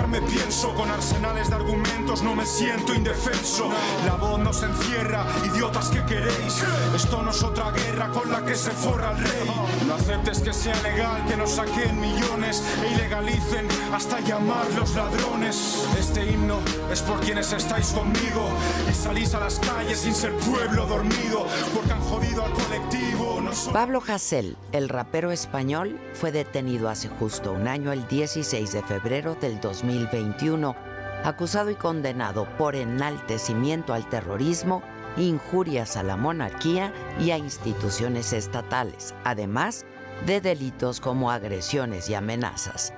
Callarme pienso con arsenales de argumentos no me siento indefenso. La voz nos encierra, idiotas que queréis. Esto no es otra guerra con la que se forra el rey. No aceptes que sea legal que nos saquen millones e ilegalicen hasta llamar los ladrones. Este himno es por quienes estáis conmigo y salís a las calles sin ser pueblo dormido porque han jodido al colectivo. No son- Pablo Hasél, el rapero español, fue detenido hace justo un año, el 16 de febrero del 2021, acusado y condenado por enaltecimiento al terrorismo, injurias a la monarquía y a instituciones estatales, además de delitos como agresiones y amenazas.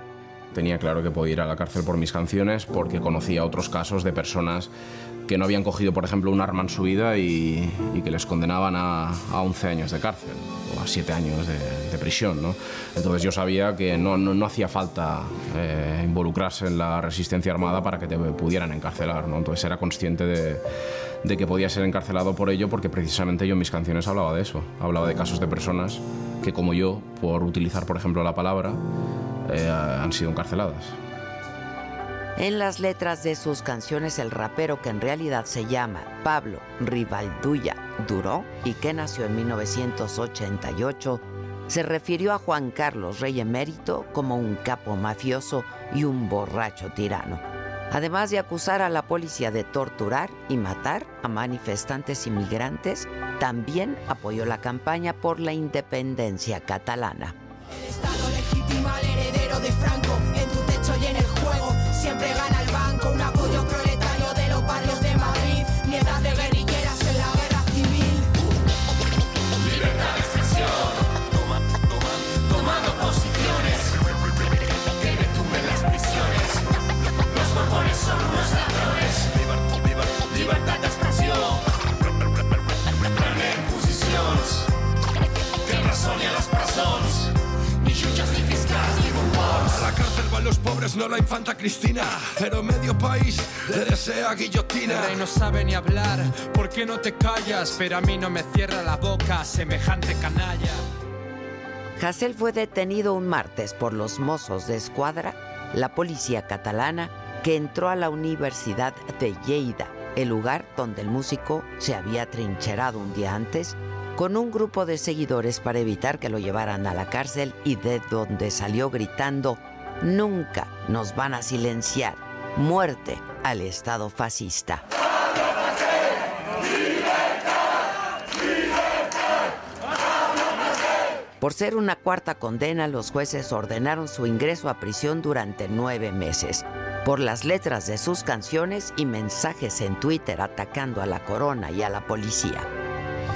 Tenía claro que podía ir a la cárcel por mis canciones porque conocía otros casos de personas que no habían cogido, por ejemplo, un arma en su vida y, y que les condenaban a, a 11 años de cárcel o a 7 años de, de prisión. ¿no? Entonces yo sabía que no, no- no hacía falta eh, involucrarse en la resistencia armada para que te pudieran encarcelar. ¿no? Entonces era consciente de, de que podía ser encarcelado por ello porque precisamente yo en mis canciones hablaba de eso. Hablaba de casos de personas que como yo, por utilizar, por ejemplo, la palabra, eh, han sido encarceladas. En las letras de sus canciones, el rapero que en realidad se llama Pablo Rivalduya Duró y que nació en 1988, se refirió a Juan Carlos Rey Emérito como un capo mafioso y un borracho tirano. Además de acusar a la policía de torturar y matar a manifestantes inmigrantes, también apoyó la campaña por la independencia catalana. Estado legitima al heredero de Franco Jutges, ni fiscals, ni bombons. A la cárcel van los pobres, no la infanta Cristina. Pero medio país le desea guillotina. El rey no sabe ni hablar, ¿por qué no te callas? Pero a mí no me cierra la boca, semejante canalla. Hasél fue detenido un martes por los mozos de escuadra, la policía catalana, que entró a la Universidad de Lleida, el lugar donde el músico se había trincherado un día antes, con un grupo de seguidores para evitar que lo llevaran a la cárcel y de donde salió gritando, nunca nos van a silenciar, muerte al Estado fascista. Por ser una cuarta condena, los jueces ordenaron su ingreso a prisión durante nueve meses. Por las letras de sus canciones y mensajes en Twitter atacando a la corona y a la policía.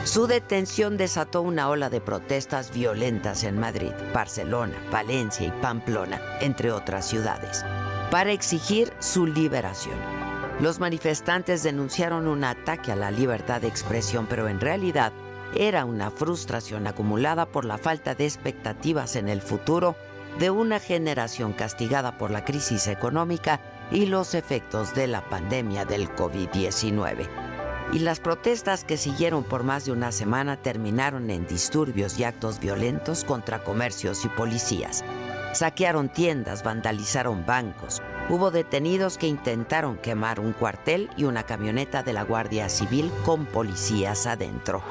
Su detención desató una ola de protestas violentas en Madrid, Barcelona, Valencia y Pamplona, entre otras ciudades, para exigir su liberación. Los manifestantes denunciaron un ataque a la libertad de expresión, pero en realidad era una frustración acumulada por la falta de expectativas en el futuro de una generación castigada por la crisis económica y los efectos de la pandemia del COVID-19. Y las protestas que siguieron por más de una semana terminaron en disturbios y actos violentos contra comercios y policías. Saquearon tiendas, vandalizaron bancos. Hubo detenidos que intentaron quemar un cuartel y una camioneta de la Guardia Civil con policías adentro.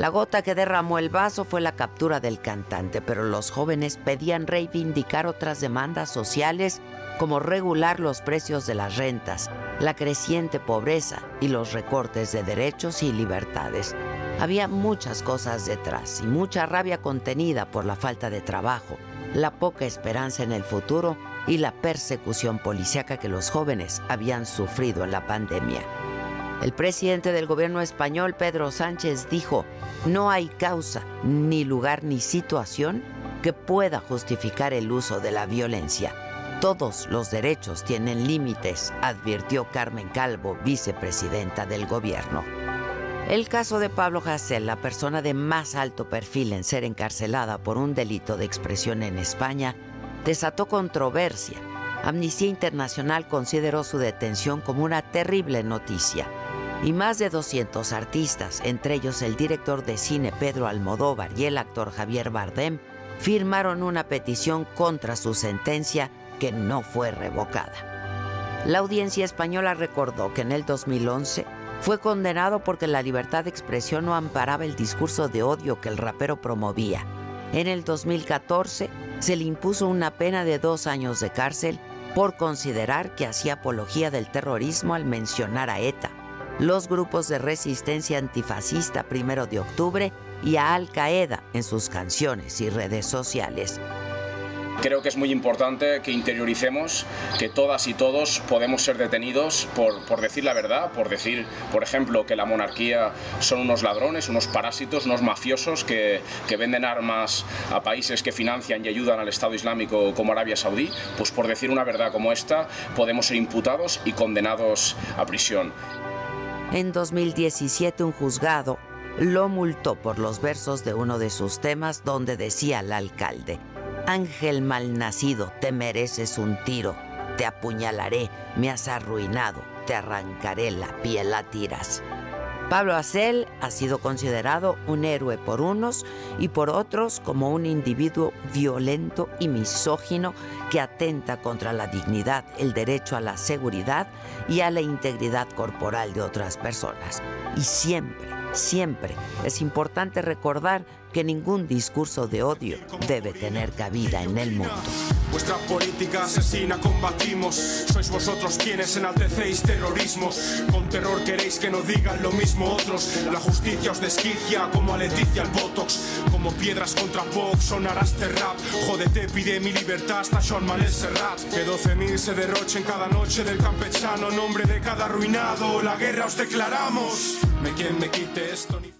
La gota que derramó el vaso fue la captura del cantante, pero los jóvenes pedían reivindicar otras demandas sociales como regular los precios de las rentas, la creciente pobreza y los recortes de derechos y libertades. Había muchas cosas detrás y mucha rabia contenida por la falta de trabajo, la poca esperanza en el futuro y la persecución policíaca que los jóvenes habían sufrido en la pandemia. El presidente del gobierno español, Pedro Sánchez, dijo, no hay causa, ni lugar, ni situación que pueda justificar el uso de la violencia. Todos los derechos tienen límites, advirtió Carmen Calvo, vicepresidenta del gobierno. El caso de Pablo Hasél, la persona de más alto perfil en ser encarcelada por un delito de expresión en España, desató controversia. Amnistía Internacional consideró su detención como una terrible noticia y más de 200 artistas, entre ellos el director de cine Pedro Almodóvar y el actor Javier Bardem, firmaron una petición contra su sentencia que no fue revocada. La audiencia española recordó que en el 2011 fue condenado porque la libertad de expresión no amparaba el discurso de odio que el rapero promovía. En el 2014 se le impuso una pena de dos años de cárcel por considerar que hacía apología del terrorismo al mencionar a ETA los grupos de resistencia antifascista primero de octubre y a Al Qaeda en sus canciones y redes sociales. Creo que es muy importante que interioricemos que todas y todos podemos ser detenidos por, por, decir la verdad, por decir, por ejemplo, que la monarquía son unos ladrones, unos parásitos, unos mafiosos que, que venden armas a países que financian y ayudan al Estado Islámico como Arabia Saudí. Pues por decir una verdad como esta, podemos ser imputados y condenados a prisión. En 2017 un juzgado lo multó por los versos de uno de sus temas donde decía al alcalde, Ángel malnacido, te mereces un tiro, te apuñalaré, me has arruinado, te arrancaré la piel a tiras. Pablo Acel ha sido considerado un héroe por unos y por otros como un individuo violento y misógino que atenta contra la dignidad, el derecho a la seguridad y a la integridad corporal de otras personas. Y siempre, siempre es importante recordar que ningún discurso de odio debe tener cabida en el mundo. Vuestra política asesina combatimos. Sois vosotros quienes enaltecéis terrorismos. Con terror queréis que no digan lo mismo otros. La justicia os desquicia como a Leticia el Botox. Como piedras contra Vox sonará este rap. Jódete, pide mi libertad hasta Sean Manel Serrat. Que 12.000 se derrochen cada noche del campechano. Nombre de cada arruinado. La guerra os declaramos. Me quien me quite esto ni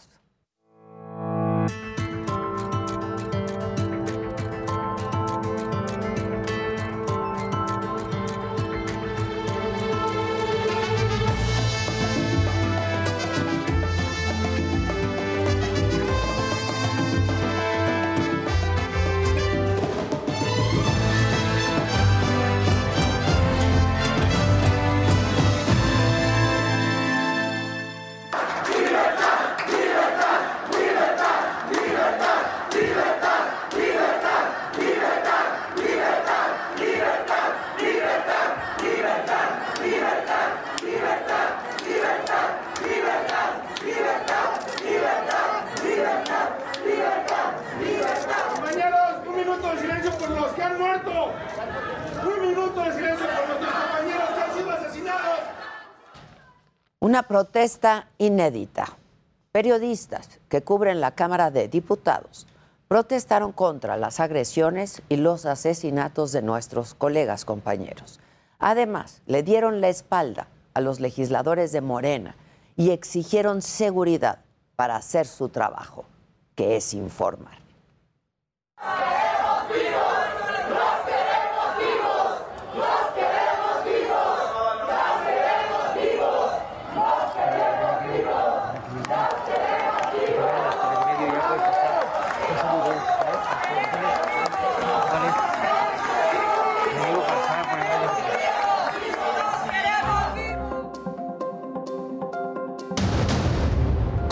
Protesta inédita. Periodistas que cubren la Cámara de Diputados protestaron contra las agresiones y los asesinatos de nuestros colegas compañeros. Además, le dieron la espalda a los legisladores de Morena y exigieron seguridad para hacer su trabajo, que es informar.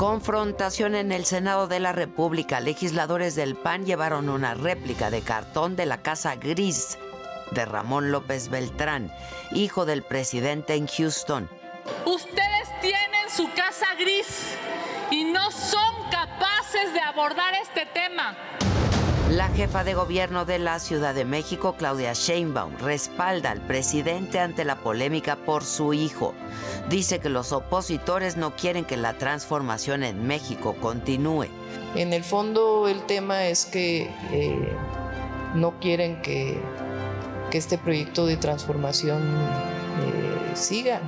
Confrontación en el Senado de la República. Legisladores del PAN llevaron una réplica de cartón de la Casa Gris de Ramón López Beltrán, hijo del presidente en Houston. Ustedes tienen su casa gris y no son capaces de abordar este tema. La jefa de gobierno de la Ciudad de México, Claudia Sheinbaum, respalda al presidente ante la polémica por su hijo. Dice que los opositores no quieren que la transformación en México continúe. En el fondo el tema es que eh, no quieren que, este proyecto de transformación eh, siga,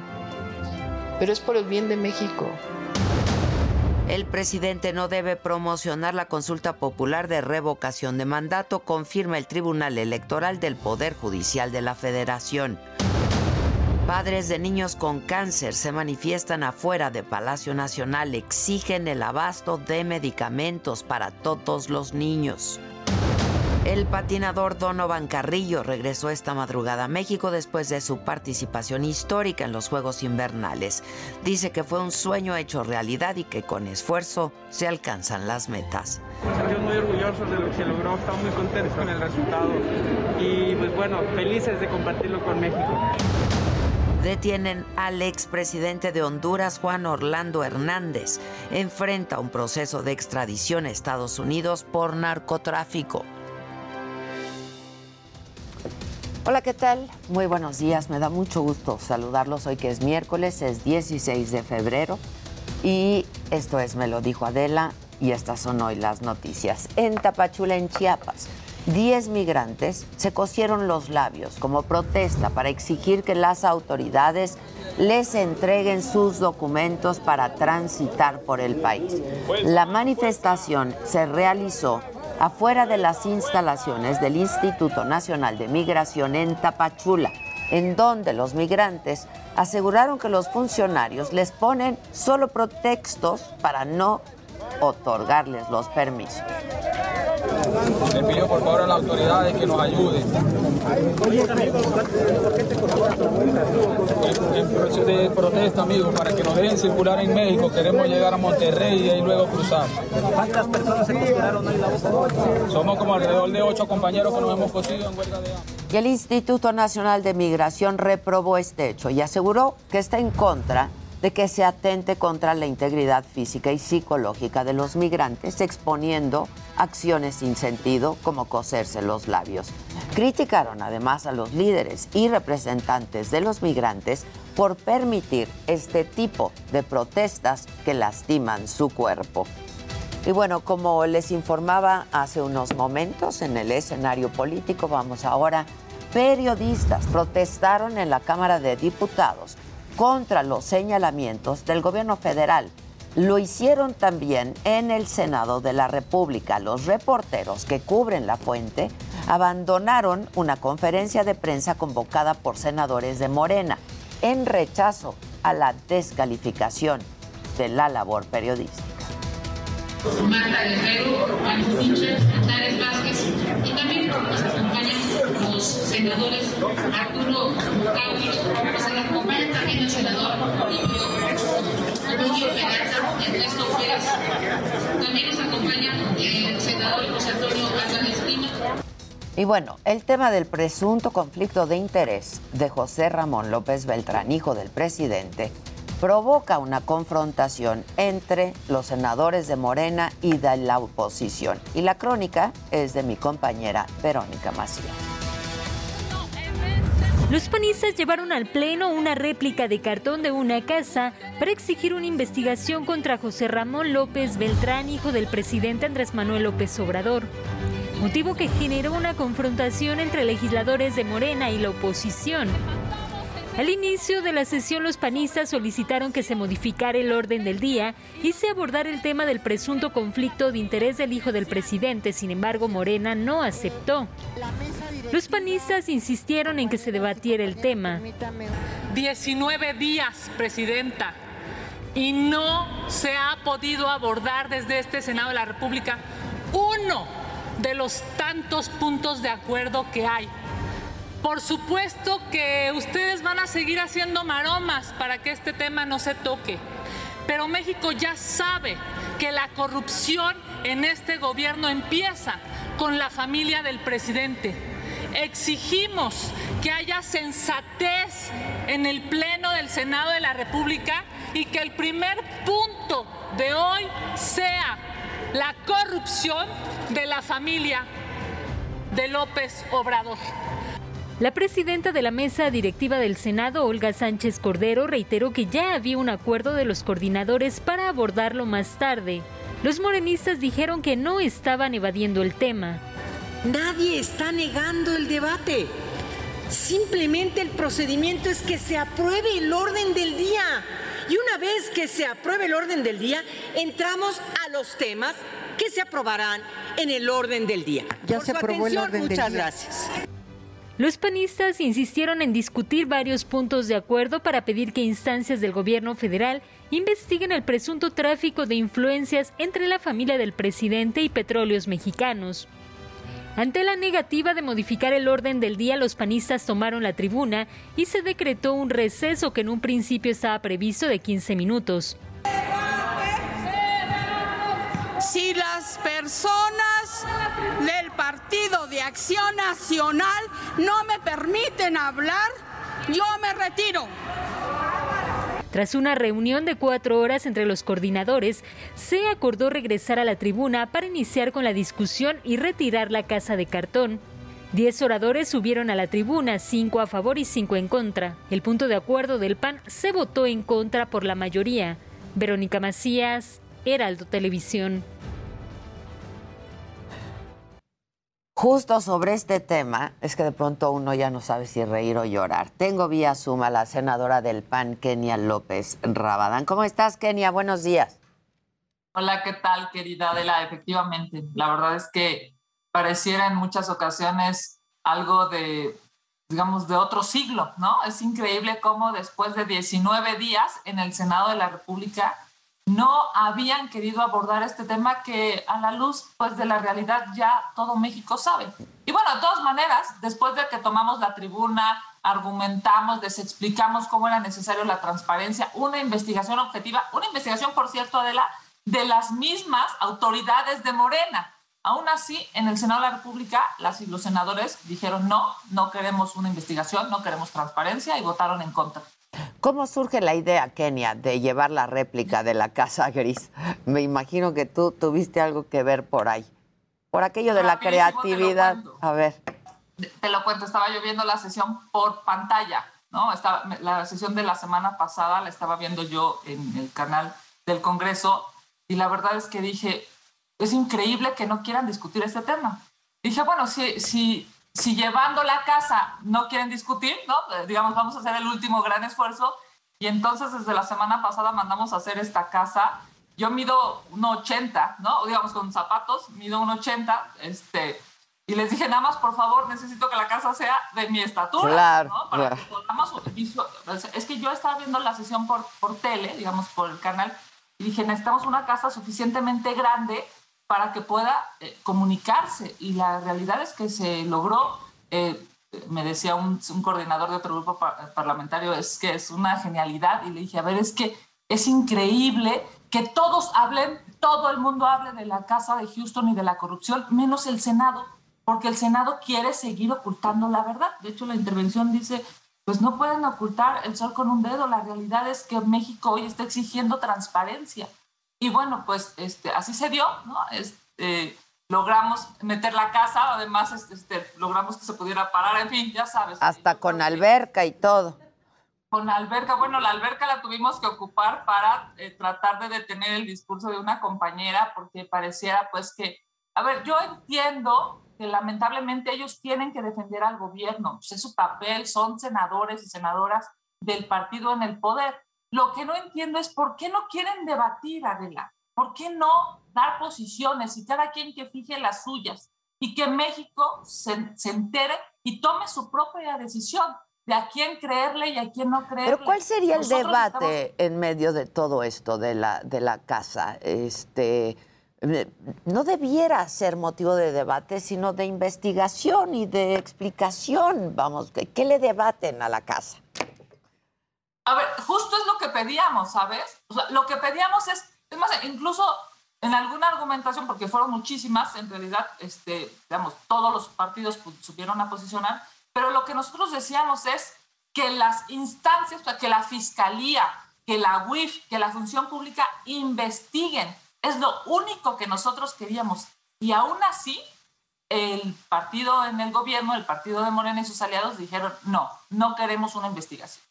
pero es por el bien de México. El presidente no debe promocionar la consulta popular de revocación de mandato, confirma el Tribunal Electoral del Poder Judicial de la Federación. Padres de niños con cáncer se manifiestan afuera de Palacio Nacional, exigen el abasto de medicamentos para todos los niños. El patinador Donovan Carrillo regresó esta madrugada a México después de su participación histórica en los Juegos Invernales. Dice que fue un sueño hecho realidad y que con esfuerzo se alcanzan las metas. Me sentí muy orgulloso de lo que se logró, estamos muy contentos con el resultado y pues bueno, felices de compartirlo con México. Detienen al expresidente de Honduras, Juan Orlando Hernández. Enfrenta un proceso de extradición a Estados Unidos por narcotráfico. Hola, ¿qué tal? Muy buenos días, me da mucho gusto saludarlos hoy que es miércoles, es 16 de febrero y esto es Me lo dijo Adela y estas son hoy las noticias. En Tapachula, en Chiapas, 10 migrantes se cosieron los labios como protesta para exigir que las autoridades les entreguen sus documentos para transitar por el país. La manifestación se realizó afuera de las instalaciones del Instituto Nacional de Migración en Tapachula, en donde los migrantes aseguraron que los funcionarios les ponen solo pretextos para no otorgarles los permisos. Le pido por favor a las autoridades que nos ayuden. En proceso de protesta, amigos, para que nos dejen circular en México. Queremos llegar a Monterrey y ahí luego cruzar. ¿Cuántas personas se consideraron hoy la voz? Somos como alrededor de ocho compañeros que nos hemos cosido en huelga de hambre. Y el Instituto Nacional de Migración reprobó este hecho y aseguró que está en contra de que se atente contra la integridad física y psicológica de los migrantes, exponiendo acciones sin sentido como coserse los labios. Criticaron además a los líderes y representantes de los migrantes por permitir este tipo de protestas que lastiman su cuerpo. Y bueno, como les informaba hace unos momentos en el escenario político, vamos ahora, periodistas protestaron en la Cámara de Diputados contra los señalamientos del gobierno federal. Lo hicieron también en el Senado de la República. Los reporteros que cubren la fuente abandonaron una conferencia de prensa convocada por senadores de Morena en rechazo a la descalificación de la labor periodística. Marta Guerrero, Juan Pincher, Antares Vázquez y también nos acompañan los senadores Arturo Caudillo, nos acompaña también el senador Antonio Peralta, Ernesto Pérez, también nos acompaña el senador José Antonio Álvarez Lima. Y bueno, el tema del presunto conflicto de interés de José Ramón López Beltrán, hijo del presidente, provoca una confrontación entre los senadores de Morena y de la oposición. Y la crónica es de mi compañera Verónica Macías. Los panistas llevaron al Pleno una réplica de cartón de una casa para exigir una investigación contra José Ramón López Beltrán, hijo del presidente Andrés Manuel López Obrador. Motivo que generó una confrontación entre legisladores de Morena y la oposición. Al inicio de la sesión, los panistas solicitaron que se modificara el orden del día y se abordara el tema del presunto conflicto de interés del hijo del presidente. Sin embargo, Morena no aceptó. Los panistas insistieron en que se debatiera el tema. 19 días, presidenta, y no se ha podido abordar desde este Senado de la República uno de los tantos puntos de acuerdo que hay. Por supuesto que ustedes van a seguir haciendo maromas para que este tema no se toque, pero México ya sabe que la corrupción en este gobierno empieza con la familia del presidente. Exigimos que haya sensatez en el Pleno del Senado de la República y que el primer punto de hoy sea la corrupción de la familia de López Obrador. La presidenta de la mesa directiva del Senado, Olga Sánchez Cordero, reiteró que ya había un acuerdo de los coordinadores para abordarlo más tarde. Los morenistas dijeron que no estaban evadiendo el tema. Nadie está negando el debate. Simplemente el procedimiento es que se apruebe el orden del día. Y una vez que se apruebe el orden del día, entramos a los temas que se aprobarán en el orden del día. Ya Por se su aprobó el atención, orden del muchas día. gracias. Los panistas insistieron en discutir varios puntos de acuerdo para pedir que instancias del gobierno federal investiguen el presunto tráfico de influencias entre la familia del presidente y petróleos mexicanos. Ante la negativa de modificar el orden del día, los panistas tomaron la tribuna y se decretó un receso que en un principio estaba previsto de 15 minutos. Si las personas del Partido de Acción Nacional no me permiten hablar, yo me retiro. Tras una reunión de cuatro horas entre los coordinadores, se acordó regresar a la tribuna para iniciar con la discusión y retirar la casa de cartón. Diez oradores subieron a la tribuna, cinco a favor y cinco en contra. El punto de acuerdo del PAN se votó en contra por la mayoría. Verónica Macías, Heraldo Televisión. Justo sobre este tema, es que de pronto uno ya no sabe si reír o llorar. Tengo vía Suma la senadora del PAN, Kenia López Rabadán. ¿Cómo estás, Kenia? Buenos días. Hola, ¿qué tal, querida Adela? Efectivamente, la verdad es que pareciera en muchas ocasiones algo de, digamos, de otro siglo, ¿no? Es increíble cómo después de 19 días en el Senado de la República no habían querido abordar este tema que a la luz pues de la realidad ya todo México sabe. Y bueno, de todas maneras, después de que tomamos la tribuna, argumentamos, les explicamos cómo era necesario la transparencia, una investigación objetiva, una investigación, por cierto, Adela, de las mismas autoridades de Morena. Aún así, en el Senado de la República, las y los senadores dijeron no, no queremos una investigación, no queremos transparencia y votaron en contra. ¿Cómo surge la idea, Kenia, de llevar la réplica de la Casa Gris? Me imagino que tú tuviste algo que ver por ahí. Por aquello de la creatividad. A ver. Te lo cuento, estaba yo viendo la sesión por pantalla, ¿no? Estaba, la sesión de la semana pasada la estaba viendo yo en el canal del Congreso y la verdad es que dije, es increíble que no quieran discutir este tema. Dije, bueno, si, si, si llevando la casa no quieren discutir, ¿no? Eh, digamos, vamos a hacer el último gran esfuerzo y entonces desde la semana pasada mandamos a hacer esta casa. Yo mido 1,80, ¿no? Digamos, con zapatos, mido 1,80, este, y les dije, nada más, por favor, necesito que la casa sea de mi estatura, Claro, ¿no? Para claro. que podamos visu- Es que yo estaba viendo la sesión por, por tele, digamos, por el canal, y dije, necesitamos una casa suficientemente grande para que pueda eh, comunicarse. Y la realidad es que se logró, eh, me decía un, coordinador de otro grupo par- parlamentario, es que es una genialidad. Y le dije, a ver, es que es increíble que todos hablen, todo el mundo hable de la casa de Houston y de la corrupción, menos el Senado, porque el Senado quiere seguir ocultando la verdad. De hecho, la intervención dice, pues no pueden ocultar el sol con un dedo. La realidad es que México hoy está exigiendo transparencia. Y bueno, pues este, así se dio, ¿no? Este, logramos meter la casa, además este, este, logramos que se pudiera parar, en fin, ya sabes. Hasta con alberca y todo. Con alberca, bueno, la alberca la tuvimos que ocupar para eh, tratar de detener el discurso de una compañera, porque pareciera pues que, a ver, yo entiendo que lamentablemente ellos tienen que defender al gobierno, pues es su papel, son senadores y senadoras del partido en el poder. Lo que no entiendo es por qué no quieren debatir, Adela, por qué no dar posiciones y cada quien que fije las suyas y que México se, se entere y tome su propia decisión de a quién creerle y a quién no creerle. Pero ¿cuál sería el Nosotros debate en medio de todo esto de la, de la casa? Este, eh, no debiera ser motivo de debate, sino de investigación y de explicación. Vamos, ¿qué, qué le debaten a la casa? A ver, justo es lo que pedíamos, ¿sabes? O sea, lo que pedíamos es, es más, incluso en alguna argumentación, porque fueron muchísimas, en realidad, este, digamos, todos los partidos pu- supieron a posicionar, pero lo que nosotros decíamos es que las instancias, que la fiscalía, que la UIF, que la función pública investiguen. Es lo único que nosotros queríamos. Y aún así, el partido en el gobierno, el partido de Morena y sus aliados dijeron, no, no queremos una investigación.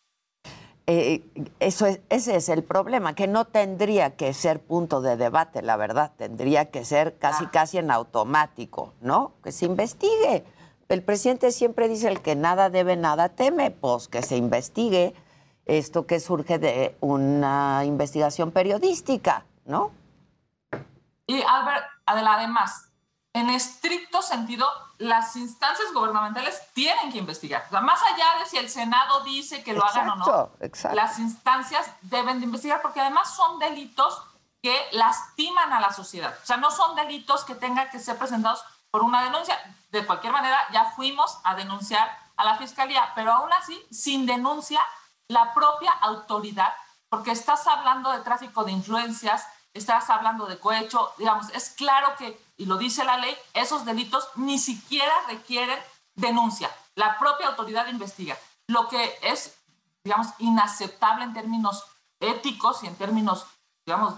Eh, eso es, ese es el problema, que no tendría que ser punto de debate, la verdad, tendría que ser casi casi en automático, ¿no? Que se investigue. El presidente siempre dice el que nada debe, nada teme, pues que se investigue esto que surge de una investigación periodística, ¿no? Y Albert, además, en estricto sentido, las instancias gubernamentales tienen que investigar. O sea, más allá de si el Senado dice que lo hagan o no, exacto. las instancias deben de investigar porque además son delitos que lastiman a la sociedad. O sea, no son delitos que tengan que ser presentados por una denuncia. De cualquier manera, ya fuimos a denunciar a la fiscalía, pero aún así, sin denuncia, la propia autoridad, porque estás hablando de tráfico de influencias, estás hablando de cohecho, digamos, es claro que, y lo dice la ley, esos delitos ni siquiera requieren denuncia. La propia autoridad investiga. Lo que es, digamos, inaceptable en términos éticos y en términos, digamos,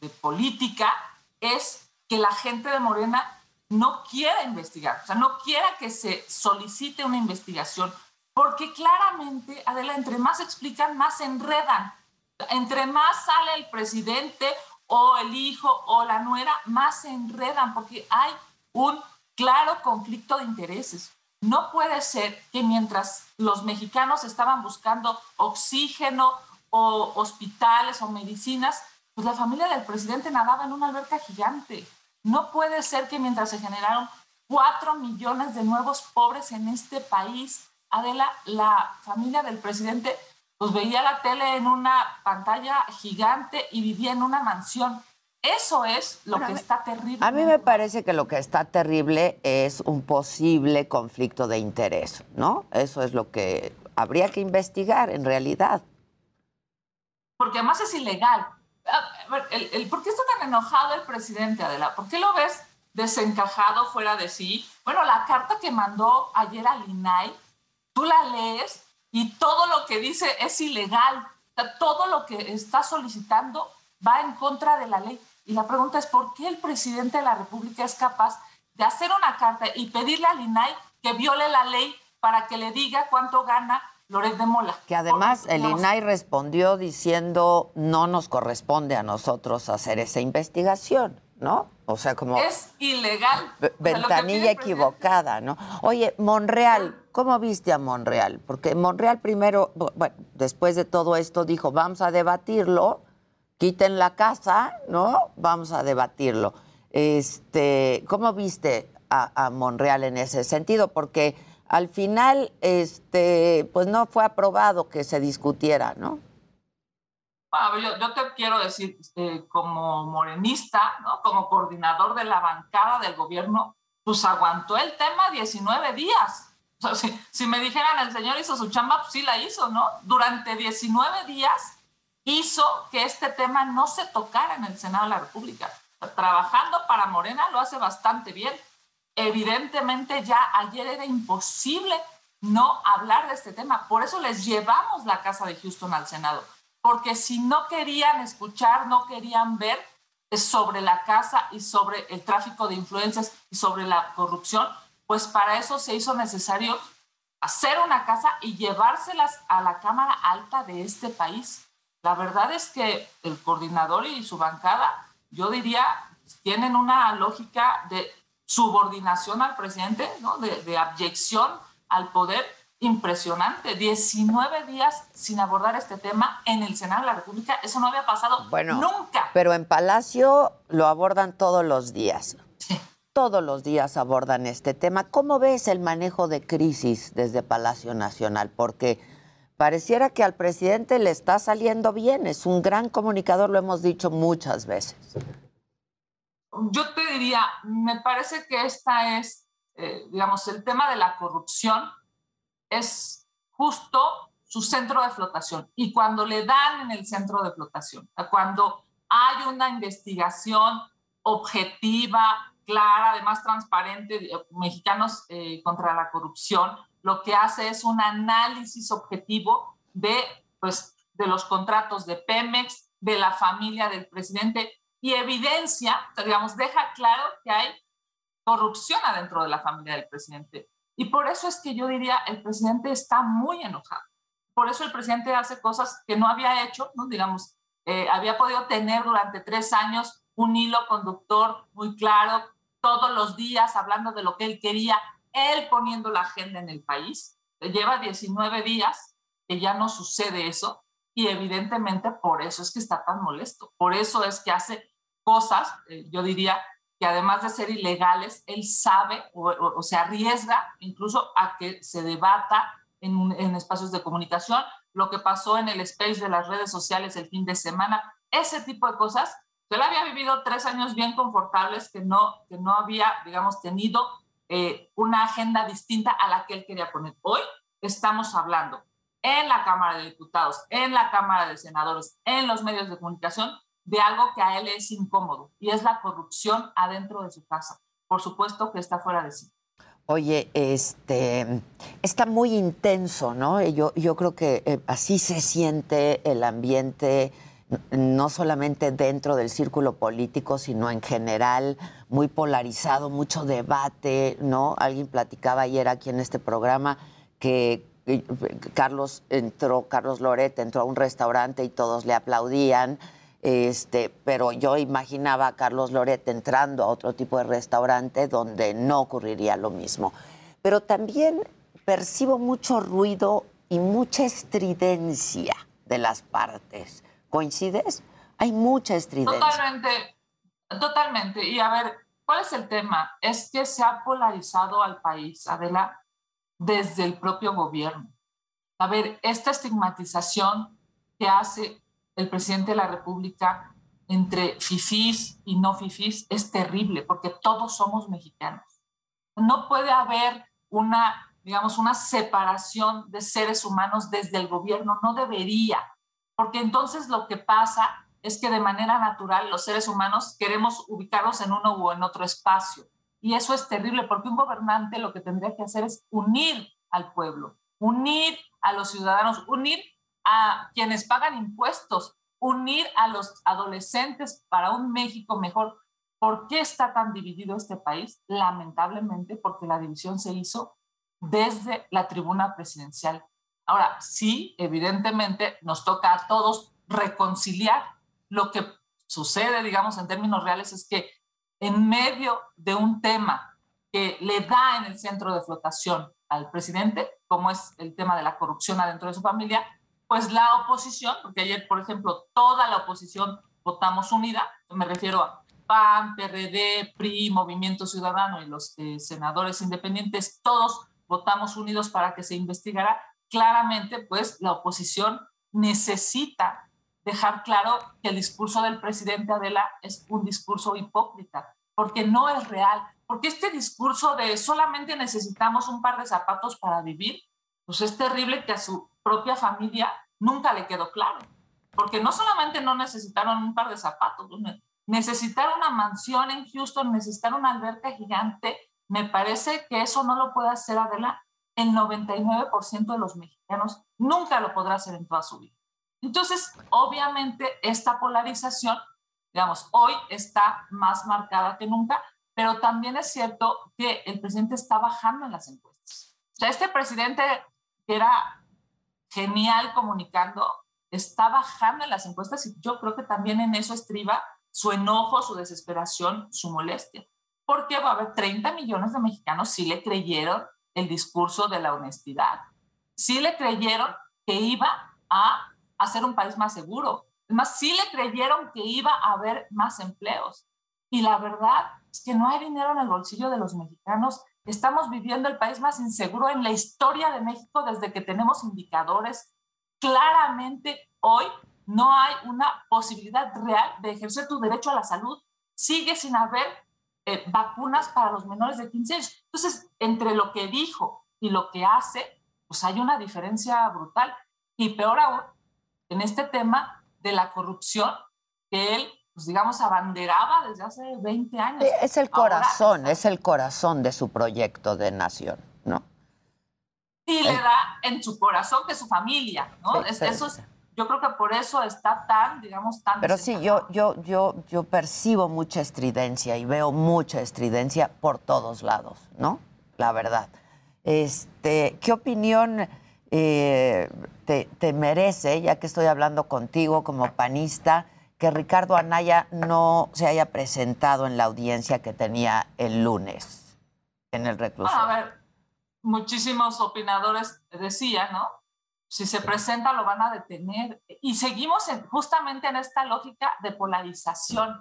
de, política, es que la gente de Morena no quiera investigar, o sea, no quiera que se solicite una investigación, porque claramente, Adela, entre más explican, más enredan. Entre más sale el presidente o el hijo o la nuera, más se enredan, porque hay un claro conflicto de intereses. No puede ser que mientras los mexicanos estaban buscando oxígeno o hospitales o medicinas, pues la familia del presidente nadaba en una alberca gigante. No puede ser que mientras se generaron cuatro millones de nuevos pobres en este país, Adela, la familia del presidente pues veía la tele en una pantalla gigante y vivía en una mansión. Eso es lo que está terrible. A mí me parece que lo que está terrible es un posible conflicto de interés, ¿no? Eso es lo que habría que investigar en realidad. Porque además es ilegal. El- ¿Por qué está tan enojado el presidente, Adela? ¿Por qué lo ves desencajado fuera de sí? Bueno, la carta que mandó ayer al INAI, tú la lees y todo lo que dice es ilegal. Todo lo que está solicitando va en contra de la ley. Y la pregunta es, ¿por qué el presidente de la República es capaz de hacer una carta y pedirle al INAI que viole la ley para que le diga cuánto gana Loret de Mola? Que además el INAI respondió diciendo no nos corresponde a nosotros hacer esa investigación, ¿no? O sea, como Es ilegal. O sea, ventanilla equivocada, ¿no? Oye, Monreal, ¿cómo viste a Monreal? Porque Monreal primero, bu- bueno, después de todo esto dijo, vamos a debatirlo, quiten la casa, ¿no? Vamos a debatirlo. Este, ¿cómo viste a, a Monreal en ese sentido? Porque al final, este, pues no fue aprobado que se discutiera, ¿no? Yo, te quiero decir, eh, como morenista, ¿no? como coordinador de la bancada del gobierno, pues aguantó el tema 19 días. Si, si me dijeran el señor hizo su chamba, pues sí la hizo, ¿no? Durante 19 días hizo que este tema no se tocara en el Senado de la República. Trabajando para Morena lo hace bastante bien. Evidentemente ya ayer era imposible no hablar de este tema. Por eso les llevamos la casa de Houston al Senado. Porque si no querían escuchar, no querían ver sobre la casa y sobre el tráfico de influencias y sobre la corrupción, pues para eso se hizo necesario hacer una casa y llevárselas a la Cámara Alta de este país. La verdad es que el coordinador y su bancada, yo diría, tienen una lógica de subordinación al presidente, de abyección al poder impresionante. 19 días sin abordar este tema en el Senado de la República, eso no había pasado Bueno, nunca. Pero en Palacio lo abordan todos los días. Todos los días abordan este tema. ¿Cómo ves el manejo de crisis desde Palacio Nacional? Porque pareciera que al presidente le está saliendo bien. Es un gran comunicador, lo hemos dicho muchas veces. Yo te diría, me parece que esta es, eh, digamos, el tema de la corrupción es justo su centro de flotación. Y cuando le dan en el centro de flotación, cuando hay una investigación objetiva, clara, además transparente, de mexicanos eh, contra la corrupción, lo que hace es un análisis objetivo de, pues, de los contratos de Pemex, de la familia del presidente y evidencia, digamos, deja claro que hay corrupción adentro de la familia del presidente. Y por eso es que yo diría, el presidente está muy enojado. Por eso el presidente hace cosas que no había hecho, ¿no? digamos, eh, había podido tener durante tres años un hilo conductor muy claro, todos los días hablando de lo que él quería, él poniendo la agenda en el país. Lleva 19 días que ya no sucede eso y evidentemente por eso es que está tan molesto, por eso es que hace cosas, eh, yo diría, que además de ser ilegales, él sabe o, se arriesga incluso a que se debata en, en, espacios de comunicación, lo que pasó en el space de las redes sociales el fin de semana, ese tipo de cosas. Él había vivido tres años bien confortables que no, que no había, digamos, tenido eh, una agenda distinta a la que él quería poner. Hoy estamos hablando en la Cámara de Diputados, en la Cámara de Senadores, en los medios de comunicación, de algo que a él es incómodo y es la corrupción adentro de su casa. Por supuesto que está fuera de sí. Oye, este está muy intenso, ¿no? Yo, yo creo que eh, así se siente el ambiente, no solamente dentro del círculo político, sino en general, muy polarizado, mucho debate, ¿no? Alguien platicaba ayer aquí en este programa que Carlos entró, Carlos Loret entró a un restaurante y todos le aplaudían este, pero yo imaginaba a Carlos Loret entrando a otro tipo de restaurante donde no ocurriría lo mismo. Pero también percibo mucho ruido y mucha estridencia de las partes. ¿Coincides? Hay mucha estridencia. Totalmente, totalmente. Y a ver, ¿cuál es el tema? Es que se ha polarizado al país, Adela, desde el propio gobierno. A ver, esta estigmatización que hace el presidente de la República entre fifís y no fifís es terrible porque todos somos mexicanos. No puede haber una, digamos, una separación de seres humanos desde el gobierno, no debería, porque entonces lo que pasa es que de manera natural los seres humanos queremos ubicarnos en uno u en otro espacio. Y eso es terrible porque un gobernante lo que tendría que hacer es unir al pueblo, unir a los ciudadanos, unir a quienes pagan impuestos, unir a los adolescentes para un México mejor. ¿Por qué está tan dividido este país? Lamentablemente porque la división se hizo desde la tribuna presidencial. Ahora, sí, evidentemente nos toca a todos reconciliar. Lo que sucede, digamos, en términos reales es que en medio de un tema que le da en el centro de flotación al presidente, como es el tema de la corrupción adentro de su familia, pues la oposición, porque ayer, por ejemplo, toda la oposición votamos unida, me refiero a PAN, PRD, PRI, Movimiento Ciudadano y los eh, senadores independientes, todos votamos unidos para que se investigara. Claramente, pues la oposición necesita dejar claro que el discurso del presidente Adela es un discurso hipócrita, porque no es real, porque este discurso de solamente necesitamos un par de zapatos para vivir, pues es terrible que a su propia familia nunca le quedó claro. Porque no solamente no necesitaron un par de zapatos, necesitaron una mansión en Houston, necesitaron una alberca gigante. Me parece que eso no lo puede hacer Adela. El 99% de los mexicanos nunca lo podrá hacer en toda su vida. Entonces, obviamente, esta polarización, digamos, hoy está más marcada que nunca, pero también es cierto que el presidente está bajando en las encuestas. Este presidente que era genial comunicando, está bajando en las encuestas y yo creo que también en eso estriba su enojo, su desesperación, su molestia. Porque va a haber 30 millones de mexicanos sí le creyeron el discurso de la honestidad, sí le creyeron que iba a hacer un país más seguro, además sí le creyeron que iba a haber más empleos. Y la verdad es que no hay dinero en el bolsillo de los mexicanos Estamos viviendo el país más inseguro en la historia de México desde que tenemos indicadores. Claramente hoy no hay una posibilidad real de ejercer tu derecho a la salud. Sigue sin haber eh, vacunas para los menores de 15 años. Entonces, entre lo que dijo y lo que hace, pues hay una diferencia brutal. Y peor aún, en este tema de la corrupción, que él pues digamos, abanderaba desde hace 20 años. Es el corazón, es el corazón de su proyecto de nación, ¿no? Y le da en su corazón que su familia, ¿no? eso es yo creo que por eso está tan, digamos, tan... Pero sí, yo, yo, yo, yo percibo mucha estridencia y veo mucha estridencia por todos lados, ¿no? La verdad. Este, ¿Qué opinión eh, te, te merece, ya que estoy hablando contigo como panista, que Ricardo Anaya no se haya presentado en la audiencia que tenía el lunes en el reclusorio? Bueno, a ver, muchísimos opinadores decían, ¿no? Si se presenta lo van a detener. Y seguimos en- justamente en esta lógica de polarización.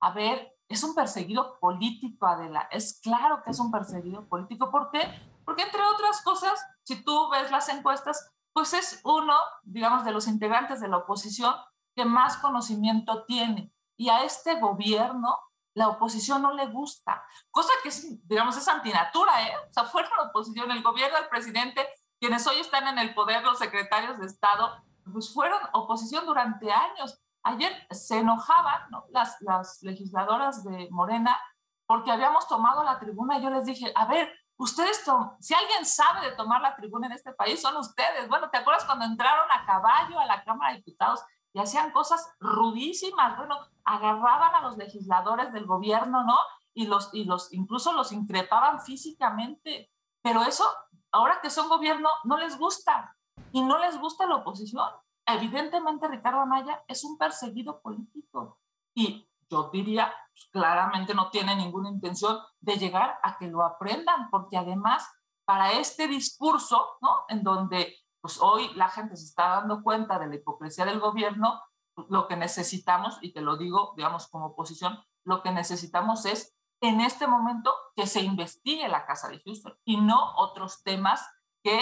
A ver, es un perseguido político, Adela. Es claro que es un perseguido político. ¿Por qué? Porque entre otras cosas, si tú ves las encuestas, pues es uno, digamos, de los integrantes de la oposición que más conocimiento tiene. Y a este gobierno la oposición no le gusta, cosa que es, digamos, es antinatura, ¿eh? O sea, fueron la oposición, el gobierno, el presidente, quienes hoy están en el poder, los secretarios de Estado, pues fueron oposición durante años. Ayer se enojaban ¿no? las, las legisladoras de Morena porque habíamos tomado la tribuna y yo les dije, a ver, ustedes, si alguien sabe de tomar la tribuna en este país, son ustedes. Bueno, ¿te acuerdas cuando entraron a caballo a la Cámara de Diputados y hacían cosas rudísimas? Bueno, agarraban a los legisladores del gobierno, ¿no? Y los, y los, incluso los increpaban físicamente. Pero eso, ahora que son gobierno, no les gusta. Y no les gusta la oposición. Evidentemente, Ricardo Anaya es un perseguido político. Y yo diría, pues, claramente no tiene ninguna intención de llegar a que lo aprendan, porque además, para este discurso, ¿no? En donde pues hoy la gente se está dando cuenta de la hipocresía del gobierno, lo que necesitamos, y te lo digo, digamos, como oposición, lo que necesitamos es en este momento que se investigue la Casa de Houston y no otros temas que,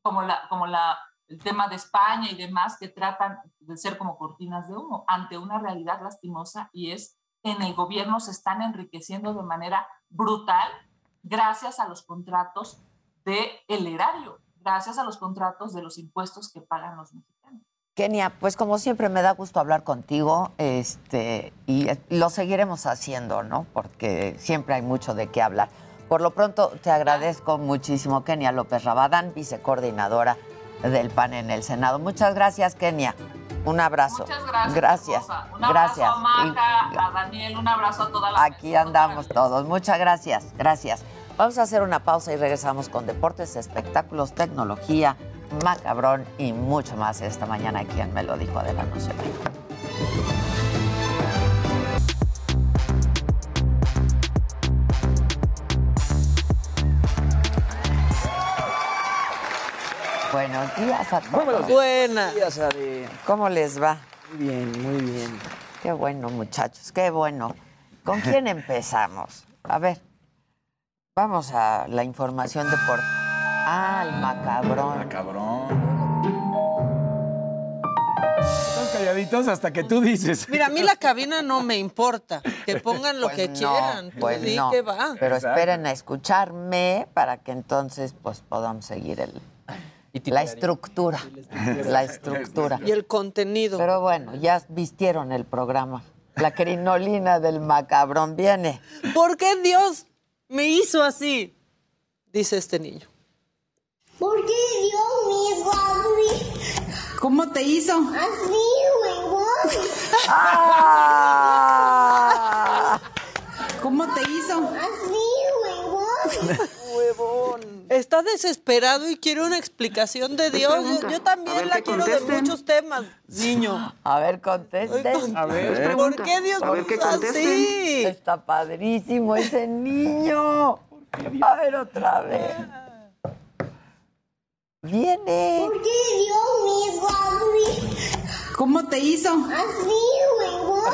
como, la, el tema de España y demás, que tratan de ser como cortinas de humo ante una realidad lastimosa y es en el gobierno se están enriqueciendo de manera brutal gracias a los contratos del el erario, gracias a los contratos de los impuestos que pagan los mexicanos. Kenia, pues como siempre me da gusto hablar contigo, este, y lo seguiremos haciendo, ¿no? Porque siempre hay mucho de qué hablar. Por lo pronto, te agradezco muchísimo, Kenia López Rabadán, vicecoordinadora del PAN en el Senado. Muchas gracias, Kenia. Un abrazo. Muchas gracias. Gracias. Un gracias. abrazo a Maca, a Daniel, un abrazo a toda la Aquí andamos todos. Muchas gracias. Gracias. Vamos a hacer una pausa y regresamos con deportes, espectáculos, tecnología, macabrón y mucho más esta mañana. Quien me lo dijo, Adela, no se vaya. Buenos días a todos. Buenas. ¿Cómo les va? Muy bien, muy bien. Qué bueno, muchachos, qué bueno. ¿Con quién empezamos? A ver, vamos a la información de por... Ah, el macabrón. Macabrón. Están calladitos hasta que tú dices. Mira, a mí la cabina no me importa. Que pongan lo Pues que no, quieran. Tú Pues di no. que va. Pero esperen a escucharme para que entonces pues podamos seguir el, la estructura. La estructura. Y el contenido. Pero bueno, ya vistieron el programa. La crinolina del macabrón viene. ¿Por qué Dios me hizo así? Dice este niño. ¿Por qué Dios me hizo así? ¿Cómo te hizo? Así, huevón. ¿Cómo te hizo? Así, huevón. Está desesperado y quiere una explicación de Dios. Yo, yo A también ver, la que quiero de muchos temas, niño. A ver, contesten. A ver, ¿por qué Dios me hizo así? Está padrísimo ese niño. A ver otra vez. Viene. ¿Por qué Dios me hizo así? ¿Cómo te hizo? Así, huevón.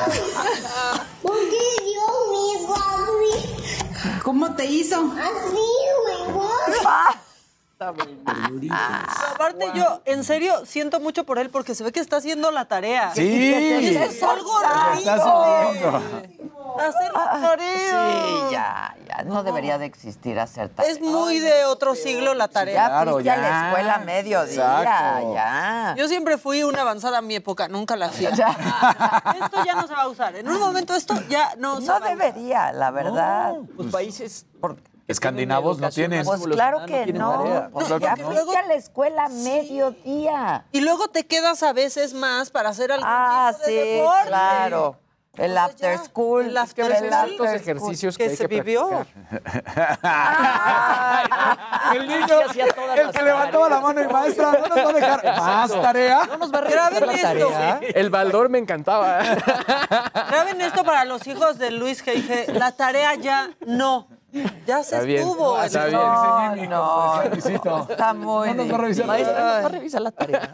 ¿Por qué Dios me hizo así? ¿Cómo te hizo? Así, Aparte yo, en serio, siento mucho por él porque se ve que está haciendo la tarea. Sí. Es algo haciendo. Hacer la tarea. Sí, ya, ya. No debería de existir hacer tarea. Es muy de otro siglo la tarea. Ya fuiste a la escuela mediodía, ya. Yo siempre fui una avanzada a mi época, nunca la hacía. Esto ya no se va a usar. En un momento esto ya no, se va No a usar. debería, la verdad. Los países escandinavos no tienen. Pues claro que no. Pues ya fuiste a la escuela a mediodía. Y luego te quedas a veces más para hacer algún Ah, tipo de sí, deporte. claro. El after school. El after el after Tantos ejercicios que, que hay se que vivió. el niño, el que levantaba la mano y maestra, no nos va a dejar más tarea. No nos va a Graben esto. tarea. El Baldor me encantaba. Graben esto para los hijos de Luis G.I.G. La tarea ya no. Ya se Está bien. estuvo. Está bien. No, Jimmy, no, decía Luisito. está muy No nos difícil. Maestra, ¿nos va a revisar la tarea?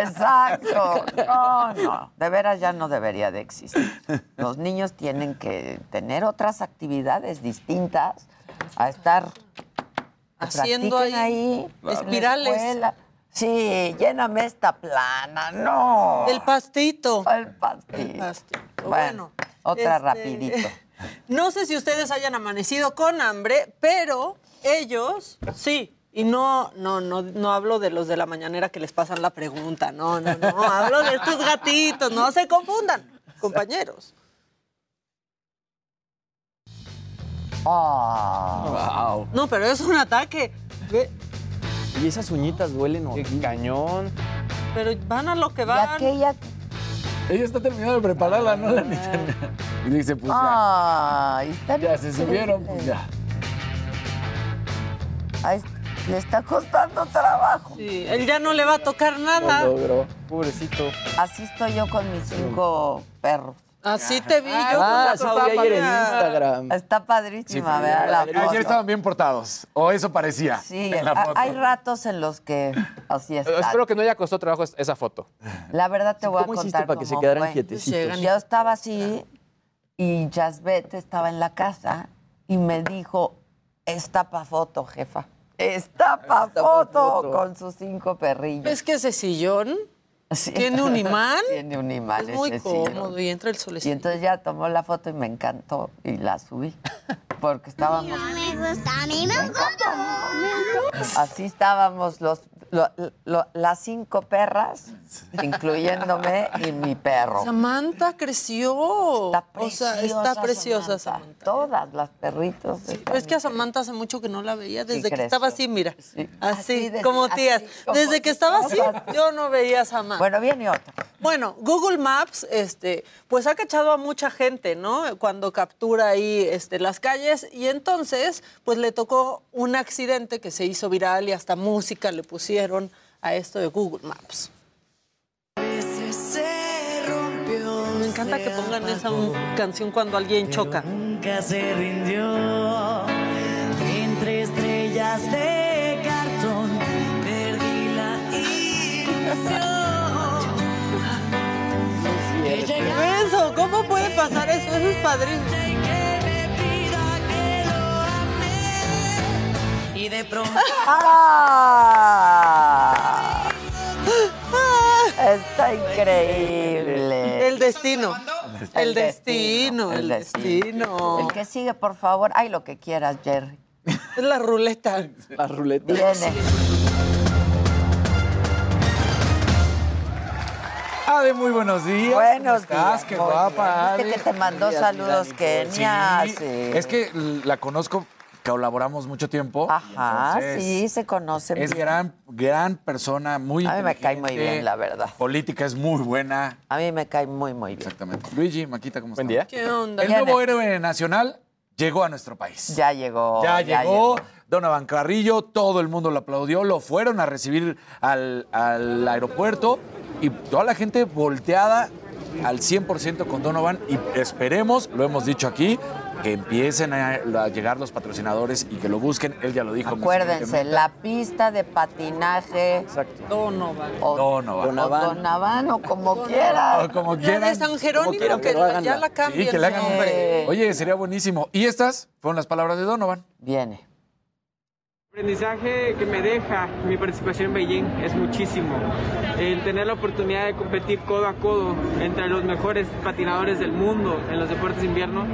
Exacto. No, no. De veras ya no debería de existir. Los niños tienen que tener otras actividades distintas a estar Haciendo ahí espirales. escuela. Sí, lléname esta plana. No. El pastito. El pastito. El pastito. Bueno, Bueno, otra este, rapidito. No sé si ustedes hayan amanecido con hambre, pero ellos sí. Y no, no, no, no hablo de los de la mañanera que les pasan la pregunta. No, no, no. Hablo de estos gatitos. No se confundan, compañeros. Ah. Wow. No, pero es un ataque. Y esas uñitas duelen horrible. cañón. Pero van a lo que Y van. aquella. Ella está terminando de prepararla, ¿no? La neta. Y dice, pues ya, Ay, está ya se subieron, pues ya. Ay, le está costando trabajo. Sí, él ya no le va a tocar nada. Lo logró. Pobrecito. Así estoy yo con mis cinco perros. Así te vi yo. Ah, la sí te vi ayer en. Instagram. Está padrísima, ¿verdad? La Ayer foto. estaban bien portados, o eso parecía. Sí, en la a- foto. hay ratos en los que así está. Espero que no haya costado trabajo es- esa foto. La verdad te Sí, voy a ¿cómo hiciste contar para que se quedaran fue. quietecitos? Yo estaba así y Jasbet estaba en la casa y me dijo, está pa' foto, jefa. Está pa' Está pa' foto, foto. con sus cinco perrillos. ¿Ves que ese sillón Sí. tiene un imán? Tiene un imán Es muy ese cómodo y entra el Y solecito. entonces ya tomó la foto y me encantó y la subí. Porque estábamos... me gusta, a mí me gusta. Así estábamos los, lo- lo- las cinco perras, incluyéndome y mi perro. Samantha creció. Está o sea, preciosa está preciosa Samantha. Samantha. Todas las perritos. Es que a Samantha hace mucho que no la veía, desde que creció. estaba así, mira. Sí. Así, Así, desde- como así, tías. como desde que estaba así, yo no veía a Samantha. Bueno, viene otro. Bueno, Google Maps, este, pues ha cachado a mucha gente, ¿no? Cuando captura ahí este, las calles y entonces, pues le tocó un accidente que se hizo viral y hasta música le pusieron a esto de Google Maps. Me encanta que pongan esa canción cuando alguien choca. Nunca se rindió entre estrellas de cartón. Perdí la ilusión. Eso, ¿cómo puede pasar eso? Eso es padrísimo. Y de pronto. ¡Ah! Está increíble. El destino. El destino, destino, el destino. El que sigue, por favor. Ay, lo que quieras, Jerry. Es la ruleta. La ruleta. Viene. Ade, muy buenos días. Buenos ¿Cómo estás? días, Qué guapa, Ade. que te mandó Días, saludos. Kenia. Sí, sí. Es que la conozco, colaboramos mucho tiempo. Ajá, sí, se conocen Es bien. gran, gran persona, muy A mí me cae muy bien, la verdad. Política es muy buena. A mí me cae muy, muy bien. Exactamente. Luigi, Maquita, ¿cómo Buen están? día. ¿Qué onda? El nuevo héroe nacional llegó a nuestro país. Ya llegó. Ya llegó, Donovan Carrillo, todo el mundo lo aplaudió, lo fueron a recibir al, al aeropuerto y toda la gente volteada al 100% con Donovan y esperemos, lo hemos dicho aquí, que empiecen a, a llegar los patrocinadores y que lo busquen. Él ya lo dijo. Acuérdense, la pista de patinaje Exacto. Donovan. o Donovan. o Donavan o como quiera. O como La de. San Jerónimo, quieran, que la- ya la cambien. Sí, que le hagan un- hombre. Oye, sería buenísimo. Y estas fueron las palabras de Donovan. Viene. Aprendizaje que me deja mi participación en Beijing es muchísimo. El tener la oportunidad de competir codo a codo entre los mejores patinadores del mundo en los deportes de invierno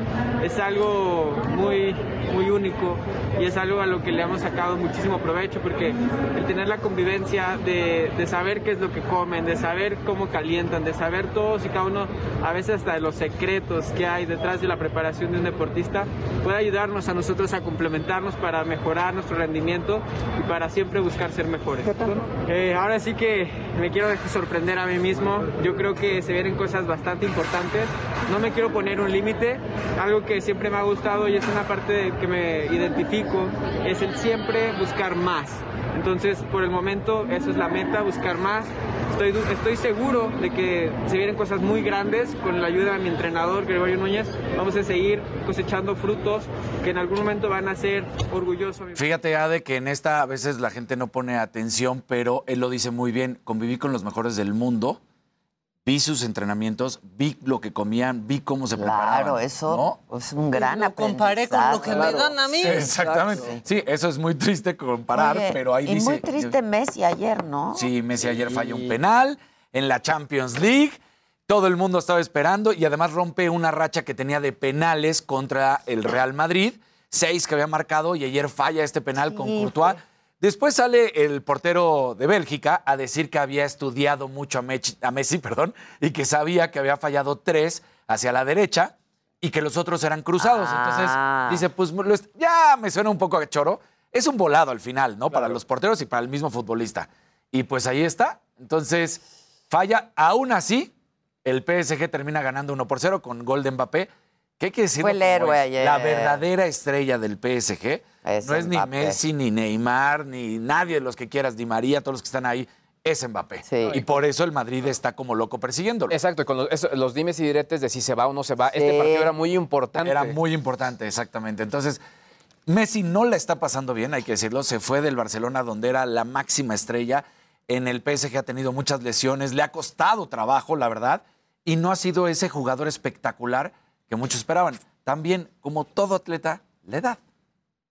es algo muy, muy único y es algo a lo que le hemos sacado muchísimo provecho porque el tener la convivencia de, de saber qué es lo que comen, de saber cómo calientan, de saber todos y cada uno, a veces hasta los secretos que hay detrás de la preparación de un deportista, puede ayudarnos a nosotros a complementarnos para mejorar nuestro rendimiento y para siempre buscar ser mejores. Eh, ahora sí que me quiero sorprender a mí mismo. Yo creo que se vienen cosas bastante importantes. No me quiero poner un límite. Algo que siempre me ha gustado y es una parte que me identifico es el siempre buscar más. Entonces, por el momento, eso es la meta, buscar más. Estoy, estoy seguro de que se vienen cosas muy grandes con la ayuda de mi entrenador, Gregorio Núñez. Vamos a seguir cosechando frutos que en algún momento van a ser orgullosos. Fíjate, Ade, que en esta a veces la gente no pone atención, pero él lo dice muy bien. Conviví con los mejores del mundo, vi sus entrenamientos, vi lo que comían, vi cómo se preparaban. Claro, eso es un gran Lo comparé con lo que me dan a mí. Sí, exactamente. Sí, eso es muy triste comparar, Oye, pero ahí y dice. muy triste Messi ayer, ¿no? Sí, Messi ayer falla un penal en la Champions League. Todo el mundo estaba esperando y además rompe una racha que tenía de penales contra el Real Madrid. Seis que había marcado y ayer falla este penal con Sí, Courtois. Después sale el portero de Bélgica a decir que había estudiado mucho a Messi, a Messi, perdón, y que sabía que había fallado tres hacia la derecha y que los otros eran cruzados. Ah. Entonces dice, pues ya me suena un poco a choro. Es un volado al final, ¿no? Para los porteros y para el mismo futbolista. Y pues ahí está. Entonces, falla. Aún así, el PSG termina ganando 1 por 0 con gol de Mbappé. ¿Qué hay que decir? Fue el héroe ayer. La verdadera estrella del PSG. Es no es ni. Messi, ni Neymar, ni nadie de los que quieras, ni María, todos los que están ahí. Es Mbappé. Y por eso el Madrid está como loco persiguiéndolo. Exacto, y con los, eso- los dimes y diretes de si se va o no se va. Este partido era muy importante. Era muy importante, exactamente. Entonces, Messi no la está pasando bien, hay que decirlo. Se fue del Barcelona, donde era la máxima estrella. En el PSG ha tenido muchas lesiones, le ha costado trabajo, la verdad, y no ha sido ese jugador espectacular que muchos esperaban. También, como todo atleta, la edad.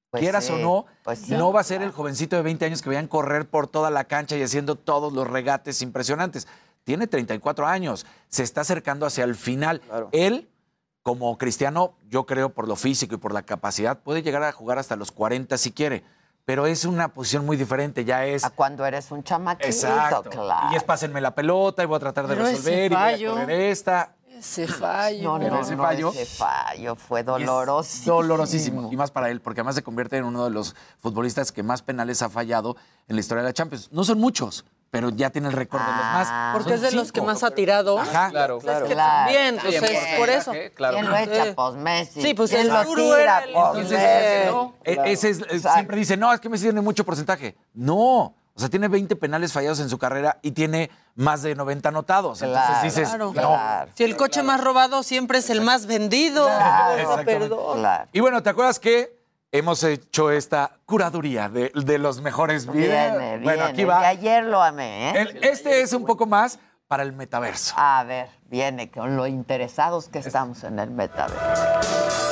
Pues Quieras sí, o no, pues sí. no va a ser el jovencito de 20 años que veían correr por toda la cancha y haciendo todos los regates impresionantes. Tiene 34 años, se está acercando hacia el final. Él, como cristiano, yo creo por lo físico y por la capacidad, puede llegar a jugar hasta los 40 si quiere. Pero es una posición muy diferente, ya es... A cuando eres un chamaquito, Exacto. claro. Y es pásenme la pelota y voy a tratar de Pero resolver y voy a correr esta. Ese fallo. No, no, ese no, fallo- ese fallo fue es dolorosísimo. Dolorosísimo. Y más para él, porque además se convierte en uno de los futbolistas que más penales ha fallado en la historia de la Champions. No son muchos, pero ya tiene el récord de los más. Porque Son es de los que más ha tirado. Ajá. Claro, Es claro. que Claro. también, Sí, pues es por eso. porcentaje, claro. ¿Quién lo echa? Sí. Pues Messi. Sí, pues ¿Quién el lo duro tira? era el- Pues Entonces, Messi. ¿no? Ese es, Exacto. siempre dice, no, es que Messi tiene mucho porcentaje. No. O sea, tiene 20 penales fallados en su carrera y tiene más de 90 anotados. Entonces Claro, dices, Claro. no. Si el coche más robado siempre es el más vendido. Claro, exactamente. perdón. Claro. Y bueno, ¿te acuerdas que hemos hecho esta curaduría de, de los mejores videos? Viene, bueno, viene. aquí va. Ayer lo amé, ¿eh? El- este es un poco más para el metaverso. A ver, viene con lo interesados que estamos en el metaverso.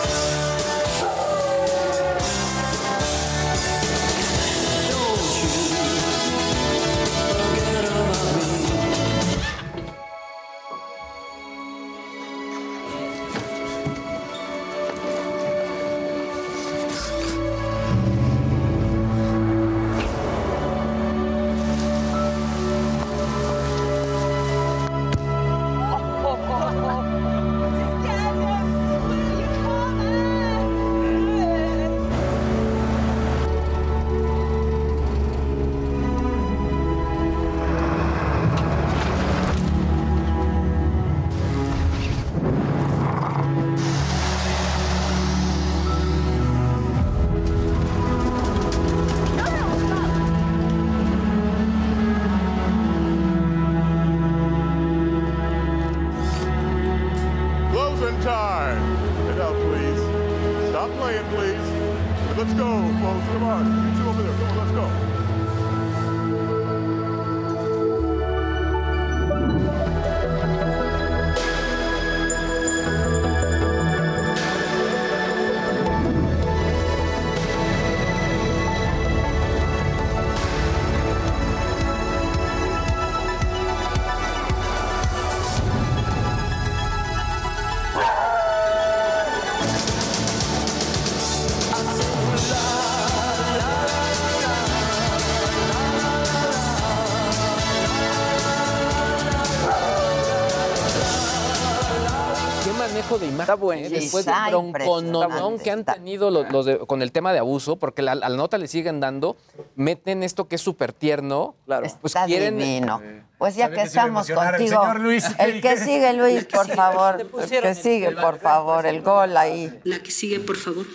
Está bueno. Después del broncononón que han tenido los, los de- con el tema de abuso, porque la- a la nota le siguen dando, meten esto que es súper tierno. Claro. Pues Está quieren. divino. Pues ya que estamos el contigo, señor Luis. el que sigue, Luis, El por favor. El que el- sigue, el por favor, el gol ahí. La que sigue, por favor.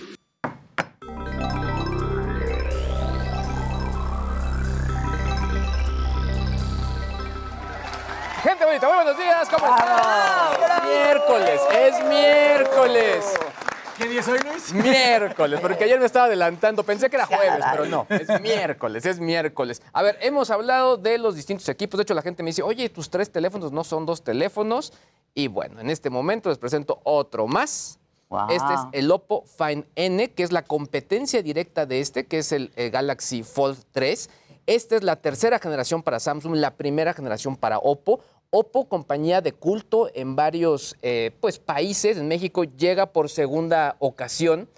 Gente bonita, muy buenos días, ¿cómo están? Es miércoles, es miércoles. ¿Qué día es hoy, Luis? Miércoles, porque ayer me estaba adelantando, pensé que era jueves, pero no, es miércoles, es miércoles. A ver, hemos hablado de los distintos equipos, de hecho la gente me dice, oye, tus tres teléfonos no son dos teléfonos, y bueno, en este momento les presento otro más. Este es el Oppo Find N, que es la competencia directa de este, que es el, eh, Galaxy Fold 3. Esta es la tercera generación para Samsung, la primera generación para Oppo. Oppo, compañía de culto en varios eh, pues, países, en México llega por segunda ocasión.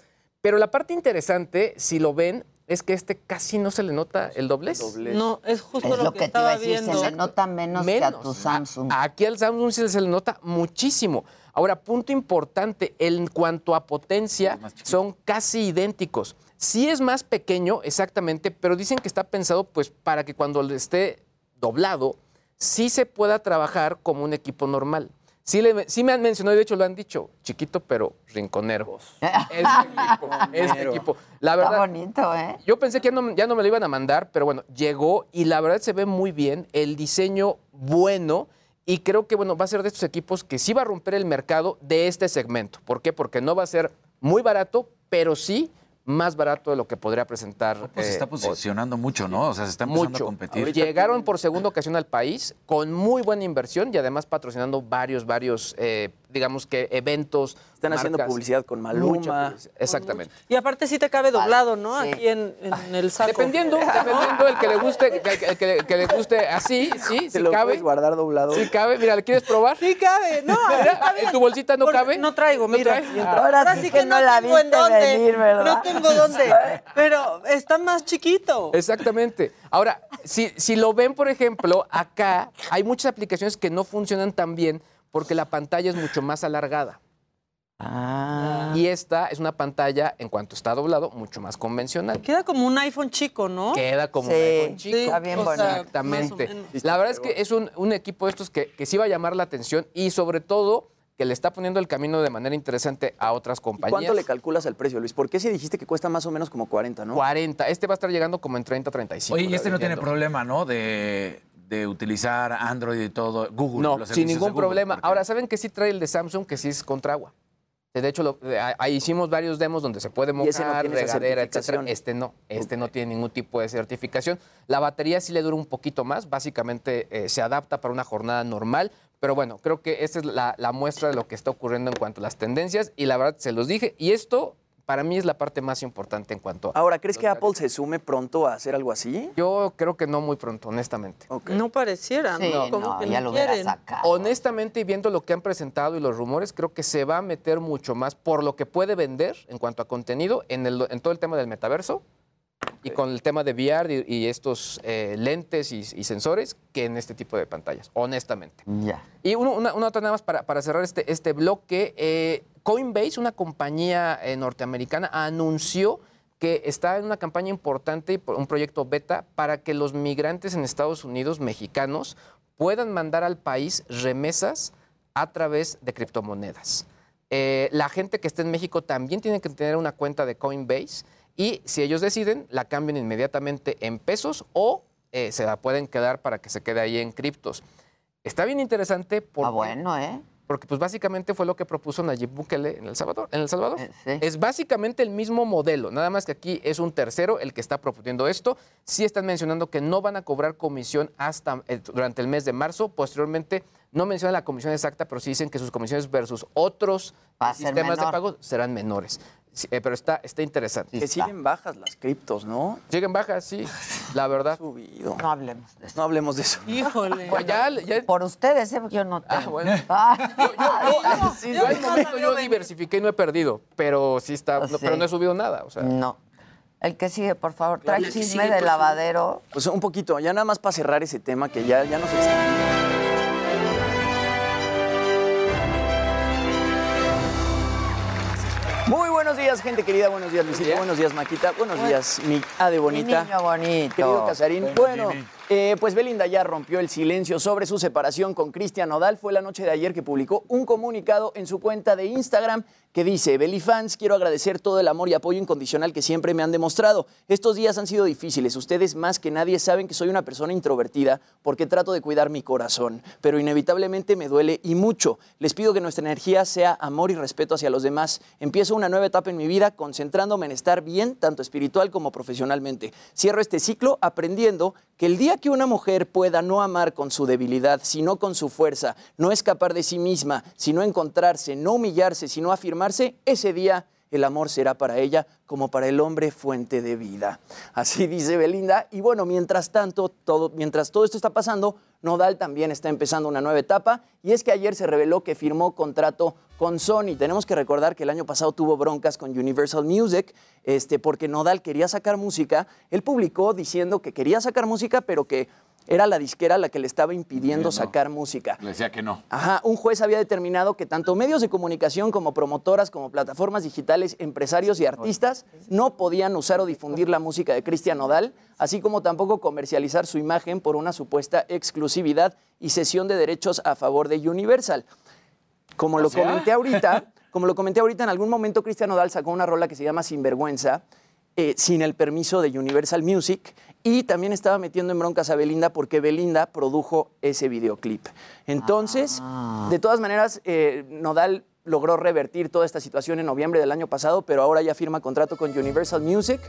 Pero la parte interesante, si lo ven, es que este casi no se le nota el doblez. No, es justo Es lo, lo que, que te iba a decir, se le nota menos, que a tu. Samsung. A- aquí al Samsung sí se le nota muchísimo. Ahora, punto importante, en cuanto a potencia, son casi idénticos. Sí es más pequeño, exactamente, pero dicen que está pensado pues para que cuando le esté doblado, sí se pueda trabajar como un equipo normal. Sí, le- sí me han mencionado, y de hecho lo han dicho, chiquito pero rinconero. Este equipo, este equipo. La Está verdad, bonito, ¿eh? yo pensé que ya no, ya no me lo iban a mandar, pero bueno, llegó y la verdad se ve muy bien, el diseño bueno y creo que bueno, va a ser de estos equipos que sí va a romper el mercado de este segmento. ¿Por qué? Porque no va a ser muy barato, pero sí más barato de lo que podría presentar. Pues se eh, está posicionando mucho, ¿no? O sea, se está empezando mucho. a competir. Llegaron por segunda ocasión al país con muy buena inversión y además patrocinando varios, varios, eh, digamos que eventos. Están haciendo publicidad con Maluma. Publicidad, Exactamente. Y aparte sí te cabe doblado, ¿no? Aquí en, en el saco. Dependiendo, dependiendo el que le guste, que, que le guste así, sí, ¿Te sí lo cabe. puedes guardar doblado? Sí cabe, mira, ¿le quieres probar? Sí cabe, no. ¿En tu bolsita no cabe? No traigo, mira. trae? Ahora sí que no la tengo en dónde. venir, ¿verdad? No tengo dónde. Pero está más chiquito. Exactamente. Ahora, si, si lo ven, por ejemplo, acá hay muchas aplicaciones que no funcionan tan bien porque la pantalla es mucho más alargada. Ah. Y esta es una pantalla, en cuanto está doblado, mucho más convencional. Queda como un iPhone chico, ¿no? Queda como Sí, un iPhone chico. sí, está bien o sea, bonito. Exactamente. La verdad es que es un, un equipo de estos que, que sí va a llamar la atención y sobre todo que le está poniendo el camino de manera interesante a otras compañías. ¿Cuánto le calculas al precio, Luis? ¿Por qué si dijiste que cuesta más o menos como 40, no? 40. Este va a estar llegando como en 30, 35. Oye, y este no tiene problema, ¿no? De, de utilizar Android y todo, Google. No, los sin ningún Google, problema. porque- Ahora, ¿saben que sí trae el de Samsung? Que sí es contra agua. De hecho, lo- eh, ahí hicimos varios demos donde se puede Y ese no mojar, tiene esa regadera, etcétera. certificación. Este no, este no tiene ningún tipo de certificación. La batería sí le dura un poquito más, básicamente eh, se adapta para una jornada normal, pero bueno, creo que esta es la, la muestra de lo que está ocurriendo en cuanto a las tendencias y la verdad se los dije y esto para mí es la parte más importante en cuanto a... Ahora, ¿crees que Apple se sume pronto a hacer algo así? Yo creo que no muy pronto, honestamente. No pareciera, Sí, ¿no? Como no, que ya no lo quieren. sacado. Honestamente, y viendo lo que han presentado y los rumores, creo que se va a meter mucho más por lo que puede vender en cuanto a contenido en, el- en todo el tema del metaverso y con el tema de VR y, y estos eh, lentes y, y sensores que en este tipo de pantallas, honestamente. Ya. Y uno- una, una otra nada más para, para cerrar este, este bloque. eh, Coinbase, una compañía eh, norteamericana, anunció que está en una campaña importante, un proyecto beta, para que los migrantes en Estados Unidos, mexicanos, puedan mandar al país remesas a través de criptomonedas. Eh, la gente que esté en México también tiene que tener una cuenta de Coinbase y si ellos deciden, la cambian inmediatamente en pesos o eh, se la pueden quedar para que se quede ahí en criptos. Está bien interesante porque, Ah, bueno, ¿eh? porque pues básicamente fue lo que propuso Nayib Bukele en El Salvador. En el Salvador. Eh, sí. Es básicamente el mismo modelo, nada más que aquí es un tercero el que está proponiendo esto. Sí están mencionando que no van a cobrar comisión hasta eh, durante el mes de marzo. Posteriormente no mencionan la comisión exacta, pero sí dicen que sus comisiones versus otros sistemas de pago serán menores. Sí, eh, pero está, está interesante. Que siguen bajas las criptos, ¿no? Siguen bajas, sí, la verdad. Subido. No hablemos de eso. No hablemos de eso. Híjole. Pues ya, ya- Por ustedes, ¿eh? Yo no tengo. Ah, bueno. Ah. Sí, yo al momento yo diversifiqué y no he perdido, pero sí está, no- Sí. pero no he subido nada. O sea, No. El que sigue, por favor, trae La que chisme sigue, de favor. lavadero. Pues un poquito, ya nada más para cerrar ese tema que ya, ya nos extendimos. Buenos días, gente querida. Buenos días, Luisito. Buenos días, Maquita. Buenos días, mi Ade bonita. Mi niño bonito. Querido Casarín. Bueno. Eh, pues Belinda ya rompió el silencio sobre su separación con Cristian Nodal. Fue la noche de ayer que publicó un comunicado en su cuenta de Instagram que dice, Beli fans, quiero agradecer todo el amor y apoyo incondicional que siempre me han demostrado. Estos días han sido difíciles. Ustedes más que nadie saben que soy una persona introvertida porque trato de cuidar mi corazón, pero inevitablemente me duele y mucho. Les pido que nuestra energía sea amor y respeto hacia los demás. Empiezo una nueva etapa en mi vida concentrándome en estar bien, tanto espiritual como profesionalmente. Cierro este ciclo aprendiendo que el día que una mujer pueda no amar con su debilidad, sino con su fuerza, no escapar de sí misma, sino encontrarse, no humillarse, sino afirmarse, ese día el amor será para ella como para el hombre fuente de vida. Así dice Belinda. Y bueno, mientras tanto, todo, mientras todo esto está pasando, Nodal también está empezando una nueva etapa. Y es que ayer se reveló que firmó contrato con Sony. Tenemos que recordar que el año pasado tuvo broncas con Universal Music, este, porque Nodal quería sacar música. Él publicó diciendo que quería sacar música, pero que era la disquera la que le estaba impidiendo sacar música. Le decía que no. Ajá, un juez había determinado que tanto medios de comunicación como promotoras, como plataformas digitales, empresarios y artistas no podían usar o difundir la música de Cristian Nodal, así como tampoco comercializar su imagen por una supuesta exclusividad y cesión de derechos a favor de Universal. Como lo sea? comenté ahorita, como lo comenté ahorita, en algún momento Cristian Nodal sacó una rola que se llama Sinvergüenza, eh, sin el permiso de Universal Music, y también estaba metiendo en broncas a Belinda porque Belinda produjo ese videoclip. Entonces, de todas maneras, eh, Nodal logró revertir toda esta situación en noviembre del año pasado, pero ahora ya firma contrato con Universal Music.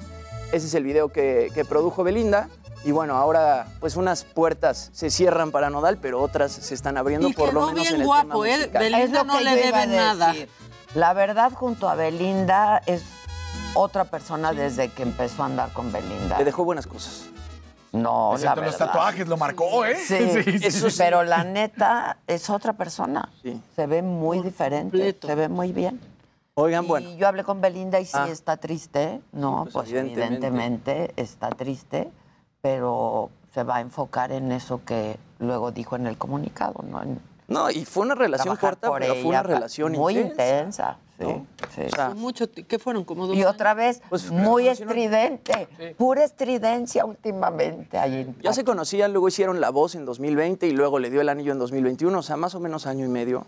Ese es el video que, que produjo Belinda. Y bueno, ahora pues unas puertas se cierran para Nodal, pero otras se están abriendo Y por lo menos bien en el guapo, tema ¿eh? musical. Belinda Es lo no que le debe nada. decir. La verdad, junto a Belinda, es otra persona desde que empezó a andar con Belinda. Le dejó buenas cosas. No, la Excepto los verdad. tatuajes, lo marcó, ¿eh? Sí, Sí, sí, eso sí. pero la neta es otra persona. Se ve muy diferente, se ve muy bien. Oigan, Y bueno. yo hablé con Belinda y sí Ah. está triste. No, pues, pues, evidentemente. evidentemente. está triste, pero se va a enfocar en eso que luego dijo en el comunicado, ¿no? En No, y fue una relación corta, pero fue una relación muy intensa. intensa. sí, sí. O sea, Mucho, ¿Qué fueron? Como dos Y otra vez, Pues, muy estridente, pura estridencia últimamente. Ahí en- Ya se conocían, luego hicieron La Voz en 2020 y luego le dio el anillo en 2021, o sea, más o menos año y medio.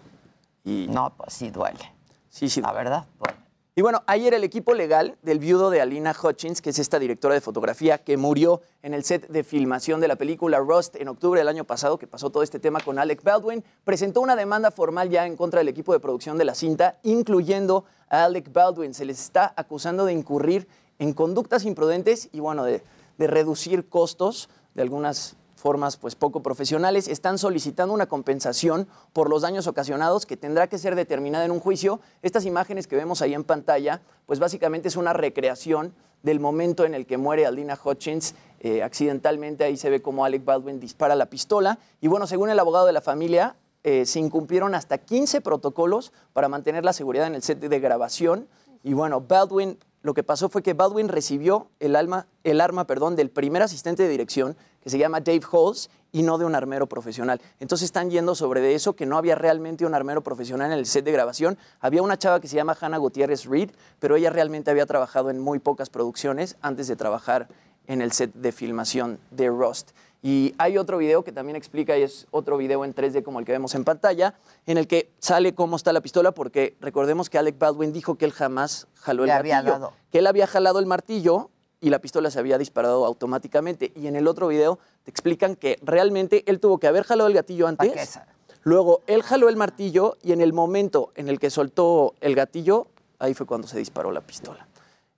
Y No, pues sí duele. sí, sí. La verdad, duele. Y bueno, ayer el equipo legal del viudo de Alina Hutchins, que es esta directora de fotografía que murió en el set de filmación de la película Rust en octubre del año pasado, que pasó todo este tema con Alec Baldwin, presentó una demanda formal ya en contra del equipo de producción de la cinta, incluyendo a Alec Baldwin. Se les está acusando de incurrir en conductas imprudentes y bueno, de, de reducir costos de algunas formas pues poco profesionales, están solicitando una compensación por los daños ocasionados que tendrá que ser determinada en un juicio. Estas imágenes que vemos ahí en pantalla, pues básicamente es una recreación del momento en el que muere Aldina Hutchins eh, accidentalmente. Ahí se ve cómo Alec Baldwin dispara la pistola. Y bueno, según el abogado de la familia, eh, se incumplieron hasta 15 protocolos para mantener la seguridad en el set de grabación. Y bueno, Baldwin, lo que pasó fue que Baldwin recibió el, alma, el arma perdón, del primer asistente de dirección, que se llama Dave Halls, y no de un armero profesional. Entonces están yendo sobre de eso, que no había realmente un armero profesional en el set de grabación. Había una chava que se llama Hannah Gutiérrez Reed, pero ella realmente había trabajado en muy pocas producciones antes de trabajar en el set de filmación de Rust. Y hay otro video que también explica, y es otro video en 3D como el que vemos en pantalla, en el que sale cómo está la pistola, porque recordemos que Alec Baldwin dijo que él jamás jaló el Le había martillo, dado. que él había jalado el martillo y la pistola se había disparado automáticamente. Y en el otro video te explican que realmente él tuvo que haber jalado el gatillo antes, luego él jaló el martillo y en el momento en el que soltó el gatillo, ahí fue cuando se disparó la pistola.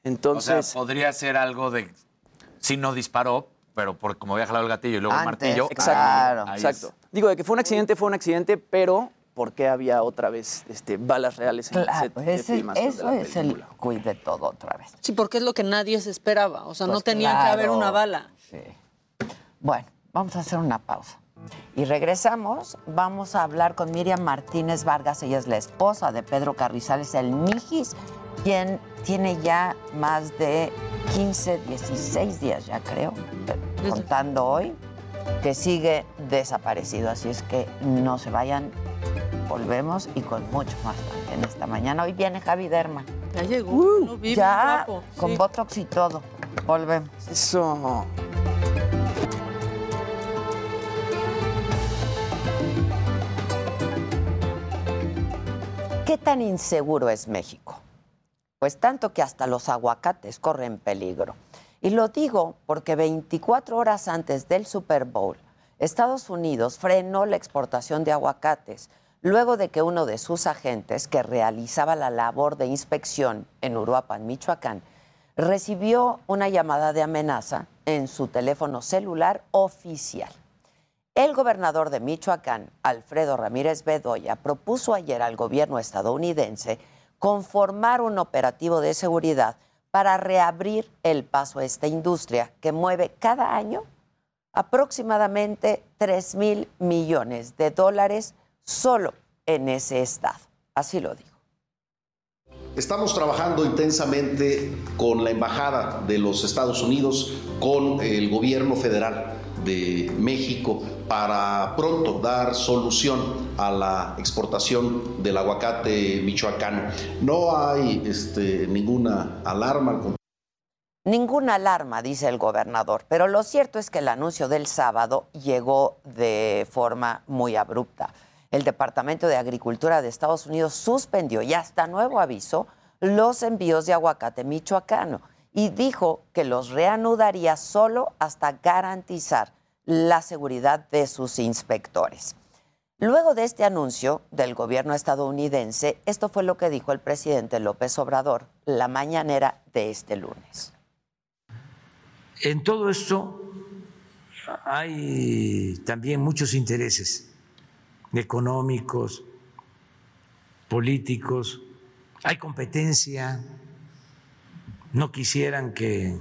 Entonces... o sea, podría ser algo de. Si no disparó, pero por como había jalado el gatillo y luego el martillo. Exacto, ahí- ahí exacto. es. Digo, de que fue un accidente, fue un accidente, pero ¿por qué había otra vez este, balas reales en el Claro, set de ese- de eso la es el película? cuid de todo otra vez. Sí, porque es lo que nadie se esperaba. O sea, no Pues tenía que claro. haber una bala. Sí. Bueno, vamos a hacer una pausa. Y regresamos, vamos a hablar con Miriam Martínez Vargas, ella es la esposa de Pedro Carrizales, el Mijis, quien tiene ya más de 15, 16 días ya creo, contando hoy, que sigue desaparecido. Así es que no se vayan, volvemos y con mucho más en esta mañana. Hoy viene Javi Derma. Ya llegó. Uh, ya, con Sí. Botox y todo. Volvemos. Eso. ¿Qué tan inseguro es México? Pues tanto que hasta los aguacates corren peligro. Y lo digo porque 24 horas antes del Super Bowl, Estados Unidos frenó la exportación de aguacates luego de que uno de sus agentes, que realizaba la labor de inspección en Uruapan, Michoacán, recibió una llamada de amenaza en su teléfono celular oficial. El gobernador de Michoacán, Alfredo Ramírez Bedoya, propuso ayer al gobierno estadounidense conformar un operativo de seguridad para reabrir el paso a esta industria que mueve cada año aproximadamente 3 mil millones de dólares solo en ese estado. Así lo dijo. Estamos trabajando intensamente con la Embajada de los Estados Unidos, con el gobierno federal de México para pronto dar solución a la exportación del aguacate michoacano. No hay este, ninguna alarma. Ninguna alarma, dice el gobernador, pero lo cierto es que el anuncio del sábado llegó de forma muy abrupta. El Departamento de Agricultura de Estados Unidos suspendió y hasta nuevo aviso los envíos de aguacate michoacano y dijo que los reanudaría solo hasta garantizar la seguridad de sus inspectores. Luego de este anuncio del gobierno estadounidense, esto fue lo que dijo el presidente López Obrador la mañanera de este lunes. En todo esto hay también muchos intereses económicos, políticos, hay competencia, no quisieran que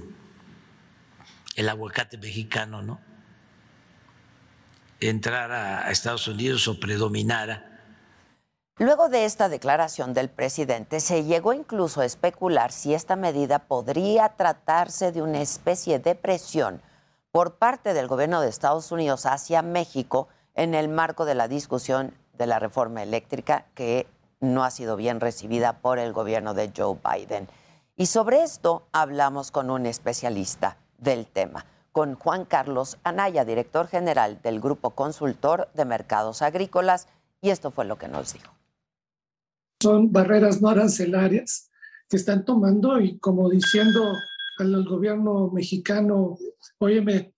el aguacate mexicano no entrara a Estados Unidos o predominara. Luego de esta declaración del presidente, se llegó incluso a especular si esta medida podría tratarse de una especie de presión por parte del gobierno de Estados Unidos hacia México en el marco de la discusión de la reforma eléctrica que no ha sido bien recibida por el gobierno de Joe Biden. Y sobre esto hablamos con un especialista del tema, con Juan Carlos Anaya, director general del Grupo Consultor de Mercados Agrícolas, y esto fue lo que nos dijo. Son barreras no arancelarias que están tomando y como diciendo al gobierno mexicano, óyeme,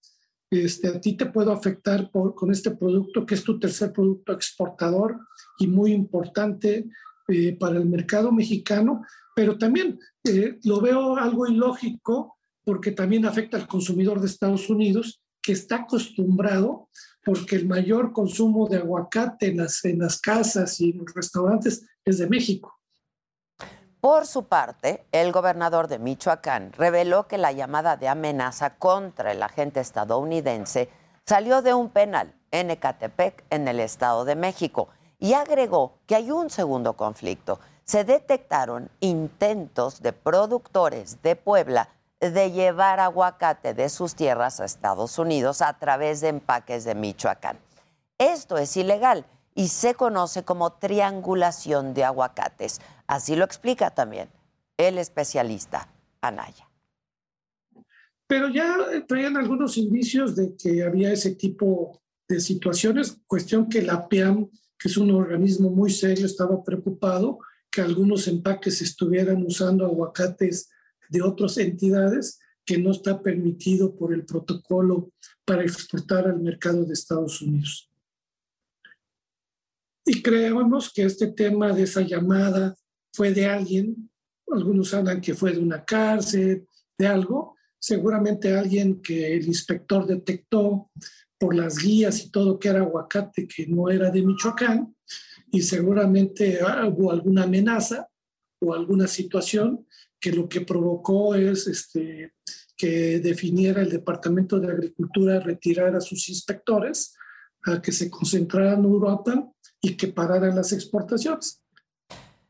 este, a ti te puedo afectar por, con este producto, que es tu tercer producto exportador y muy importante eh, para el mercado mexicano, pero también eh, lo veo algo ilógico porque también afecta al consumidor de Estados Unidos, que está acostumbrado, porque el mayor consumo de aguacate en las, en las casas y en los restaurantes es de México. Por su parte, el gobernador de Michoacán reveló que la llamada de amenaza contra el agente estadounidense salió de un penal en Ecatepec, en el Estado de México, y agregó que hay un segundo conflicto. Se detectaron intentos de productores de Puebla de llevar aguacate de sus tierras a Estados Unidos a través de empaques de Michoacán. Esto es ilegal y se conoce como triangulación de aguacates. Así lo explica también el especialista Anaya. Pero ya traían algunos indicios de que había ese tipo de situaciones, cuestión que la PIAM, que es un organismo muy serio, estaba preocupado que algunos empaques estuvieran usando aguacates de otras entidades que no está permitido por el protocolo para exportar al mercado de Estados Unidos. Y creemos que este tema de esa llamada fue de alguien, algunos hablan que fue de una cárcel, de algo, seguramente alguien que el inspector detectó por las guías y todo que era aguacate, que no era de Michoacán, y seguramente hubo alguna amenaza o alguna situación que lo que provocó es este, que definiera el Departamento de Agricultura retirar a sus inspectores, a que se concentraran en Europa y que pararan las exportaciones.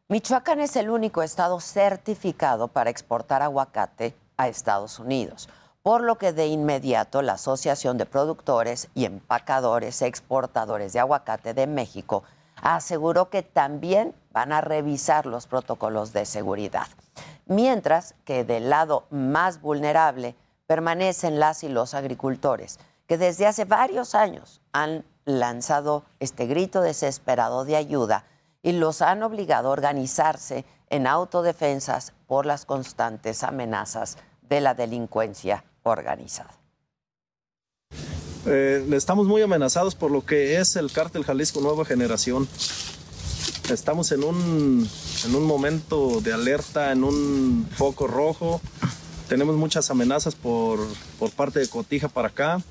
Michoacán es el único estado certificado para exportar aguacate a Estados Unidos, por lo que de inmediato la Asociación de Productores y Empacadores Exportadores de Aguacate de México aseguró que también van a revisar los protocolos de seguridad. mientras que del lado más vulnerable permanecen las y los agricultores, que desde hace varios años han lanzado este grito desesperado de ayuda y los han obligado a organizarse en autodefensas por las constantes amenazas de la delincuencia organizada. Eh, estamos muy amenazados por lo que es el cártel Jalisco Nueva Generación. Estamos en un, en un momento de alerta, en un foco rojo. Tenemos muchas amenazas por, por parte de Cotija para acá.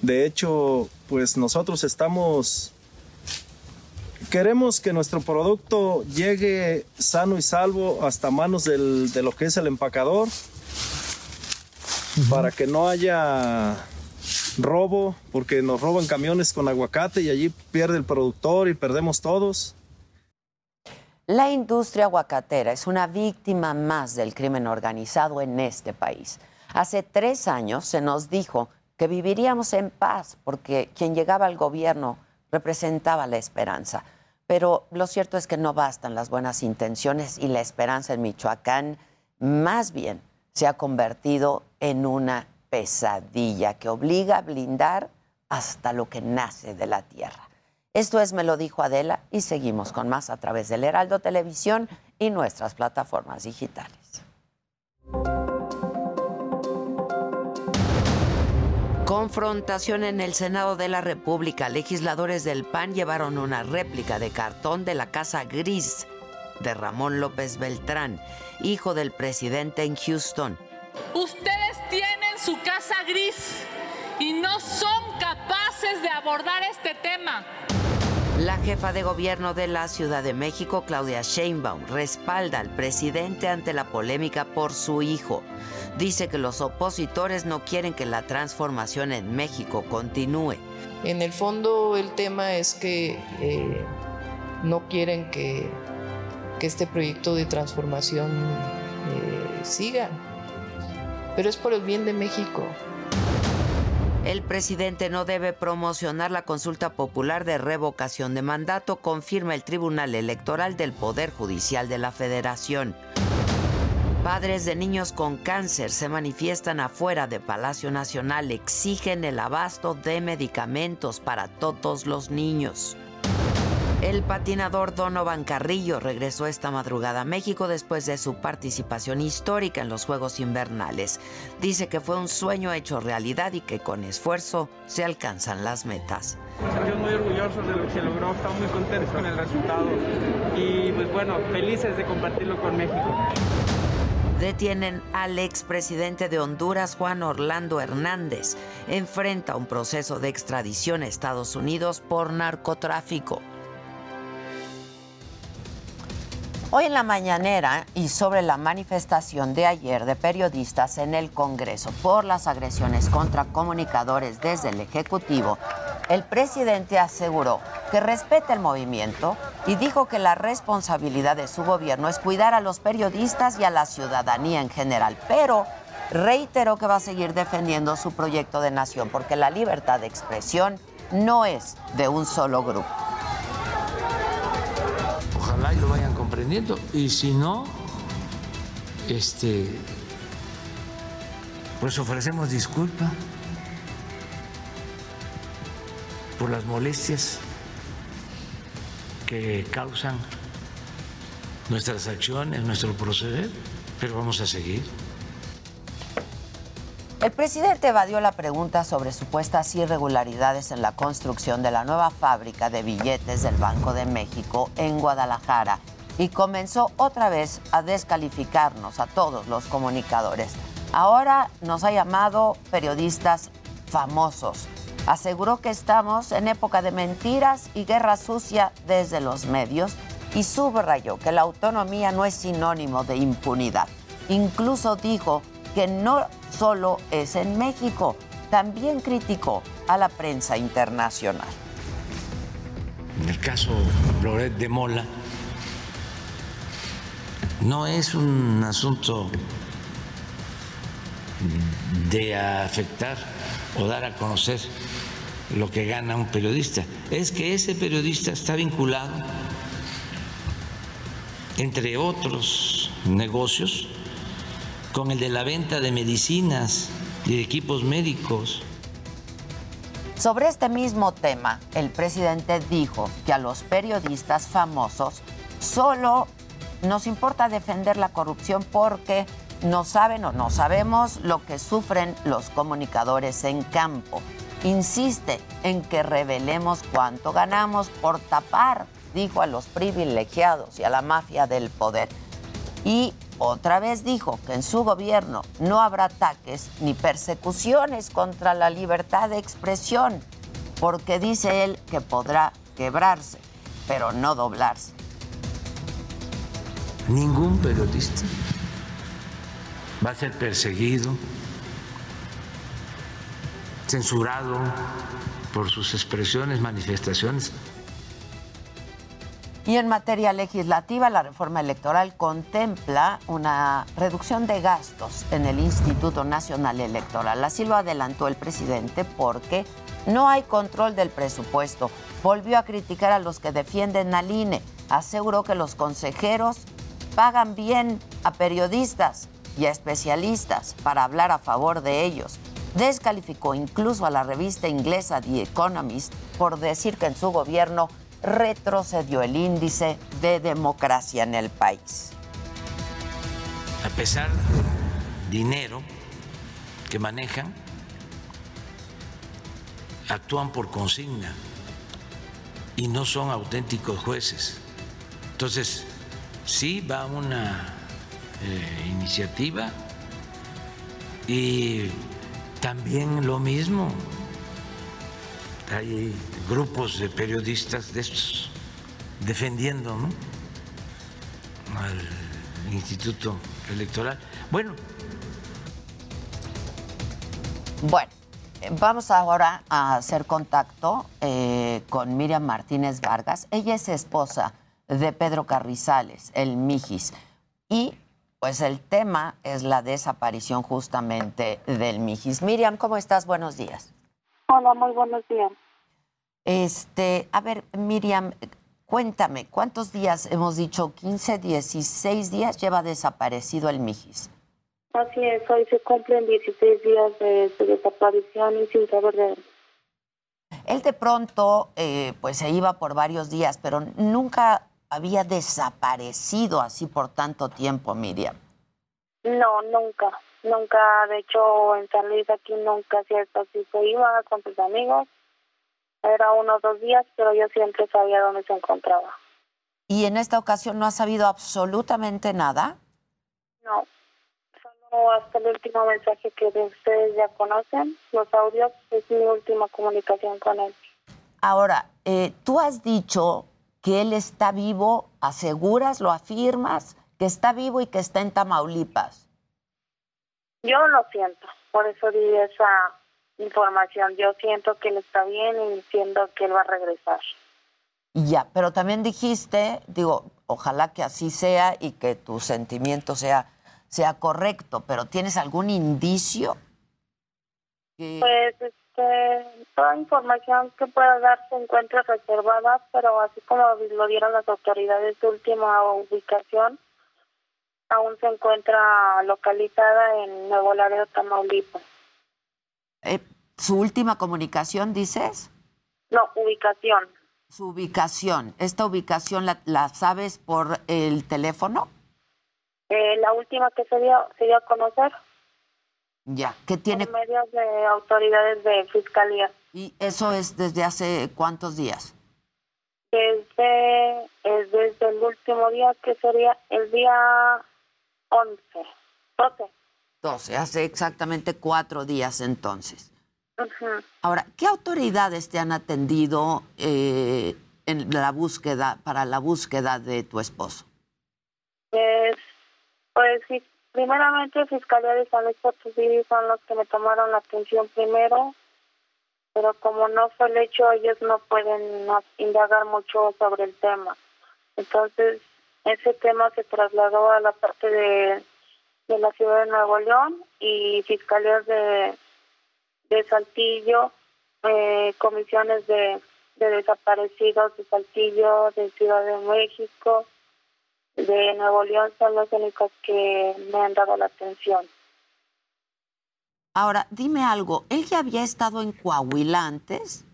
De hecho, pues nosotros estamos queremos que nuestro producto llegue sano y salvo hasta manos del, de lo que es el empacador para que no haya robo, porque nos roban camiones con aguacate y allí pierde el productor y perdemos todos. La industria aguacatera es una víctima más del crimen organizado en este país. Hace tres años se nos dijo que viviríamos en paz porque quien llegaba al gobierno representaba la esperanza. Pero lo cierto es que no bastan las buenas intenciones y la esperanza en Michoacán más bien se ha convertido en una pesadilla que obliga a blindar hasta lo que nace de la tierra. Esto es Me lo dijo Adela y seguimos con más a través del Heraldo Televisión y nuestras plataformas digitales. Confrontación en el Senado de la República. Legisladores del PAN llevaron una réplica de cartón de la Casa Gris de Ramón López Beltrán, hijo del presidente en Houston. Ustedes tienen su casa gris y no son capaces de abordar este tema. La jefa de gobierno de la Ciudad de México, Claudia Sheinbaum, respalda al presidente ante la polémica por su hijo. Dice que los opositores no quieren que la transformación en México continúe. En el fondo el tema es que eh, no quieren que, que, este proyecto de transformación eh, siga, pero es por el bien de México. El presidente no debe promocionar la consulta popular de revocación de mandato, confirma el Tribunal Electoral del Poder Judicial de la Federación. Padres de niños con cáncer se manifiestan afuera de Palacio Nacional, exigen el abasto de medicamentos para todos los niños. El patinador Donovan Carrillo regresó esta madrugada a México después de su participación histórica en los Juegos Invernales. Dice que fue un sueño hecho realidad y que con esfuerzo se alcanzan las metas. Estamos muy orgullosos de lo que se logró, estamos muy contentos con el resultado y pues bueno, felices de compartirlo con México. Detienen al expresidente de Honduras, Juan Orlando Hernández. Enfrenta un proceso de extradición a Estados Unidos por narcotráfico. Hoy en la mañanera y sobre la manifestación de ayer de periodistas en el Congreso por las agresiones contra comunicadores desde el Ejecutivo, el presidente aseguró que respeta el movimiento y dijo que la responsabilidad de su gobierno es cuidar a los periodistas y a la ciudadanía en general, pero reiteró que va a seguir defendiendo su proyecto de nación porque la libertad de expresión no es de un solo grupo. Y si no, este, pues ofrecemos disculpa por las molestias que causan nuestras acciones, nuestro proceder, pero vamos a seguir. El presidente evadió la pregunta sobre supuestas irregularidades en la construcción de la nueva fábrica de billetes del Banco de México en Guadalajara y comenzó otra vez a descalificarnos a todos los comunicadores. Ahora nos ha llamado periodistas famosos. Aseguró que estamos en época de mentiras y guerra sucia desde los medios y subrayó que la autonomía no es sinónimo de impunidad. Incluso dijo que no solo es en México, también criticó a la prensa internacional. En el caso Loret de Mola, no es un asunto de afectar o dar a conocer lo que gana un periodista, es que ese periodista está vinculado, entre otros negocios, con el de la venta de medicinas y de equipos médicos. Sobre este mismo tema, el presidente dijo que a los periodistas famosos solo nos importa defender la corrupción porque no saben o no sabemos lo que sufren los comunicadores en campo. Insiste en que revelemos cuánto ganamos por tapar, dijo a los privilegiados y a la mafia del poder. Y otra vez dijo que en su gobierno no habrá ataques ni persecuciones contra la libertad de expresión, porque dice él que podrá quebrarse, pero no doblarse. Ningún periodista va a ser perseguido, censurado por sus expresiones, manifestaciones. Y en materia legislativa, la reforma electoral contempla una reducción de gastos en el Instituto Nacional Electoral. Así lo adelantó el presidente porque no hay control del presupuesto. Volvió a criticar a los que defienden al INE. Aseguró que los consejeros pagan bien a periodistas y a especialistas para hablar a favor de ellos. Descalificó incluso a la revista inglesa The Economist por decir que en su gobierno retrocedió el índice de democracia en el país. A pesar dinero que manejan, actúan por consigna y no son auténticos jueces. Entonces, sí va una eh, iniciativa y también lo mismo. Hay grupos de periodistas de estos defendiendo al Instituto Electoral. Bueno. Bueno, vamos ahora a hacer contacto eh, con Miriam Martínez Vargas. Ella es esposa de Pedro Carrizales, el Mijis. Y pues el tema es la desaparición justamente del Mijis. Miriam, ¿cómo estás? Buenos días. Hola, muy buenos días. Este, a ver, Miriam, cuéntame, ¿cuántos días hemos dicho? ¿15, 16 días lleva desaparecido el Mijis? Así es, hoy se cumplen 16 días de su desaparición y sin saber de él. Él de pronto, eh, pues se iba por varios días, pero nunca había desaparecido así por tanto tiempo, Miriam. No, nunca, nunca. De hecho, en San Luis aquí nunca cierto así se iba con sus amigos. Era uno o dos días, pero yo siempre sabía dónde se encontraba. ¿Y en esta ocasión no ha sabido absolutamente nada? No, solo hasta el último mensaje que ustedes ya conocen, los audios, es mi última comunicación con él. Ahora, eh, tú has dicho que él está vivo, aseguras, lo afirmas, que está vivo y que está en Tamaulipas. Yo lo siento, por eso di esa información. Yo siento que él está bien y siento que él va a regresar. Ya, pero también dijiste, digo, ojalá que así sea y que tu sentimiento sea, sea correcto, pero ¿tienes algún indicio? Que... Pues este, toda información que pueda dar se encuentra reservada, pero así como lo dieron las autoridades de última ubicación, aún se encuentra localizada en Nuevo Laredo, Tamaulipas. Eh, ¿Su última comunicación, dices? No, ubicación. Su ubicación. ¿Esta ubicación la, la sabes por el teléfono? Eh, la última que se dio, se dio a conocer Ya. ¿Qué tiene? por medios de autoridades de fiscalía. ¿Y eso es desde hace cuántos días? Desde, es desde el último día, que sería el día 11, 12. 12, hace exactamente cuatro días entonces. Ahora, ¿qué autoridades te han atendido eh, en la búsqueda, para la búsqueda de tu esposo? Es, pues sí, primeramente Fiscalía de San Luis Potosí son los que me tomaron la atención primero, pero como no fue el hecho, ellos no pueden indagar mucho sobre el tema. Entonces, ese tema se trasladó a la parte de, de la ciudad de Nuevo León y fiscalías de, de Saltillo, eh, comisiones de desaparecidos de Saltillo, de Ciudad de México, de Nuevo León son los únicos que me han dado la atención. Ahora, dime algo, ¿él ya había estado en Coahuila antes?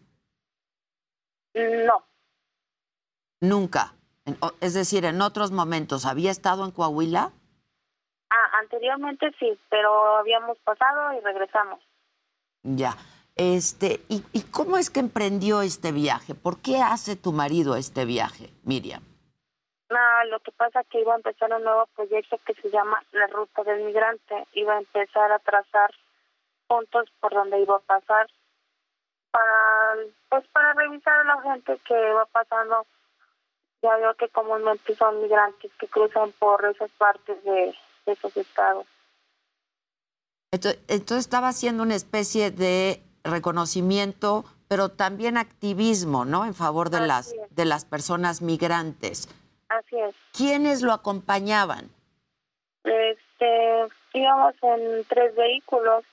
No, Nunca. Es decir, en otros momentos, ¿había estado en Coahuila? ah, anteriormente sí, pero habíamos pasado y regresamos. Ya. Este, ¿y, y cómo es que emprendió este viaje? ¿Por qué hace tu marido este viaje, Miriam? No, lo que pasa es que iba a empezar un nuevo proyecto que se llama La Ruta del Migrante. Iba a empezar a trazar puntos por donde iba a pasar para, pues para revisar a la gente que va pasando. Ya veo que comúnmente son migrantes que cruzan por esas partes de, de esos estados. Entonces, entonces estaba haciendo una especie de reconocimiento, pero también activismo, ¿no? En favor de las, es. de las personas migrantes. Así es. ¿Quiénes lo acompañaban? Este, íbamos en tres vehículos.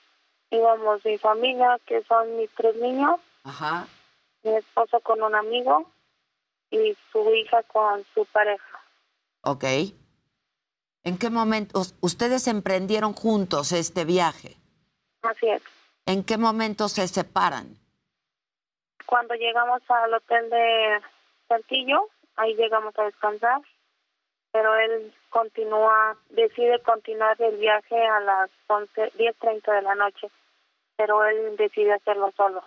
Íbamos mi familia, que son mis tres niños, Ajá. mi esposo con un amigo y su hija con su pareja. Ok. ¿En qué momento us- ustedes emprendieron juntos este viaje? Así es. ¿En qué momento se separan? Cuando llegamos al hotel de Saltillo, ahí llegamos a descansar, pero él continúa, decide continuar el viaje a las 11, 10.30 de la noche, pero él decide hacerlo solo.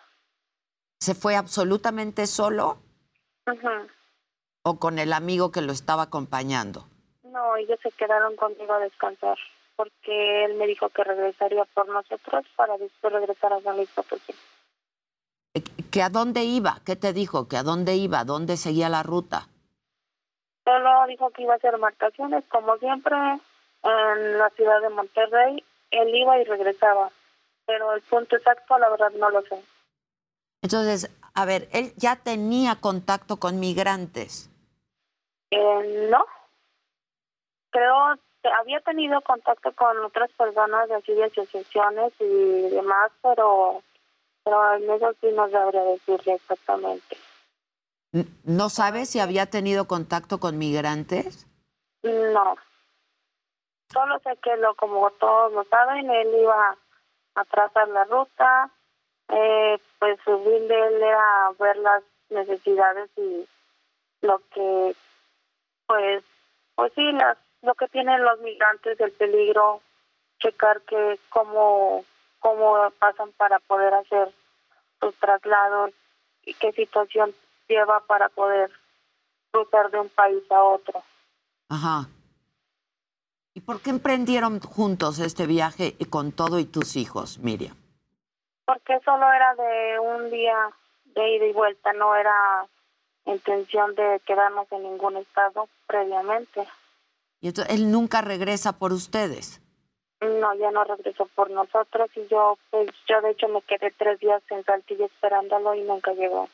¿Se fue absolutamente solo o con el amigo que lo estaba acompañando? No, ellos se quedaron conmigo a descansar, porque él me dijo que regresaría por nosotros para después regresar a San Luis Potosí. ¿Que a dónde iba? ¿Qué te dijo? ¿Que a dónde iba? ¿Dónde seguía la ruta? Solo dijo que iba a hacer marcaciones, como siempre, en la ciudad de Monterrey. Él iba y regresaba, pero el punto exacto, la verdad, no lo sé. Entonces, a ver, él ya tenía contacto con migrantes. Eh, no. Creo que había tenido contacto con otras personas de así de asociaciones y demás, pero, pero en eso sí no sabría decirle exactamente. ¿No sabes si había tenido contacto con migrantes? No. Solo sé que lo como todos lo saben, él iba a trazar la ruta, eh, pues su él era ver las necesidades y lo que, pues, pues sí, las, lo que tienen los migrantes, el peligro, checar que cómo, cómo pasan para poder hacer sus traslados y qué situación lleva para poder cruzar de un país a otro. Ajá. ¿Y por qué emprendieron juntos este viaje y con todo y tus hijos, Miriam? porque solo era de un día de ida y vuelta, no era intención de quedarnos en ningún estado previamente. Y entonces él nunca regresa por ustedes. No, ya no regresó por nosotros y yo, pues yo de hecho me quedé tres días en Saltillo esperándolo y nunca llegó.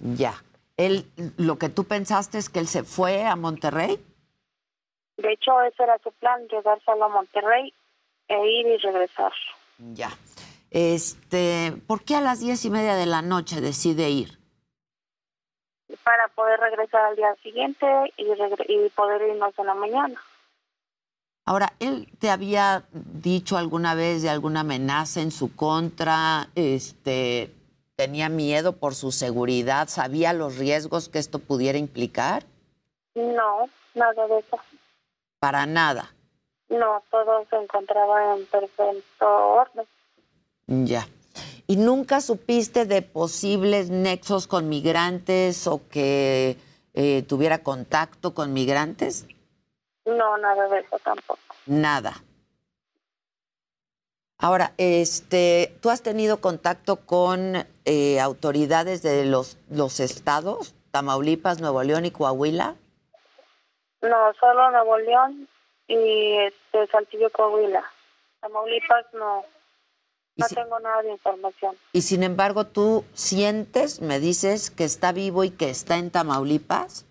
Ya. Él, lo que tú pensaste es que él se fue a Monterrey. De hecho, ese era su plan, llegar solo a Monterrey e ir y regresar. Ya. Este, ¿por qué a las diez y media de la noche decide ir? Para poder regresar al día siguiente y, y poder irnos en la mañana. Ahora, ¿él te había dicho alguna vez de alguna amenaza en su contra? Este, ¿Tenía miedo por su seguridad? ¿Sabía los riesgos que esto pudiera implicar? No, nada de eso. Para nada. No, todo se encontraba en perfecto orden. Ya. ¿Y nunca supiste de posibles nexos con migrantes o que eh, tuviera contacto con migrantes? No, nada de eso tampoco. Nada. Ahora, este, ¿tú has tenido contacto con eh, autoridades de los, los estados, Tamaulipas, Nuevo León y Coahuila? No, solo Nuevo León y este Saltillo Coahuila. Tamaulipas no. No tengo nada de información. Y sin embargo, ¿tú sientes, me dices, que está vivo y que está en Tamaulipas?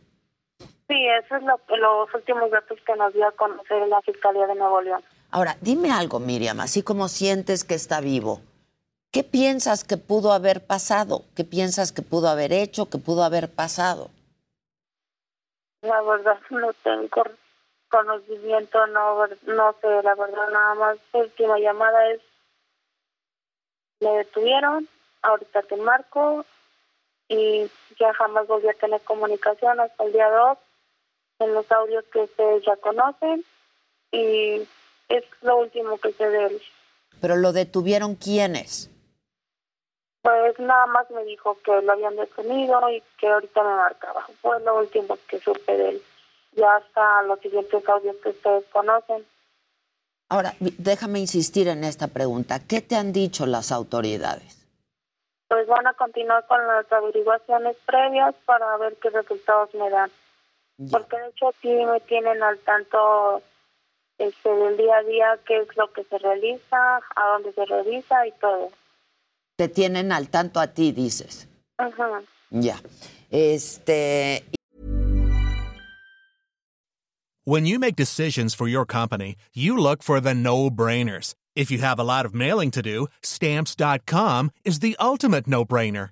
Sí, eso es lo, los últimos datos que nos dio a conocer la Fiscalía de Nuevo León. Ahora, dime algo, Miriam, así como sientes que está vivo, ¿qué piensas que pudo haber pasado? ¿Qué piensas que pudo haber hecho, que pudo haber pasado? La verdad no tengo conocimiento, no, no sé, la verdad nada más. Última llamada es, me detuvieron, ahorita te marco y ya jamás volví a tener comunicación hasta el día de hoy en los audios que ustedes ya conocen y es lo último que sé de él. Pero lo detuvieron quiénes? Pues nada más me dijo que lo habían detenido y que ahorita me marcaba. Fue lo último que supe de él. Ya hasta los siguientes audios que ustedes conocen. Ahora, déjame insistir en esta pregunta. ¿Qué te han dicho las autoridades? Pues van a continuar con las averiguaciones previas para ver qué resultados me dan. Porque de hecho sí me tienen al tanto este, del día a día, qué es lo que se realiza, a dónde se realiza y todo. Te tienen al tanto a ti, dices. Ajá. Ya. Este, When you make decisions for your company, you look for the no brainers. If you have a lot of mailing to do, stamps.com is the ultimate no brainer.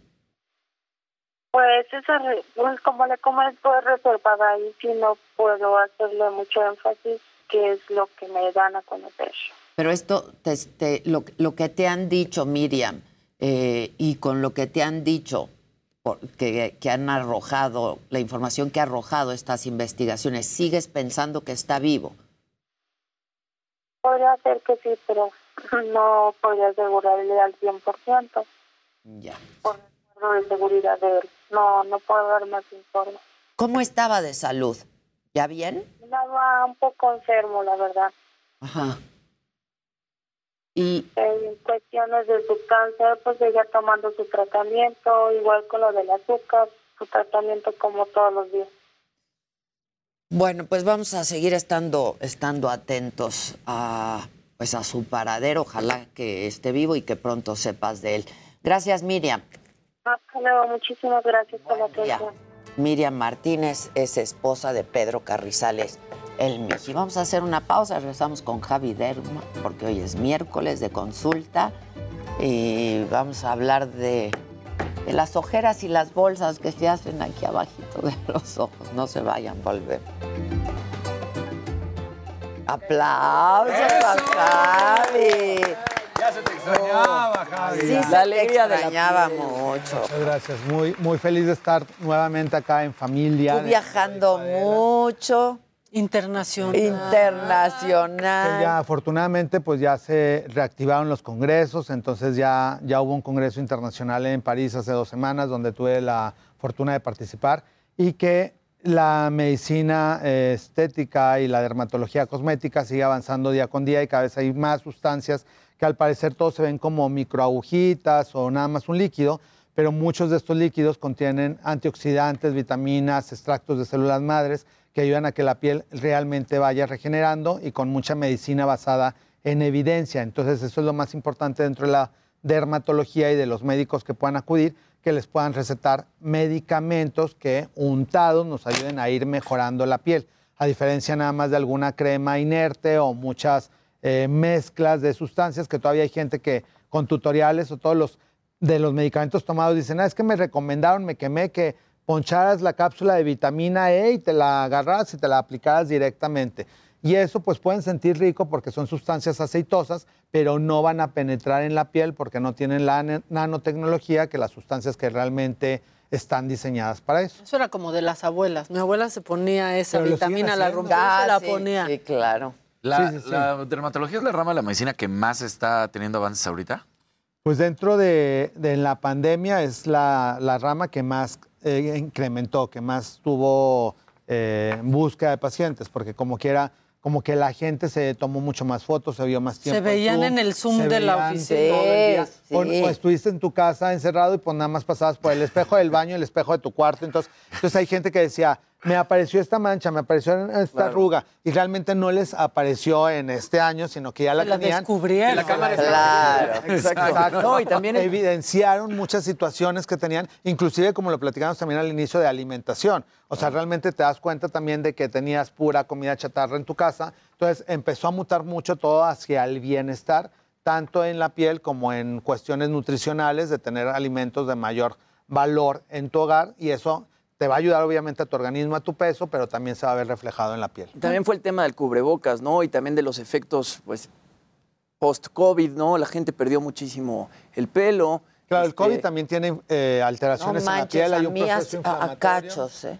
Pues esa, pues como le comento, es reservada y si no puedo hacerle mucho énfasis, que es lo que me dan a conocer. Pero esto, te- te- lo, lo que te han dicho, Miriam, eh, y con lo que te han dicho, que, que han arrojado, la información que ha arrojado estas investigaciones, ¿sigues pensando que está vivo? Podría ser que sí, pero no podría asegurarle al 100% Ya. por el de seguridad de él. No, no puedo dar más informe. ¿Cómo estaba de salud? ¿Ya bien? Estaba un poco enfermo, la verdad. Ajá. Y En cuestiones de su cáncer, pues ella tomando su tratamiento, igual con lo del azúcar, su tratamiento como todos los días. Bueno, pues vamos a seguir estando, estando atentos a, pues a su paradero. Ojalá que esté vivo y que pronto sepas de él. Gracias, Miriam. Hasta luego, muchísimas gracias por la atención. Miriam Martínez es esposa de Pedro Carrizales, el Miji. Vamos a hacer una pausa, regresamos con Javi Derma, porque hoy es miércoles de consulta y vamos a hablar de, de las ojeras y las bolsas que se hacen aquí abajito de los ojos. No se vayan, volver. Aplausos a Javi. Ya se te extrañaba, Javi. Sí, La se te alegría de la extrañaba piel. mucho. Muchas gracias. Muy, muy feliz de estar nuevamente acá en familia. Tú viajando mucho. Internacional. Internacional. Que ya afortunadamente pues ya se reactivaron los congresos, entonces ya, ya hubo un congreso internacional en París hace dos semanas donde tuve la fortuna de participar y que la medicina eh, estética y la dermatología cosmética sigue avanzando día con día y cada vez hay más sustancias que al parecer todos se ven como microagujitas o nada más un líquido, pero muchos de estos líquidos contienen antioxidantes, vitaminas, extractos de células madres que ayudan a que la piel realmente vaya regenerando y con mucha medicina basada en evidencia. Entonces eso es lo más importante dentro de la dermatología y de los médicos que puedan acudir, que les puedan recetar medicamentos que untados nos ayuden a ir mejorando la piel, a diferencia nada más de alguna crema inerte o muchas eh, mezclas de sustancias que todavía hay gente que con tutoriales o todos los de los medicamentos tomados dicen, ah, es que me recomendaron, me quemé que poncharas la cápsula de vitamina E y te la agarras y te la aplicaras directamente. Y eso pues pueden sentir rico porque son sustancias aceitosas, pero no van a penetrar en la piel porque no tienen la na- nanotecnología que las sustancias que realmente están diseñadas para eso. Eso era como de las abuelas. Mi abuela se ponía esa Pero vitamina, la rompía Ah, la sí, ponía. Sí, claro. La, Sí, sí, sí. la dermatología es la rama de la medicina que más está teniendo avances ahorita. Pues dentro de, de la pandemia es la, la rama que más eh, incrementó, que más tuvo eh, búsqueda de pacientes, porque como quiera, como que la gente se tomó mucho más fotos, se vio más tiempo. Se en veían Zoom, en el Zoom se de la oficina. Sí, O, o estuviste en tu casa encerrado y pues nada más pasabas por el espejo del baño, el espejo de tu cuarto. Entonces, entonces hay gente que decía, me apareció esta mancha, me apareció esta Claro. arruga. Y realmente no les apareció en este año, sino que ya la la tenían. descubrieron. Y la cámara Claro, Exacto. exacto. No, y también evidenciaron muchas situaciones que tenían, inclusive como lo platicamos también al inicio de alimentación. O sea, realmente te das cuenta también de que tenías pura comida chatarra en tu casa. Entonces empezó a mutar mucho todo hacia el bienestar, tanto en la piel como en cuestiones nutricionales, de tener alimentos de mayor valor en tu hogar y eso te va a ayudar obviamente a tu organismo, a tu peso, pero también se va a ver reflejado en la piel. También fue el tema del cubrebocas, ¿no? Y también de los efectos, pues, post-COVID, ¿no? La gente perdió muchísimo el pelo. Claro, el Este, COVID también tiene eh, alteraciones en la piel, hay un proceso inflamatorio. ¿eh?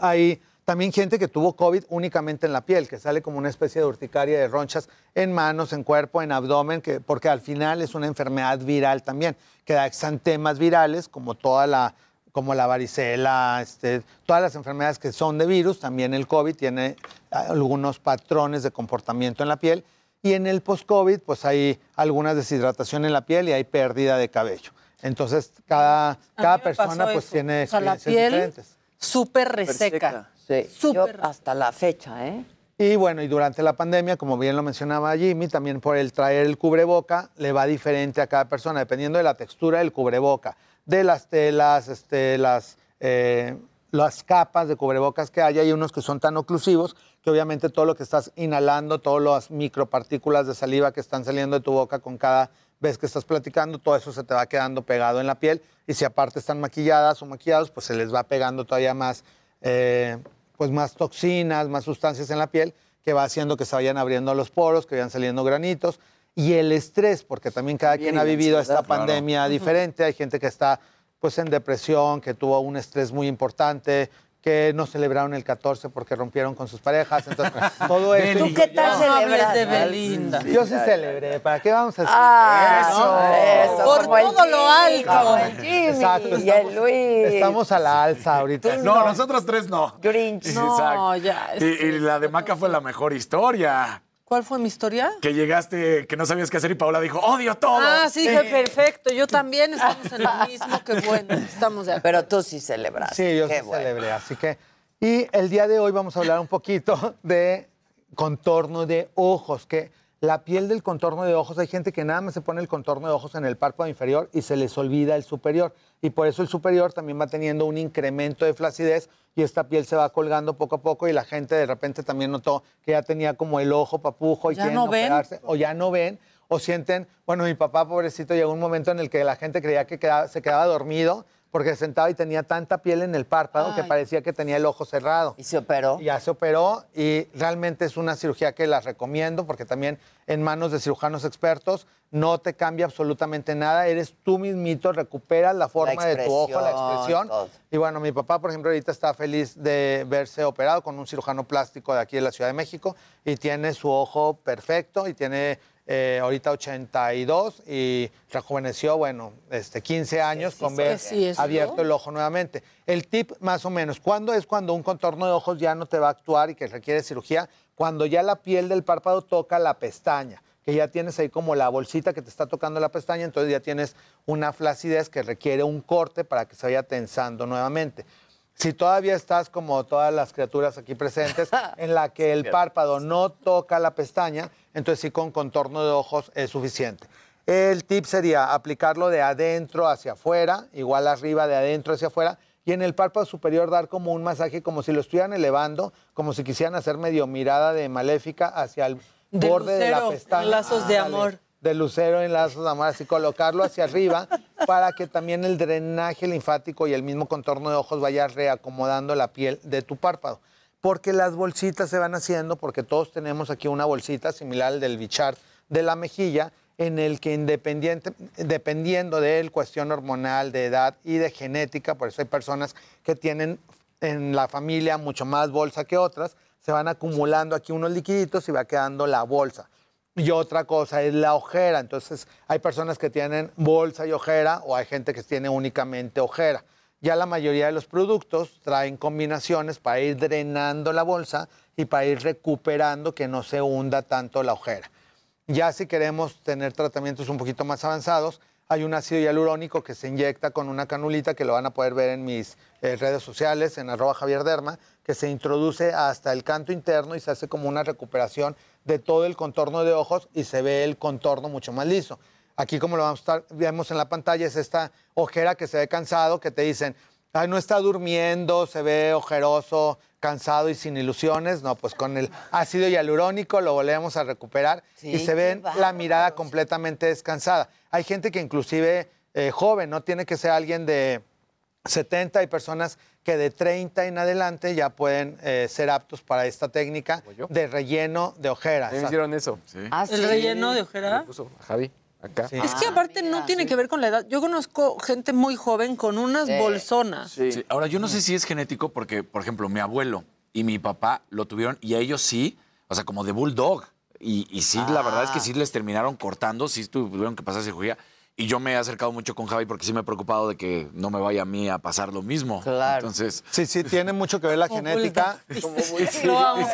Hay también gente que tuvo COVID únicamente en la piel, que sale como una especie de urticaria de ronchas en manos, en cuerpo, en abdomen, que, porque al final es una enfermedad viral también, que da exantemas virales, como toda la como la varicela, este, todas las enfermedades que son de virus, también el COVID tiene algunos patrones de comportamiento en la piel. Y en el post-COVID, pues hay algunas deshidratación en la piel y hay pérdida de cabello. Entonces, cada, cada persona pues eso. tiene O sea, la experiencias piel diferentes. súper reseca. Sí, yo hasta la fecha, ¿eh? Y bueno, y durante la pandemia, como bien lo mencionaba Jimmy, también por el traer el cubreboca, le va diferente a cada persona, dependiendo de la textura del cubreboca, de las telas, este, las, eh, las capas de cubrebocas que hay. Hay unos que son tan oclusivos que obviamente todo lo que estás inhalando, todas las micropartículas de saliva que están saliendo de tu boca con cada vez que estás platicando, todo eso se te va quedando pegado en la piel. Y si aparte están maquilladas o maquillados, pues se les va pegando todavía más, eh, pues más toxinas, más sustancias en la piel, que va haciendo que se vayan abriendo los poros, que vayan saliendo granitos. Y el estrés, porque también cada quien ha vivido esta claro. pandemia diferente. Hay gente que está pues en depresión, que tuvo un estrés muy importante, que no celebraron el 14 porque rompieron con sus parejas. Entonces, todo eso. ¿Tú qué tal No celebras? de Belinda. Yo sí celebré. ¿Para qué vamos a decir? Ah, eso, Por como el todo lo alto. Jimmy Exacto, y el Luis. Estamos a la alza ahorita. No, nosotros tres no. Grinch. No, ya, Y, y la de Maca fue la mejor historia. ¿Cuál fue mi historia? Que llegaste, que no sabías qué hacer y Paola dijo, odio todo. Ah, sí, dije, perfecto. Yo también estamos en lo mismo. Qué bueno. Estamos de acuerdo. Pero tú sí celebraste. Sí, yo Qué sí bueno. celebré. Así que, y el día de hoy vamos a hablar un poquito de contorno de ojos, que la piel del contorno de ojos, hay gente que nada más se pone el contorno de ojos en el párpado inferior y se les olvida el superior. Y por eso el superior también va teniendo un incremento de flacidez y esta piel se va colgando poco a poco y la gente de repente también notó que ya tenía como el ojo papujo y ¿Ya quieren no ven? operarse, o ya no ven o sienten, bueno, mi papá pobrecito llegó un momento en el que la gente creía que quedaba- se quedaba dormido porque se sentaba y tenía tanta piel en el párpado que parecía que tenía el ojo cerrado. ¿Y se operó? Ya se operó y realmente es una cirugía que la recomiendo porque también en manos de cirujanos expertos no te cambia absolutamente nada, eres tú mismito, recuperas la forma de tu ojo, la expresión, expresión. todo. Y bueno, mi papá, por ejemplo, ahorita está feliz de verse operado con un cirujano plástico de aquí de la Ciudad de México y tiene su ojo perfecto y tiene eh, ahorita 82 y rejuveneció, bueno, este, 15 años con ver sí, abierto el ojo nuevamente. El tip más o menos, ¿cuándo es cuando un contorno de ojos ya no te va a actuar y que requiere cirugía? Cuando ya la piel del párpado toca la pestaña, que ya tienes ahí como la bolsita que te está tocando la pestaña, entonces ya tienes una flacidez que requiere un corte para que se vaya tensando nuevamente. Si todavía estás como todas las criaturas aquí presentes, en la que el párpado no toca la pestaña, entonces sí con contorno de ojos es suficiente. El tip sería aplicarlo de adentro hacia afuera, igual arriba de adentro hacia afuera, y en el párpado superior dar como un masaje, como si lo estuvieran elevando, como si quisieran hacer medio mirada de maléfica hacia el De borde de la pestaña. lazos de amor. De lucero en lazos de amor, así colocarlo hacia arriba para que también el drenaje linfático y el mismo contorno de ojos vaya reacomodando la piel de tu párpado. Porque las bolsitas se van haciendo, porque todos tenemos aquí una bolsita similar al del bichar de la mejilla, en el que independiente, dependiendo de él, cuestión hormonal, de edad y de genética, por eso hay personas que tienen en la familia mucho más bolsa que otras, se van acumulando aquí unos liquiditos y va quedando la bolsa. Y otra cosa es la ojera. Entonces, hay personas que tienen bolsa y ojera o hay gente que tiene únicamente ojera. Ya la mayoría de los productos traen combinaciones para ir drenando la bolsa y para ir recuperando que no se hunda tanto la ojera. Ya si queremos tener tratamientos un poquito más avanzados, hay un ácido hialurónico que se inyecta con una canulita que lo van a poder ver en mis eh, redes sociales, en arroba Javier Derma, que se introduce hasta el canto interno y se hace como una recuperación de todo el contorno de ojos y se ve el contorno mucho más liso. Aquí como lo vamos a vemos en la pantalla es esta ojera que se ve cansado, que te dicen, ay, no está durmiendo, se ve ojeroso, cansado y sin ilusiones. No, pues con el ácido hialurónico lo volvemos a recuperar Sí, y se ve la mirada completamente descansada. Hay gente que inclusive eh, joven, no tiene que ser alguien de 70, hay personas que de 30 en adelante ya pueden eh, ser aptos para esta técnica de relleno de ojeras. Me hicieron eso. ¿Ah, ¿El relleno de ojera? Javi, acá. Es que aparte no tiene que ver con la edad. Yo conozco gente muy joven con unas bolsonas. Sí. Ahora, yo no sé si es genético porque, por ejemplo, mi abuelo y mi papá lo tuvieron y a ellos sí, o sea, como de bulldog. Y, y sí, la verdad es que sí les terminaron cortando, sí tuvieron que pasar cirugía. Y yo me he acercado mucho con Javi porque sí me he preocupado de que no me vaya a mí a pasar lo mismo. Claro. Entonces, Sí, sí, tiene mucho que ver la Como genética. bulldog. Lo amo.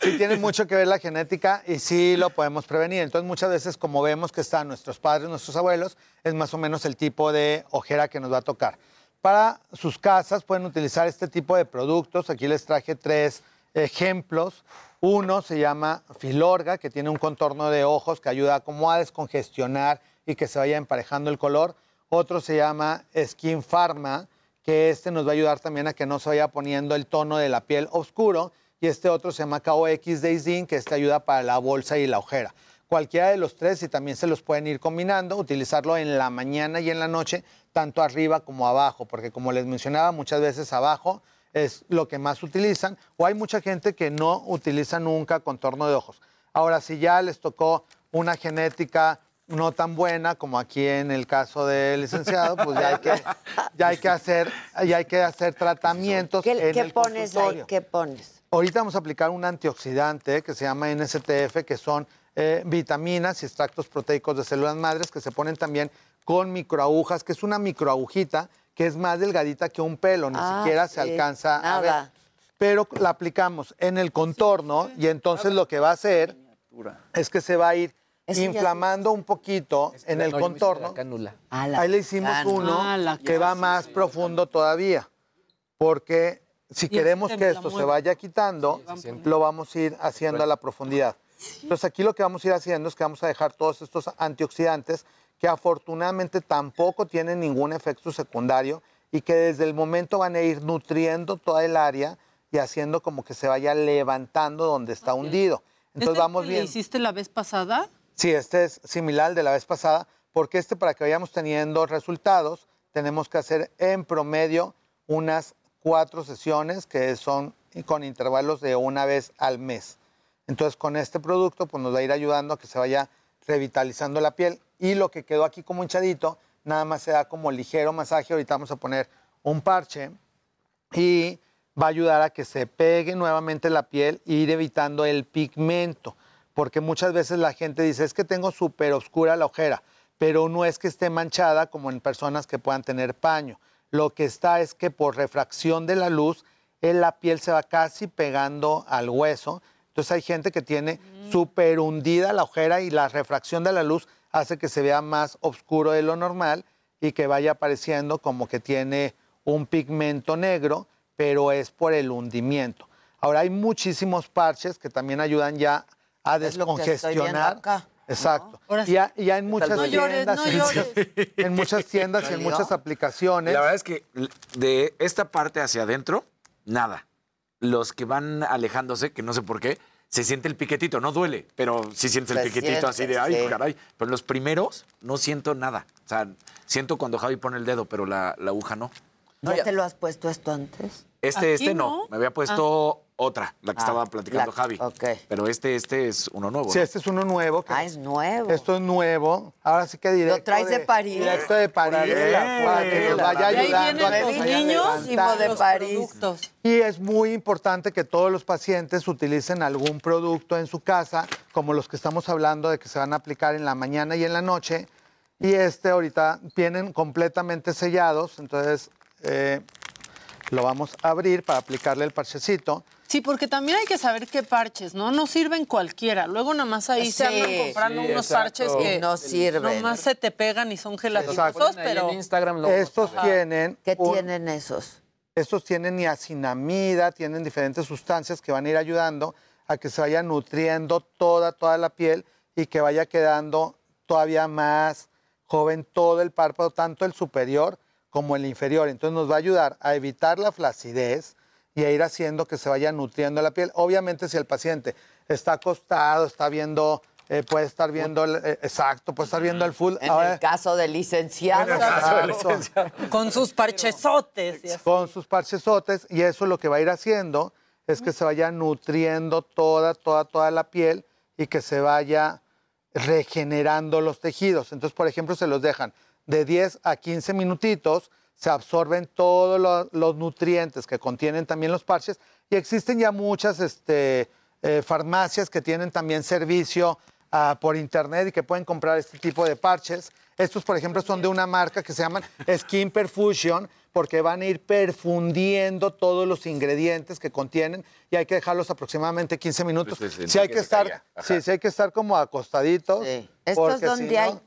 Sí, tiene mucho que ver la genética y sí lo podemos prevenir. Entonces, muchas veces, como vemos que están nuestros padres, nuestros abuelos, es más o menos el tipo de ojera que nos va a tocar. Para sus casas pueden utilizar este tipo de productos. Aquí les traje tres ejemplos. Uno se llama Filorga, que tiene un contorno de ojos que ayuda como a descongestionar y que se vaya emparejando el color. Otro se llama Skin Pharma, que este nos va a ayudar también a que no se vaya poniendo el tono de la piel oscuro. Y este otro se llama KOX Daisy, que este ayuda para la bolsa y la ojera. Cualquiera de los tres, y también se los pueden ir combinando, utilizarlo en la mañana y en la noche, tanto arriba como abajo, porque como les mencionaba, muchas veces abajo es lo que más utilizan, o hay mucha gente que no utiliza nunca contorno de ojos. Ahora, si ya les tocó una genética no tan buena como aquí en el caso del licenciado, pues ya hay que, ya hay que, hacer, ya hay que hacer tratamientos ¿Qué, en qué el pones ahí? ¿Qué pones? Ahorita vamos a aplicar un antioxidante que se llama NSTF, que son eh, vitaminas y extractos proteicos de células madres que se ponen también con microagujas, que es una microagujita que es más delgadita que un pelo, ni Ah, siquiera se alcanza a ver. Pero la aplicamos en el contorno y entonces lo que va a hacer es que se va a ir inflamando un poquito en el No, contorno. la. Ah, la Ahí le hicimos uno Ah, la que va más profundo todavía, porque si queremos que esto se vaya quitando, lo vamos a ir haciendo a la profundidad. Entonces aquí lo que vamos a ir haciendo es que vamos a dejar todos estos antioxidantes que afortunadamente tampoco tienen ningún efecto secundario y que desde el momento van a ir nutriendo toda el área y haciendo como que se vaya levantando donde está hundido. Entonces ¿Este vamos bien. hiciste la vez pasada? Sí, este es similar al de la vez pasada, porque este para que vayamos teniendo resultados, tenemos que hacer en promedio unas cuatro sesiones que son con intervalos de una vez al mes. Entonces, con este producto, pues nos va a ir ayudando a que se vaya revitalizando la piel. Y lo que quedó aquí como hinchadito, nada más se da como ligero masaje. Ahorita vamos a poner un parche y va a ayudar a que se pegue nuevamente la piel e ir evitando el pigmento. Porque muchas veces la gente dice, es que tengo súper oscura la ojera, pero no es que esté manchada como en personas que puedan tener paño. Lo que está es que por refracción de la luz, eh, la piel se va casi pegando al hueso. Entonces hay gente que tiene súper hundida la ojera y la refracción de la luz hace que se vea más oscuro de lo normal y que vaya apareciendo como que tiene un pigmento negro, pero es por el hundimiento. Ahora hay muchísimos parches que también ayudan ya a Es lo que estoy viendo descongestionar. acá, Exacto. Y ya, en muchas No llores, tiendas, no en llores. muchas- en muchas tiendas y en muchas aplicaciones. La verdad es que de esta parte hacia adentro, nada. Los que van alejándose, que no sé por qué, se siente el piquetito. No duele, pero sí sientes el Se piquetito así de, ay, sí. caray. Pero los primeros no siento nada. O sea, siento cuando Javi pone el dedo, pero la, la aguja no. ¿Ya te lo has puesto esto antes? Este, Aquí este no. no. Me había puesto otra, la que Ah, estaba platicando la- Javi. ok. Pero este, este es uno nuevo. Sí, ¿no? este es uno nuevo. que- Ah, es nuevo. Esto es nuevo. Ahora sí que directo. traes de París? Directo de París. Para que nos vaya ahí ayudando. a vienen los niños y de los París. productos. Y es muy importante que todos los pacientes utilicen algún producto en su casa, como los que estamos hablando de que se van a aplicar en la mañana y en la noche. Y este ahorita vienen completamente sellados, entonces eh, lo vamos a abrir para aplicarle el parchecito. Sí, porque también hay que saber qué parches, ¿no? No sirven cualquiera. Luego nada más ahí se andan comprando sí, unos exacto. parches que No sirven. Nomás se te pegan y son gelatinosos, pero en Instagram lo- Estos tienen. ¿Qué un- tienen esos? Estos tienen niacinamida, tienen diferentes sustancias que van a ir ayudando a que se vaya nutriendo toda, toda la piel y que vaya quedando todavía más joven todo el párpado, tanto el superior como el inferior. Entonces nos va a ayudar a evitar la flacidez y a ir haciendo que se vaya nutriendo la piel. Obviamente si el paciente está acostado, está viendo, eh, puede estar viendo, el- eh, exacto, puede estar viendo el full. En Ahora- el caso del licenciado. Con sus parchesotes. y así. con sus parchesotes y eso lo que va a ir haciendo es que se vaya nutriendo toda, toda, toda la piel y que se vaya regenerando los tejidos. Entonces, por ejemplo, se los dejan de 10 a 15 minutitos, se absorben todos lo- los nutrientes que contienen también los parches y existen ya muchas este, eh, farmacias que tienen también servicio ah, por internet y que pueden comprar este tipo de parches. Estos, por ejemplo, son de una marca que se llaman Skin Perfusion porque van a ir perfundiendo todos los ingredientes que contienen y hay que dejarlos aproximadamente 15 minutos. Pues, pues, Sí hay que estar, sí, sí hay que estar como acostaditos. ¿Estos si dónde no- hay?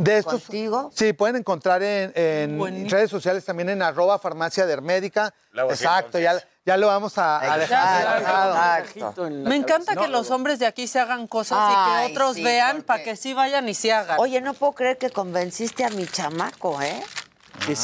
De estos, ¿Contigo? Sí, pueden encontrar en, redes sociales también en arroba farmacia. Luego sí, Exacto, ya, ya lo vamos a, a dejar. Exacto, dejado. exacto. Me encanta que los hombres de aquí se hagan cosas y que otros sí, vean porque- para que sí vayan y se hagan. Oye, no puedo creer que convenciste a mi chamaco, ¿eh?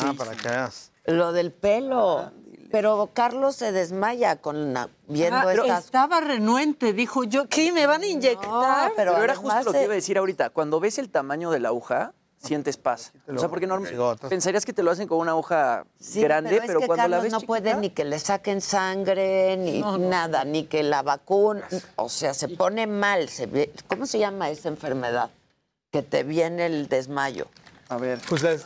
Ah, para que veas. Lo del pelo. Pero Carlos se desmaya con la- viendo Ah, estas... estaba renuente, dijo yo, ¿qué? ¿Me van a inyectar? pero Pero, era justo lo que iba a decir ahorita. Cuando ves el tamaño de la aguja, sientes paz. O sea, porque normalmente pensarías que te lo hacen con una aguja Sí, grande, pero, pero, es que cuando la ves no chiquita, puede ni que le saquen sangre, ni nada, ni que la vacuna... O sea, se pone mal. Se ve- ¿Cómo se llama esa enfermedad? Que te viene el desmayo. A ver. Pues es-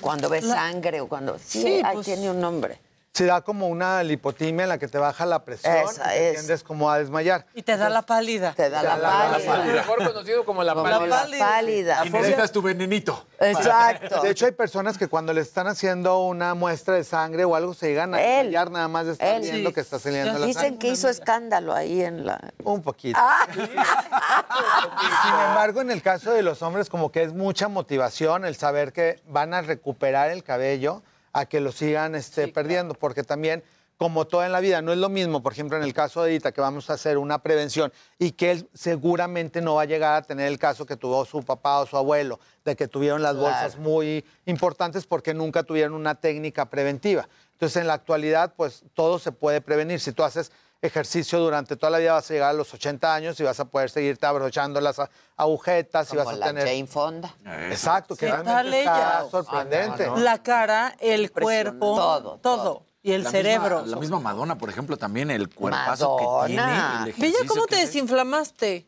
Cuando ves sangre o cuando... Sí, Sí, ahí pues- tiene un nombre. Se da como una lipotimia en la que te baja la presión Esa y te es. tiendes como a desmayar. Y te da la pálida. Te da la pálida. Mejor conocido como la pálida. la pálida. Y necesitas tu venenito. Exacto. De hecho, hay personas que cuando le están haciendo una muestra de sangre o algo se llegan a Él. desmayar nada más de estar Él. viendo que está saliendo la Dicen sangre. que hizo escándalo ahí en la... Un poquito. Ah. Sin embargo, en el caso de los hombres, como que es mucha motivación el saber que van a recuperar el cabello a que lo sigan este, perdiendo, porque también, como todo en la vida, no es lo mismo, por ejemplo, en el caso de Edita, que vamos a hacer una prevención y que él seguramente no va a llegar a tener el caso que tuvo su papá o su abuelo, de que tuvieron las bolsas muy importantes porque nunca tuvieron una técnica preventiva. Entonces, en la actualidad, pues todo se puede prevenir. Si tú haces ejercicio durante toda la vida, vas a llegar a los 80 años y vas a poder seguirte abrochando las agujetas y vas a la tener... Jane Fonda. Exacto, que ¿Qué realmente tal está ella? sorprendente. La cara, el cuerpo, Todo, todo. Y el La cerebro. misma- la misma Madonna, por ejemplo, también el cuerpazo que tiene. Madonna. el ya ejercicio cómo que te desinflamaste.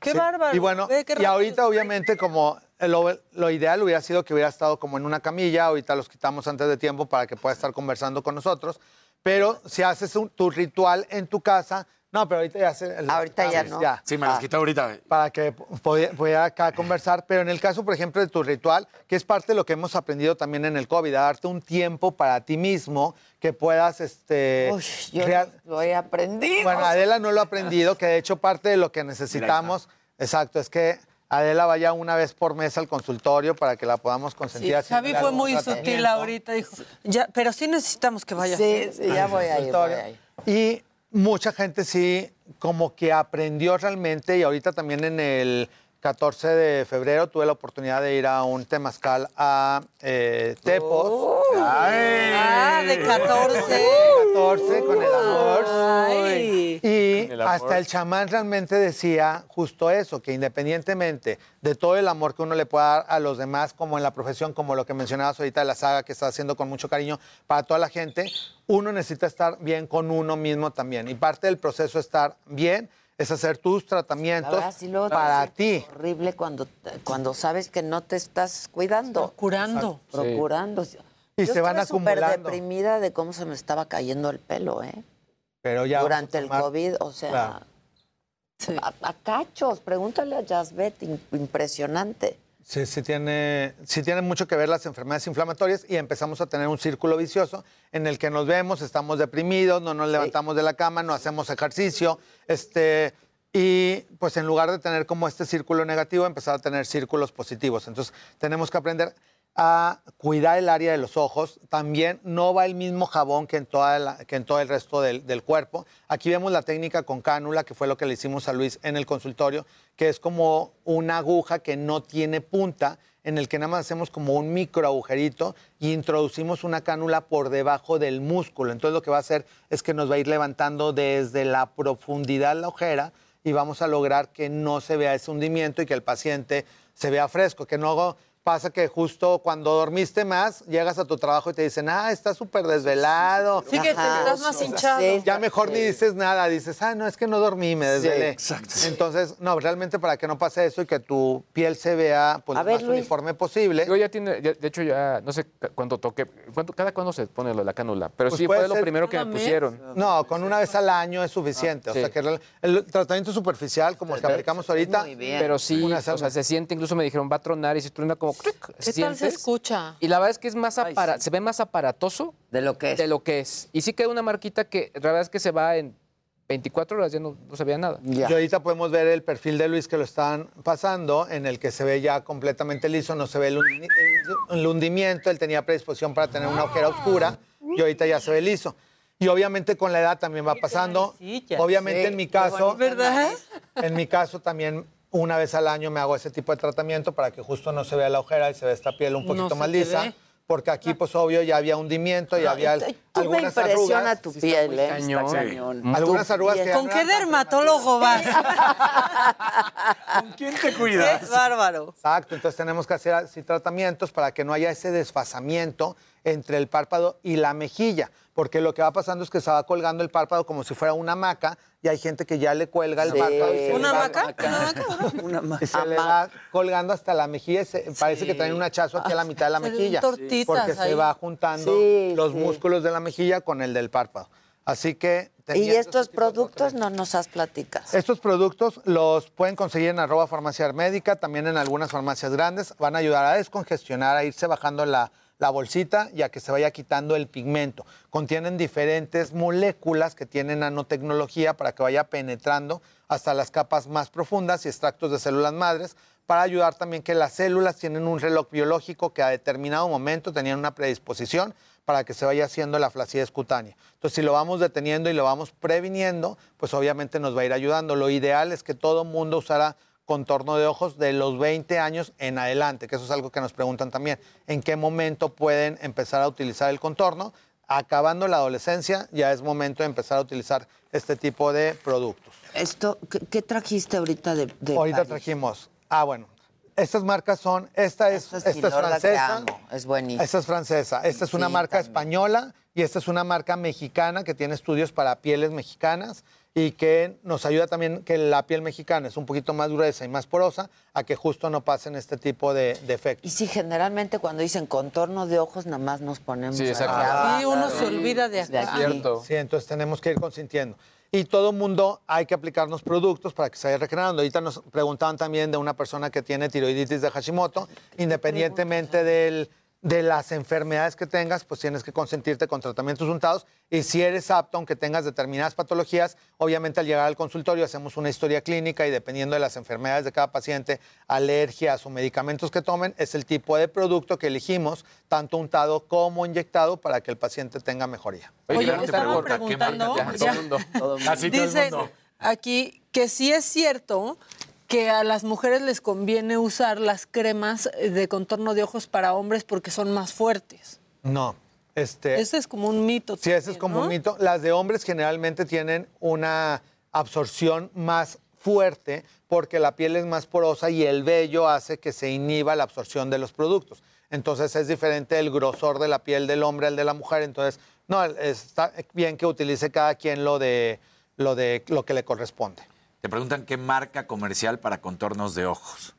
Qué Sí. bárbaro. Y bueno, Ve y ahorita obviamente como lo, lo ideal hubiera sido que hubiera estado como en una camilla, ahorita los quitamos antes de tiempo para que pueda estar conversando con nosotros, pero si haces un- tu ritual en tu casa, no, pero ahorita ya se... Ahorita ya no. Sí, me las Ah. quito ahorita. para que pueda pudiera acá conversar, pero en el caso, por ejemplo, de tu ritual, que es parte de lo que hemos aprendido también en el COVID, a darte un tiempo para ti mismo que puedas, este... Uy, yo real- lo he aprendido. Bueno, Adela no lo ha aprendido, que de hecho parte de lo que necesitamos, exacto, es que Adela vaya una vez por mes al consultorio para que la podamos Sí, consentir. Javi haciéndole fue muy sutil ahorita, dijo, ya, pero sí necesitamos que vayas. Sí, sí, ya voy a ir, voy consultorio. a ir. Y mucha gente sí como que aprendió realmente y ahorita también en el 14 de febrero tuve la oportunidad de ir a un temazcal a eh, Tepos. Ah, de 14. 14 con el amor. Ay. Y el amor. hasta el chamán realmente decía justo eso, que independientemente de todo el amor que uno le pueda dar a los demás, como en la profesión, como lo que mencionabas ahorita de la saga que está haciendo con mucho cariño para toda la gente, uno necesita estar bien con uno mismo también. Y parte del proceso de estar bien es hacer tus tratamientos verdad, sí para ti. horrible cuando, cuando sabes que no te estás cuidando. Curando. Procurando. Y Yo se van estaba súper acumulando. deprimida de cómo se me estaba cayendo el pelo, ¿eh? Pero ya Durante el COVID, o sea, Claro. Sí. a, a cachos. Pregúntale a Jasbet, impresionante. Sí, sí tiene, sí tiene mucho que ver las enfermedades inflamatorias y empezamos a tener un círculo vicioso en el que nos vemos, estamos deprimidos, no nos levantamos de la cama, no hacemos ejercicio, este, y pues en lugar de tener como este círculo negativo, empezar a tener círculos positivos. Entonces tenemos que aprender a cuidar el área de los ojos. También no va el mismo jabón que en, toda que en todo el resto del, del cuerpo. Aquí vemos la técnica con cánula, que fue lo que le hicimos a Luis en el consultorio, que es como una aguja que no tiene punta, en el que nada más hacemos como un micro agujerito y introducimos una cánula por debajo del músculo. Entonces lo que va a hacer es que nos va a ir levantando desde la profundidad la ojera y vamos a lograr que no se vea ese hundimiento y que el paciente se vea fresco, que no pasa que justo cuando dormiste más, llegas a tu trabajo y te dicen, ah, estás súper desvelado. Sí, que te estás más hinchado. Sí. Ya mejor ni dices nada, dices, ah, no, es que no dormí, me Sí, desvelé. exacto. Entonces, no, realmente para que no pase eso y que tu piel se vea pues, lo más Luis. uniforme posible. Yo ya tiene, ya- de hecho ya, no sé cu- cuándo toqué, ¿cuánto- cada cuándo se pone lo de la cánula, pero Pues sí fue lo primero que me pusieron. No, con una vez al año es suficiente. Ah, o sea que el, el tratamiento superficial, como el que aplicamos ahorita, Pero sí, o sea, se siente, incluso me dijeron, va a tronar y se truena como... ¿Qué tal se escucha? Y la verdad es que es más apara- se ve más aparatoso de lo que es. De lo que es. Y sí queda una marquita que la verdad es que se va en 24 horas, ya no, no se veía nada. Y ahorita podemos ver el perfil de Luis que lo están pasando, en el que se ve ya completamente liso, no se ve el, hundi- el hundimiento, él tenía predisposición para tener una ojera oscura y ahorita ya se ve liso. Y obviamente con la edad también va pasando. Obviamente Sí, en mi caso, ¿Verdad? en mi caso también una vez al año me hago ese tipo de tratamiento para que justo no se vea la ojera y se vea esta piel un poquito más lisa. ve. Porque aquí, pues obvio, ya había hundimiento, ya No, había tú- tú me algunas impresiona arrugas. tu Sí, piel, ¿eh? Cañón. cañón. Algunas Tu arrugas piel. que ¿Con qué dermatólogo vas? ¿Con quién te cuidas? Qué bárbaro. Exacto, entonces tenemos que hacer así tratamientos para que no haya ese desfasamiento entre el párpado y la mejilla, porque lo que va pasando es que se va colgando el párpado como si fuera una maca y hay gente que ya le cuelga el Sí. párpado. y se le ¿Una va- maca? ¿Una maca? Y se le va colgando hasta la mejilla y se- parece que traen un hachazo aquí a la mitad de la mejilla. tortitas porque ahí. se va juntando Sí, los sí. músculos de la mejilla con el del párpado. Así que... Y teniendo estos productos no nos has platicado. estos productos los pueden conseguir en arroba farmacia médica, también en algunas farmacias grandes. Van a ayudar a descongestionar, a irse bajando la, la bolsita y a que se vaya quitando el pigmento. Contienen diferentes moléculas que tienen nanotecnología para que vaya penetrando hasta las capas más profundas y extractos de células madres para ayudar también que las células tienen un reloj biológico que a determinado momento tenían una predisposición para que se vaya haciendo la flacidez cutánea. Entonces, si lo vamos deteniendo y lo vamos previniendo, pues obviamente nos va a ir ayudando. Lo ideal es que todo mundo usara contorno de ojos de los 20 años en adelante, que eso es algo que nos preguntan también. ¿En qué momento pueden empezar a utilizar el contorno? Acabando la adolescencia, ya es momento de empezar a utilizar este tipo de productos. Esto, ¿qué, qué trajiste ahorita de, de Ahorita París? trajimos. Ah, bueno. Estas marcas son, esta es, Esta es esta es francesa. es buenísima. Esta es francesa. Esta es una Sí, marca también. española y esta es una marca mexicana que tiene estudios para pieles mexicanas y que nos ayuda también que la piel mexicana es un poquito más gruesa y más porosa a que justo no pasen este tipo de, de efectos. Y si generalmente cuando dicen contorno de ojos, nada más nos ponemos Sí, exacto. abajo. Sí, uno se olvida de De aquí. aquí. Sí, entonces tenemos que ir consintiendo. Y todo mundo hay que aplicarnos productos para que se vaya regenerando. Ahorita nos preguntaban también de una persona que tiene tiroiditis de Hashimoto, independientemente del- de las enfermedades que tengas, pues tienes que consentirte con tratamientos untados. Y si eres apto, aunque tengas determinadas patologías, obviamente al llegar al consultorio hacemos una historia clínica y dependiendo de las enfermedades de cada paciente, alergias o medicamentos que tomen, es el tipo de producto que elegimos, tanto untado como inyectado, para que el paciente tenga mejoría. Oye, ya no me te estaban importa, ¿qué preguntando. Todo el mundo. Todo el mundo. aquí que sí es cierto que a las mujeres les conviene usar las cremas de contorno de ojos para hombres porque son más fuertes. No. Este, Ese es como un mito. Sí, ese es como un mito. Las de hombres generalmente tienen una absorción más fuerte porque la piel es más porosa y el vello hace que se inhiba la absorción de los productos. Entonces es diferente el grosor de la piel del hombre al de la mujer. Entonces, no, está bien que utilice cada quien lo de lo, de, lo que le corresponde. Te preguntan qué marca comercial para contornos de ojos.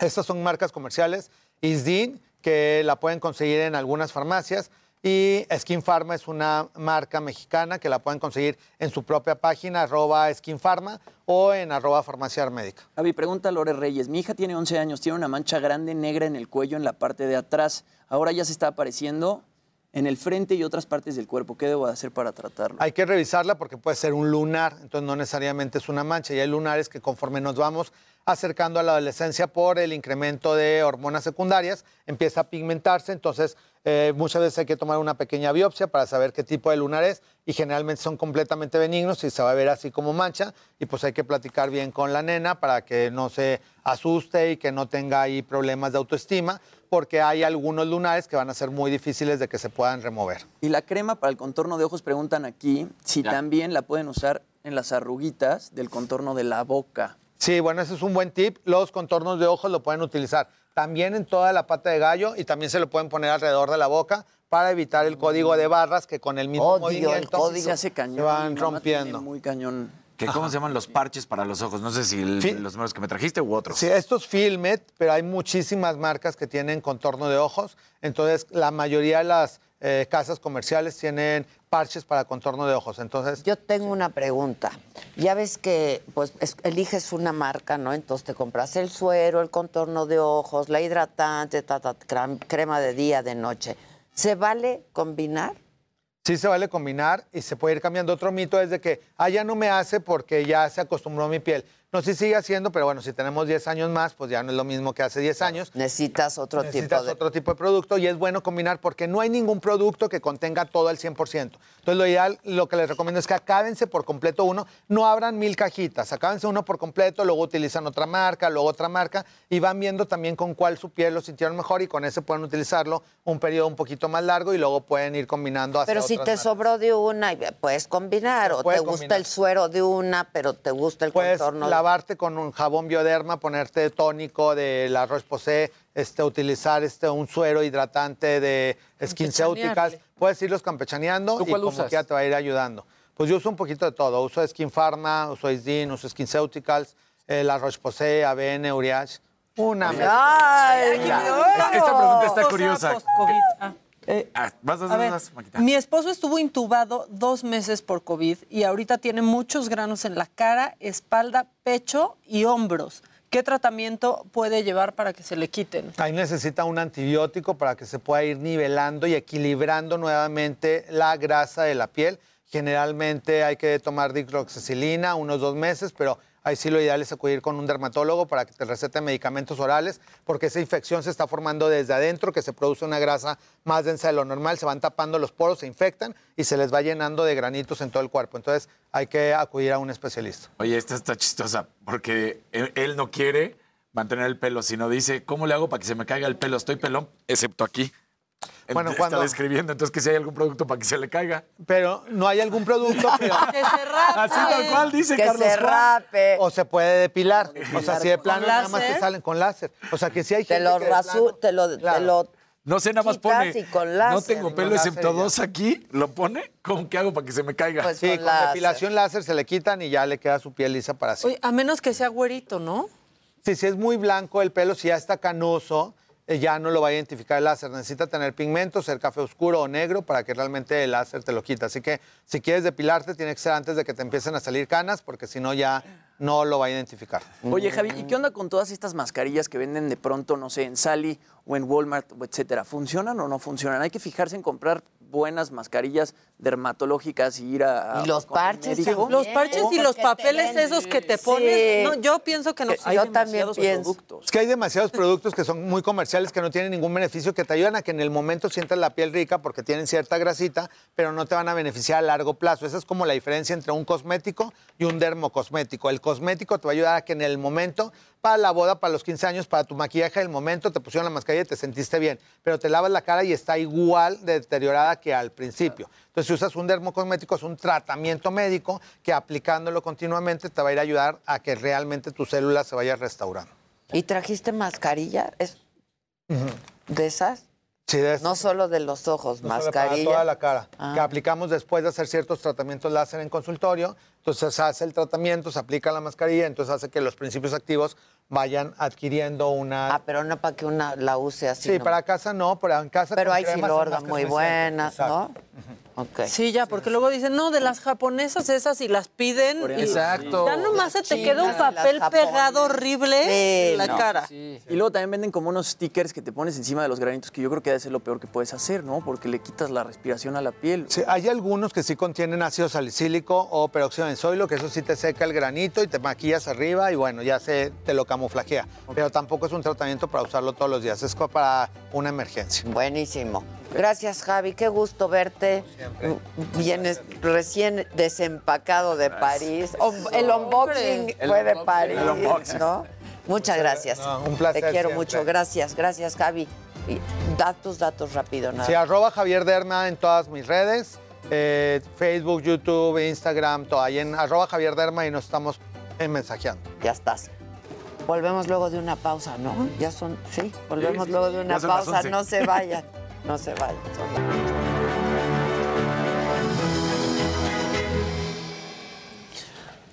Estas son marcas comerciales. Isdin, que la pueden conseguir en algunas farmacias. Y Skin Pharma es una marca mexicana que la pueden conseguir en su propia página, arroba Skin Pharma o en arroba farmacia médica. Javi, pregunta a Lore Reyes. Mi hija tiene 11 años, tiene una mancha grande negra en el cuello en la parte de atrás. Ahora ya se está apareciendo en el frente y otras partes del cuerpo. ¿Qué debo de hacer para tratarlo? Hay que revisarla porque puede ser un lunar, entonces no necesariamente es una mancha. Y hay lunares que conforme nos vamos acercando a la adolescencia por el incremento de hormonas secundarias, empieza a pigmentarse, entonces eh, muchas veces hay que tomar una pequeña biopsia para saber qué tipo de lunar es y generalmente son completamente benignos y se va a ver así como mancha y pues hay que platicar bien con la nena para que no se asuste y que no tenga ahí problemas de autoestima porque hay algunos lunares que van a ser muy difíciles de que se puedan remover. Y la crema para el contorno de ojos, preguntan aquí, si también la pueden usar en las arruguitas del contorno de la boca. Sí, bueno, ese es un buen tip. Los contornos de ojos lo pueden utilizar también en toda la pata de gallo y también se lo pueden poner alrededor de la boca para evitar el código de barras que con el mismo Odio el movimiento código. Se hace cañón. se van rompiendo. Muy cañón. ¿Qué, ¿Cómo se llaman los parches para los ojos? No sé si el- Sí. los números que me trajiste u otros. Sí, esto es Filmet, pero hay muchísimas marcas que tienen contorno de ojos. Entonces, la mayoría de las eh, casas comerciales tienen parches para contorno de ojos. Entonces, Yo tengo una pregunta. Ya ves que pues es- eliges una marca, ¿no? Entonces te compras el suero, el contorno de ojos, la hidratante, ta, crema de día, de noche. ¿Se vale combinar? sí se vale combinar y se puede ir cambiando. Otro mito es de que, ah, ya no me hace porque ya se acostumbró mi piel. No, sí sigue haciendo, pero bueno, si tenemos 10 años más, pues ya no es lo mismo que hace 10 años. Necesitas otro Necesitas tipo de... otro tipo de producto y es bueno combinar porque no hay ningún producto que contenga todo al 100%. Entonces, lo ideal, lo que les recomiendo es que acábense por completo uno, no abran mil cajitas, acábense uno por completo, luego utilizan otra marca, luego otra marca y van viendo también con cuál su piel lo sintieron mejor y con ese pueden utilizarlo un periodo un poquito más largo y luego pueden ir combinando hacia Pero si otras te marcas. sobró de una, puedes combinar. O puede te gusta combinar. el suero de una, pero te gusta el Puedes contorno de... lavarte con un jabón bioderma, ponerte tónico de la Roche-Posay, este, utilizar este, un suero hidratante de SkinCeuticals. Campechanearle. Puedes irlos campechaneando ¿Tú y cuál como usas? que ya te va a ir ayudando. Pues yo uso un poquito de todo. Uso Skin Pharma, uso Isdin, uso SkinCeuticals, eh, la Roche-Posay, ABN, Uriage. Una ¡Ay! Es- Esta pregunta está curiosa. post-COVID. Ah. Ah, vas, vas, A ver, vas, Maquita. mi esposo estuvo intubado dos meses por COVID y ahorita tiene muchos granos en la cara, espalda, pecho y hombros. ¿Qué tratamiento puede llevar para que se le quiten? Ahí necesita un antibiótico para que se pueda ir nivelando y equilibrando nuevamente la grasa de la piel. Generalmente hay que tomar dicloxacilina unos dos meses, pero ahí sí lo ideal es acudir con un dermatólogo para que te recete medicamentos orales, porque esa infección se está formando desde adentro, que se produce una grasa más densa de lo normal, se van tapando los poros, se infectan y se les va llenando de granitos en todo el cuerpo. Entonces hay que acudir a un especialista. Oye, esta está chistosa porque él, él no quiere mantener el pelo, sino dice, ¿cómo le hago para que se me caiga el pelo? Estoy pelón, excepto aquí. Bueno, Está cuando- describiendo, entonces que si hay algún producto para que se le caiga. Pero no hay algún producto, pero... Que se rape. Así tal cual dice que Carlos se Juan. rape. O se puede depilar. O sea, si de plano nada más te salen con láser. O sea, que si hay Te gente lo que rasu, plano- te lo, te Claro. lo No sé, nada más pone. con no láser. tengo pelo excepto dos aquí. ¿Lo pone? ¿Cómo que hago para que se me caiga? Pues Sí, con con láser. depilación láser se le quitan y ya le queda su piel lisa para siempre. Oye, a menos que sea güerito, ¿no? Sí, si es muy blanco el pelo, si ya está canoso, ya no lo va a identificar el láser. Necesita tener pigmento, ser café oscuro o negro para que realmente el láser te lo quita. Así que si quieres depilarte, tiene que ser antes de que te empiecen a salir canas, porque si no ya no lo va a identificar. Oye, Javi, ¿y qué onda con todas estas mascarillas que venden de pronto, no sé, en Sally o en Walmart, etcétera? ¿Funcionan o no funcionan? Hay que fijarse en comprar buenas mascarillas dermatológicas y ir a... Y los parches también. Los parches y los papeles ven- esos que te Sí. pones. No, yo pienso que no. Hay Yo también demasiados pienso. productos. Es que hay demasiados productos que son muy comerciales, que no tienen ningún beneficio, que te ayudan a que en el momento sientas la piel rica porque tienen cierta grasita, pero no te van a beneficiar a largo plazo. Esa es como la diferencia entre un cosmético y un dermocosmético. El cosmético te va a ayudar a que en el momento, para la boda, para los 15 años, para tu maquillaje, el momento te pusieron la mascarilla y te sentiste bien, pero te lavas la cara y está igual de deteriorada que al principio. Entonces, si usas un dermocosmético, es un tratamiento médico que aplicándolo continuamente te va a ir a ayudar a que realmente tu célula se vaya restaurando. ¿Y trajiste mascarilla? ¿Es de esas? Sí, No solo de los ojos, No solo para mascarilla. toda la cara. Ah. Que aplicamos después de hacer ciertos tratamientos láser en consultorio. Entonces se hace el tratamiento, se aplica la mascarilla, entonces hace que los principios activos vayan adquiriendo una. Ah, pero no para que una la use así. sí, no. para casa no, pero en casa. Pero hay más muy buenas. ¿no? Ok. Sí, ya, porque luego dicen, no, de las japonesas esas y las piden. Y Exacto. Ya nomás se te queda un papel pegado horrible Sí, en la no. cara. Y luego también venden como unos stickers que te pones encima de los granitos, que yo creo que debe ser lo peor que puedes hacer, ¿no? Porque le quitas la respiración a la piel. Sí, hay algunos que sí contienen ácido salicílico o peróxido de benzoilo, que eso sí te seca el granito y te maquillas arriba y bueno, ya se te lo camuflajea. Pero tampoco es un tratamiento para usarlo todos los días, es como para una emergencia. Buenísimo. Gracias, Javi. Qué gusto verte. Vienes recién desempacado de París. O- el unboxing El fue de. París, El unboxing. ¿no? Muchas gracias. No, un placer Te quiero siempre. mucho. Gracias, gracias, Javi. Y da tus datos rápido, nada. Sí, arroba Javier Derma en todas mis redes, eh, Facebook, YouTube, Instagram, todo ahí en arroba Javier Derma y nos estamos eh, mensajeando. Ya estás. Volvemos luego de una pausa, ¿no? Ya son, sí, volvemos Sí, luego de una pausa. 11. No se vayan, no se vayan.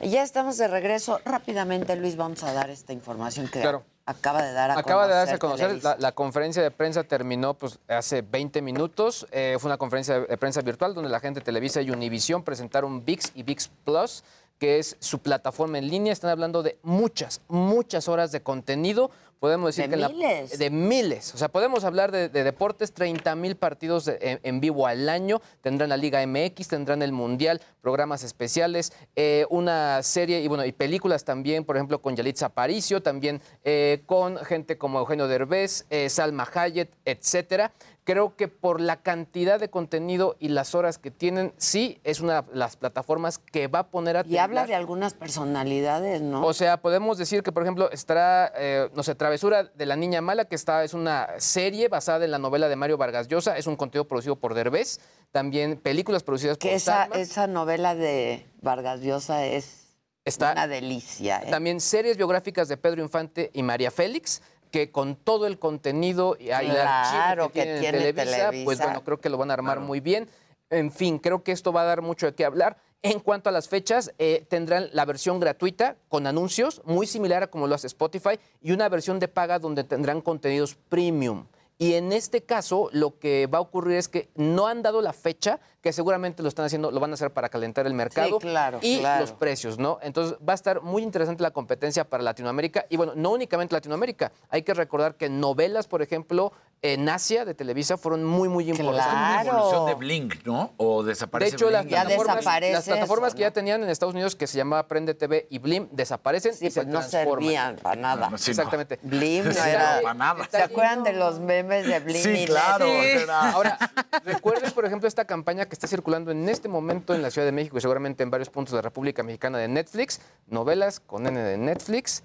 Ya estamos de regreso. Rápidamente, Luis, vamos a dar esta información que Claro. acaba de dar a Acaba conocer. de darse a conocer, la conferencia de prensa terminó pues, hace 20 minutos. Eh, fue una conferencia de prensa virtual donde la gente de Televisa y Univisión presentaron VIX y VIX Plus, que es su plataforma en línea. Están hablando de muchas, muchas horas de contenido. Podemos decir De que la- miles. de miles. O sea, podemos hablar de, de deportes, 30 mil partidos de- en, en vivo al año. Tendrán la Liga MX, tendrán el Mundial, programas especiales, eh, una serie y bueno, y películas también, por ejemplo, con Yalitza Aparicio, también eh, con gente como Eugenio Derbez, eh, Salma Hayek, etcétera. Creo que por la cantidad de contenido y las horas que tienen, sí es una de las plataformas que va a poner a Y habla de algunas personalidades, ¿no? O sea, podemos decir que, por ejemplo, estará, eh, no sé, Travesura de la Niña Mala, que está, es una serie basada en la novela de Mario Vargas Llosa, es un contenido producido por Derbez, también películas producidas que por esa, Salma. esa novela de Vargas Llosa es Está- una delicia. ¿eh? También series biográficas de Pedro Infante y María Félix, que con todo el contenido y el Claro, archivo que, que tiene Televisa, pues bueno, creo que lo van a armar muy bien. En fin, creo que esto va a dar mucho de qué hablar. En cuanto a las fechas, eh, tendrán la versión gratuita con anuncios, muy similar a como lo hace Spotify, y una versión de paga donde tendrán contenidos premium. Y en este caso, lo que va a ocurrir es que no han dado la fecha, que seguramente lo están haciendo, lo van a hacer para calentar el mercado claro, y claro. los precios, ¿no? Entonces va a estar muy interesante la competencia para Latinoamérica. Y bueno, no únicamente Latinoamérica. Hay que recordar que novelas, por ejemplo, en Asia de Televisa fueron muy, muy importantes. Una evolución de Blink, ¿no? O De desaparece hecho, las plataformas, las plataformas que ya tenían en Estados Unidos, que se llamaba Prende TV y Blim, desaparecen y se pues no transforman. servían para nada. Sí, no. Exactamente. Blim no Sí, era. para nada. ¿Se acuerdan de los memes de Blim? Sí, y claro, era- Ahora, recuerden, por ejemplo, esta campaña que está circulando en este momento en la Ciudad de México y seguramente en varios puntos de la República Mexicana de Netflix, novelas con N de Netflix.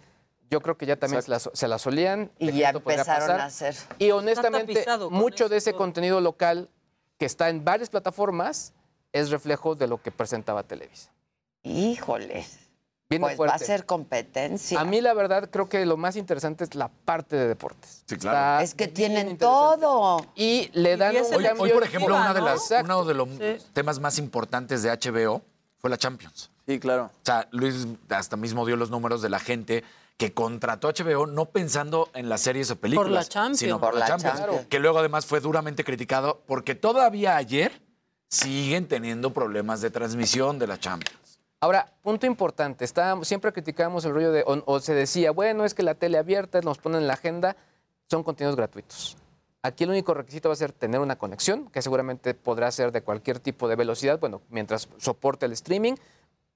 Yo creo que ya también se las solían. Y ya empezaron pasar. a hacer. Y honestamente, mucho de ese contenido local que está en varias plataformas es reflejo de lo que presentaba Televisa. Híjoles. Viene Pues va a ser competencia. A mí, la verdad, creo que lo más interesante es la parte de deportes. Sí, Está es que tienen todo. Y le dan un Hoy, cambio hoy, por ejemplo, una de uno de los temas más importantes de HBO fue la Champions. Sí, claro. O sea, Luis hasta mismo dio los números de la gente que contrató HBO no pensando en las series o películas, Por la Champions. sino por, Por la Champions, Champions. que luego además fue duramente criticado porque todavía ayer siguen teniendo problemas de transmisión de la Champions. Ahora, punto importante, estábamos, siempre criticábamos el rollo de, o, o se decía, bueno, es que la tele abierta nos ponen en la agenda, son contenidos gratuitos. Aquí el único requisito va a ser tener una conexión, que seguramente podrá ser de cualquier tipo de velocidad, bueno, mientras soporte el streaming,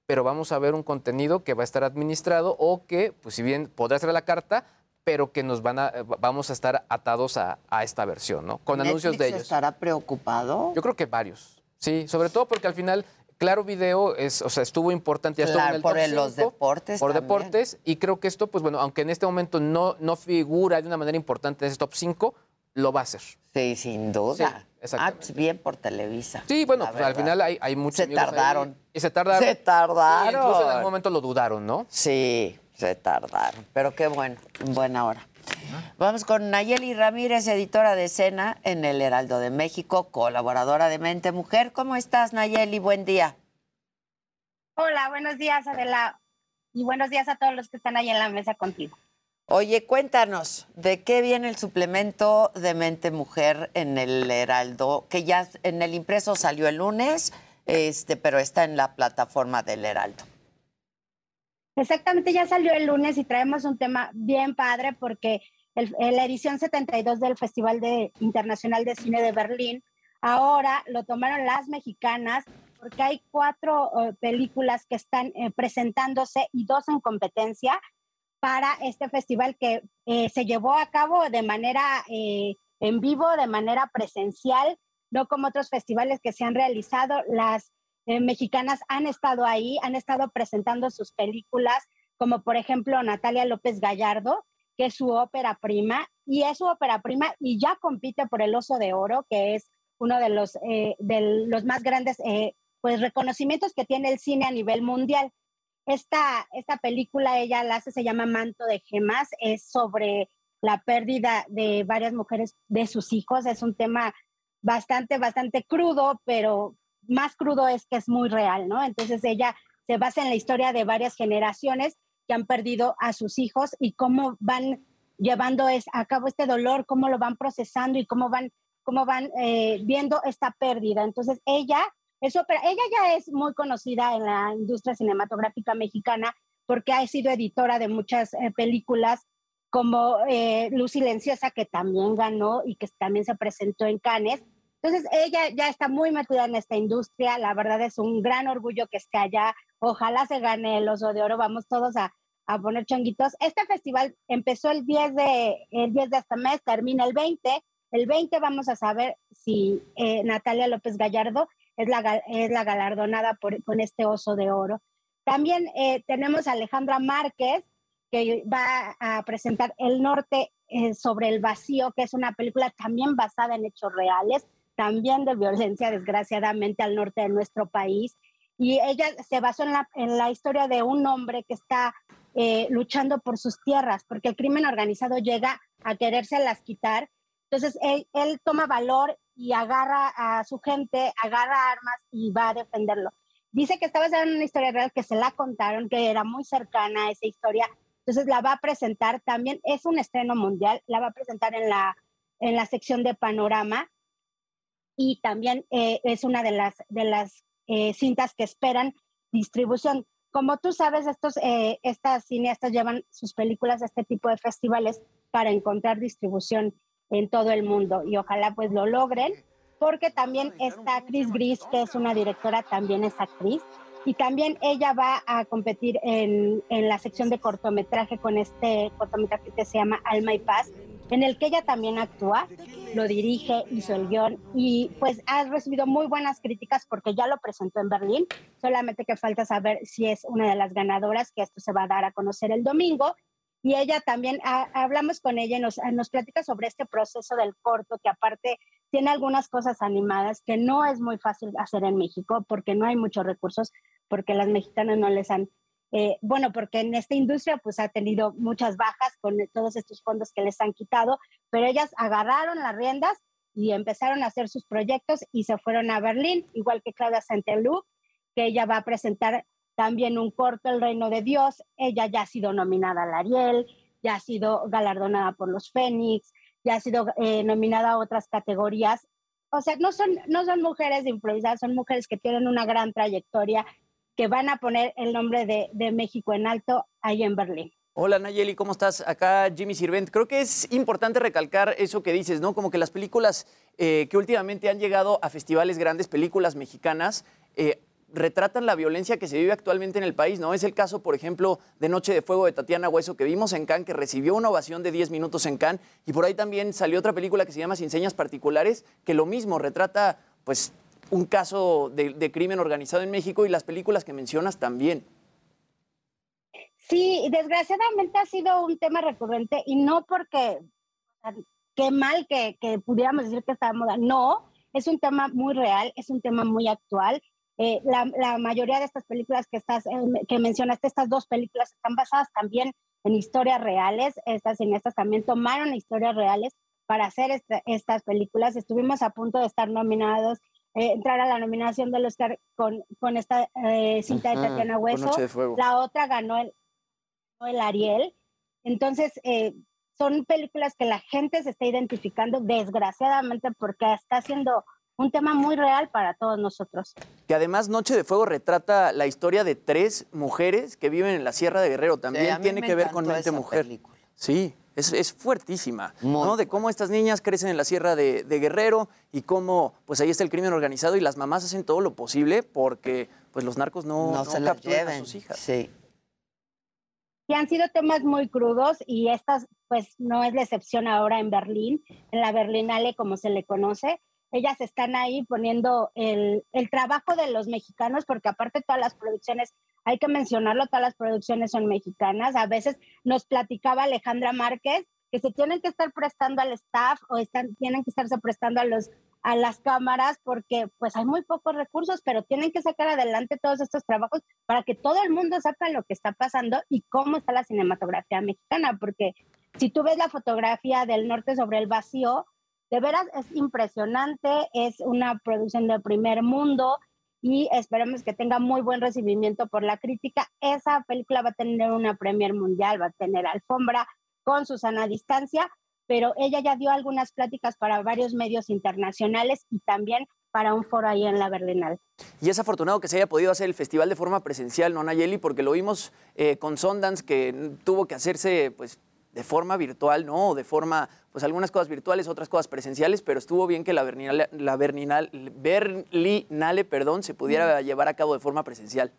pero vamos a ver un contenido que va a estar administrado o que, pues si bien podrá ser la carta, pero que nos van a, eh, vamos a estar atados a, a esta versión, ¿no? Con anuncios de ¿Netflix ellos. estará preocupado? Yo creo que varios. Sí, sobre todo porque al final Claro Video es, o sea, estuvo importante, ya estuvo Claro, en el por top el- los cinco, deportes Por también. deportes, y creo que esto, pues bueno, aunque en este momento no, no figura de una manera importante en ese top 5, lo va a hacer. Sí, sin duda. Sí, ah, pues bien por Televisa. Sí, bueno, pues al final hay, hay muchos Se ahí, tardaron. y se tardaron. Se tardaron. Y incluso en algún momento lo dudaron, ¿no? Sí, se tardaron. Pero qué bueno, en buena hora. Vamos con Nayeli Ramírez, editora de escena en el Heraldo de México, colaboradora de Mente Mujer. ¿Cómo estás, Nayeli? Buen día. Hola, buenos días, Adela. Y buenos días a todos los que están ahí en la mesa contigo. Oye, cuéntanos, ¿de qué viene el suplemento de Mente Mujer en el Heraldo? Que ya en el impreso salió el lunes, este, pero está en la plataforma del Heraldo. Exactamente, ya salió el lunes y traemos un tema bien padre porque la edición 72 del Festival de, Internacional de Cine de Berlín, ahora lo tomaron las mexicanas porque hay cuatro eh, películas que están eh, presentándose y dos en competencia para este festival que eh, se llevó a cabo de manera eh, en vivo, de manera presencial, no como otros festivales que se han realizado. Las eh, mexicanas han estado ahí, han estado presentando sus películas, como por ejemplo Natalia López Gallardo, que es su ópera prima, y es su ópera prima y ya compite por el Oso de Oro, que es uno de los, eh, de los más grandes eh, pues, reconocimientos que tiene el cine a nivel mundial. Esta, esta película ella la hace, se llama Manto de Gemas, es sobre la pérdida de varias mujeres de sus hijos, es un tema bastante, bastante crudo, pero más crudo es que es muy real, ¿no? Entonces ella se basa en la historia de varias generaciones que han perdido a sus hijos y cómo van llevando es, a cabo este dolor, cómo lo van procesando y cómo van, cómo van eh, viendo esta pérdida. Entonces ella es ópera, ella ya es muy conocida en la industria cinematográfica mexicana porque ha sido editora de muchas eh, películas como eh, Luz Silenciosa, que también ganó y que también se presentó en Cannes. Entonces, ella ya está muy metida en esta industria. La verdad es un gran orgullo que esté allá. Ojalá se gane el Oso de Oro. Vamos todos a, a poner changuitos. Este festival empezó el 10 de, el 10 de este mes, termina el 20. El 20 vamos a saber si eh, Natalia López Gallardo es la, es la galardonada por, con este Oso de Oro. También eh, tenemos a Alejandra Márquez, que va a presentar El Norte eh, sobre el Vacío, que es una película también basada en hechos reales, también de violencia, desgraciadamente, al norte de nuestro país. Y ella se basó en la, en la historia de un hombre que está eh, luchando por sus tierras, porque el crimen organizado llega a querérselas quitar. Entonces, él, toma valor y agarra a su gente, agarra armas y va a defenderlo. Dice que está basada en una historia real que se la contaron, que era muy cercana a esa historia. Entonces la va a presentar también, es un estreno mundial, la va a presentar en la, en la sección de panorama y también eh, es una de las, de las eh, cintas que esperan distribución. Como tú sabes, estos, eh, estas cineastas llevan sus películas a este tipo de festivales para encontrar distribución en todo el mundo y ojalá pues lo logren, porque también está Chris Gris, que es una directora, también es actriz, y también ella va a competir en, en la sección de cortometraje con este cortometraje que se llama Alma y Paz, en el que ella también actúa, lo dirige, hizo el guion y pues ha recibido muy buenas críticas porque ya lo presentó en Berlín, solamente que falta saber si es una de las ganadoras, que esto se va a dar a conocer el domingo. Y ella también, ha- hablamos con ella y nos, nos platica sobre este proceso del corto, que aparte tiene algunas cosas animadas que no es muy fácil hacer en México porque no hay muchos recursos, porque las mexicanas no les han, eh, bueno, porque en esta industria pues ha tenido muchas bajas con todos estos fondos que les han quitado, pero ellas agarraron las riendas y empezaron a hacer sus proyectos y se fueron a Berlín, igual que Claudia Santelú, que ella va a presentar también un corto, El Reino de Dios. Ella ya ha sido nominada al Ariel, ya ha sido galardonada por los Fénix, ya ha sido eh, nominada a otras categorías. O sea, no son, no son mujeres improvisadas, son mujeres que tienen una gran trayectoria, que van a poner el nombre de, de México en alto ahí en Berlín. Hola Nayeli, ¿cómo estás? Acá Jimmy Sirvent. Creo que es importante recalcar eso que dices, ¿no? Como que las películas eh, que últimamente han llegado a festivales grandes, películas mexicanas, eh, retratan la violencia que se vive actualmente en el país, ¿no? Es el caso, por ejemplo, de Noche de Fuego de Tatiana Hueso, que vimos en Cannes, que recibió una ovación de 10 minutos en Cannes, y por ahí también salió otra película que se llama Sin Señas Particulares, que lo mismo retrata, pues, un caso de, de crimen organizado en México y las películas que mencionas también. Sí, desgraciadamente ha sido un tema recurrente y no porque qué mal que, que pudiéramos decir que está de moda. No, es un tema muy real, es un tema muy actual. Eh, la, la mayoría de estas películas que, estás, eh, que mencionaste, estas dos películas, están basadas también en historias reales. Estas cineastas también tomaron historias reales para hacer esta- estas películas. Estuvimos a punto de estar nominados, eh, entrar a la nominación del Oscar con, con esta eh, cinta Ujú, de Tatiana Hueso. La otra ganó el, el Ariel. Entonces, eh, son películas que la gente se está identificando, desgraciadamente, porque está siendo un tema muy real para todos nosotros. Que además Noche de Fuego retrata la historia de tres mujeres que viven en la Sierra de Guerrero. También a tiene que ver con mente mujer. película. Sí, es, es fuertísima, ¿no? De cómo estas niñas crecen en la Sierra de, de Guerrero y cómo, pues ahí está el crimen organizado y las mamás hacen todo lo posible porque, pues los narcos no, No se capturan a lleven. sus hijas. Sí. Y han sido temas muy crudos y estas, pues, no es la excepción ahora en Berlín, en la Berlinale, como se le conoce. Ellas están ahí poniendo el, el trabajo de los mexicanos, porque aparte todas las producciones, hay que mencionarlo, todas las producciones son mexicanas. A veces nos platicaba Alejandra Márquez que se tienen que estar prestando al staff o están, tienen que estarse prestando a los a las cámaras porque pues hay muy pocos recursos, pero tienen que sacar adelante todos estos trabajos para que todo el mundo sepa lo que está pasando y cómo está la cinematografía mexicana, porque si tú ves la fotografía del norte sobre el vacío, de veras es impresionante, es una producción de primer mundo y esperemos que tenga muy buen recibimiento por la crítica. Esa película va a tener una premier mundial, va a tener alfombra con Susana distancia, pero ella ya dio algunas pláticas para varios medios internacionales y también para un foro ahí en la Berlinale. Y es afortunado que se haya podido hacer el festival de forma presencial, ¿no, Nayeli? Porque lo vimos eh, con Sundance, que tuvo que hacerse, pues, de forma virtual, ¿no? O de forma, pues, algunas cosas virtuales, otras cosas presenciales, pero estuvo bien que la Berlinale, la Berlinale, Berlinale perdón, se pudiera llevar a cabo de forma presencial.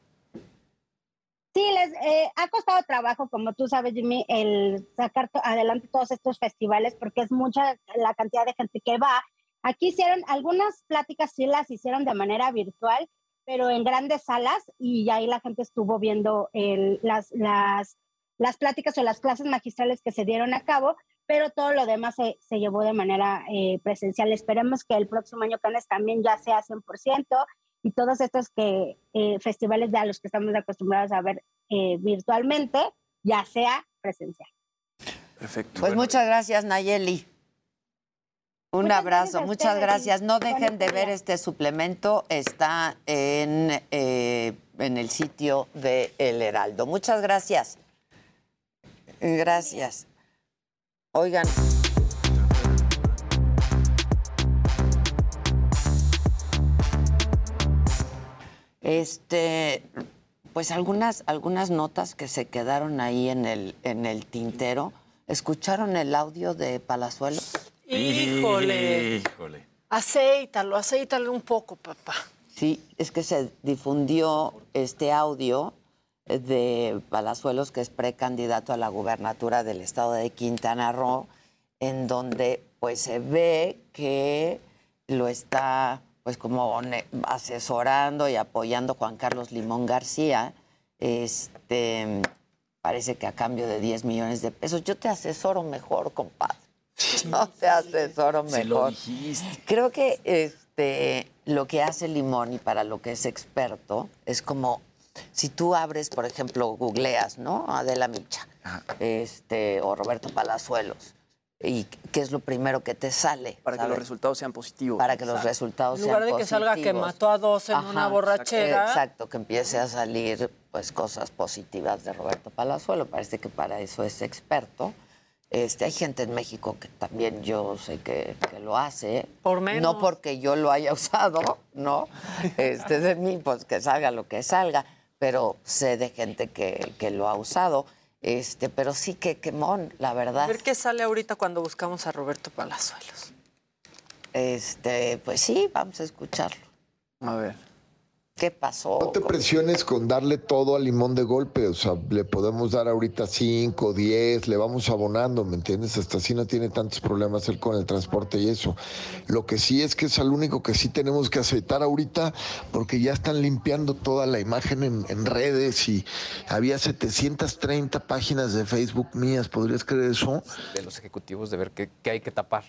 Sí, les eh, ha costado trabajo, como tú sabes, Jimmy, el sacar to- adelante todos estos festivales porque es mucha la cantidad de gente que va. Aquí hicieron algunas pláticas, sí las hicieron de manera virtual, pero en grandes salas y ahí la gente estuvo viendo el- las, las, las pláticas o las clases magistrales que se dieron a cabo, pero todo lo demás se, se llevó de manera eh, presencial. Esperemos que el próximo año Cannes también ya sea 100% y todos estos que, eh, festivales de a los que estamos acostumbrados a ver eh, virtualmente, ya sea presencial. Perfecto. Pues muchas gracias, Nayeli. Un Muchas abrazo, gracias muchas gracias. No dejen de ver este suplemento, está en, eh, en el sitio de El Heraldo. Muchas gracias. Gracias. Oigan. Este, pues algunas, algunas notas que se quedaron ahí en el, en el tintero. ¿Escucharon el audio de Palazuelos? Híjole. Híjole. Aceítalo, aceítalo un poco, papá. Sí, es que se difundió este audio de Palazuelos, que es precandidato a la gubernatura del estado de Quintana Roo, en donde pues se ve que lo está pues como asesorando y apoyando Juan Carlos Limón García, este parece que a cambio de 10 millones de pesos. Yo te asesoro mejor, compadre. No te asesoro lo mejor. dijiste. Creo que este, lo que hace Limón y para lo que es experto es como si tú abres, por ejemplo, googleas, ¿no? Adela Micha este, o Roberto Palazuelos. ¿Y qué es lo primero que te sale? Para que los resultados sean positivos. Para que los resultados En lugar sean de que salga que positivos. mató a dos en una borrachera. Exacto, que empiece a salir pues cosas positivas de Roberto Palazuelo. Parece que para eso es experto. Este, hay gente en México que también yo sé que, que lo hace. Por menos. No porque yo lo haya usado, ¿no? Este, de mí, pues que salga lo que salga. Pero sé de gente que, que lo ha usado. Este, pero sí que quemón, la A verdad. ver qué sale ahorita cuando buscamos a Roberto Palazuelos. Este, pues sí, vamos a escucharlo. A ver. ¿Qué pasó? No te presiones con darle todo al limón de golpe, o sea, le podemos dar ahorita 5, 10, le vamos abonando, ¿me entiendes? Hasta así no tiene tantos problemas él con el transporte y eso. Lo que sí es que es al único que sí tenemos que aceitar ahorita, porque ya están limpiando toda la imagen en, en redes y había 730 páginas de Facebook mías, ¿podrías creer eso? De los ejecutivos de ver qué, qué hay que tapar.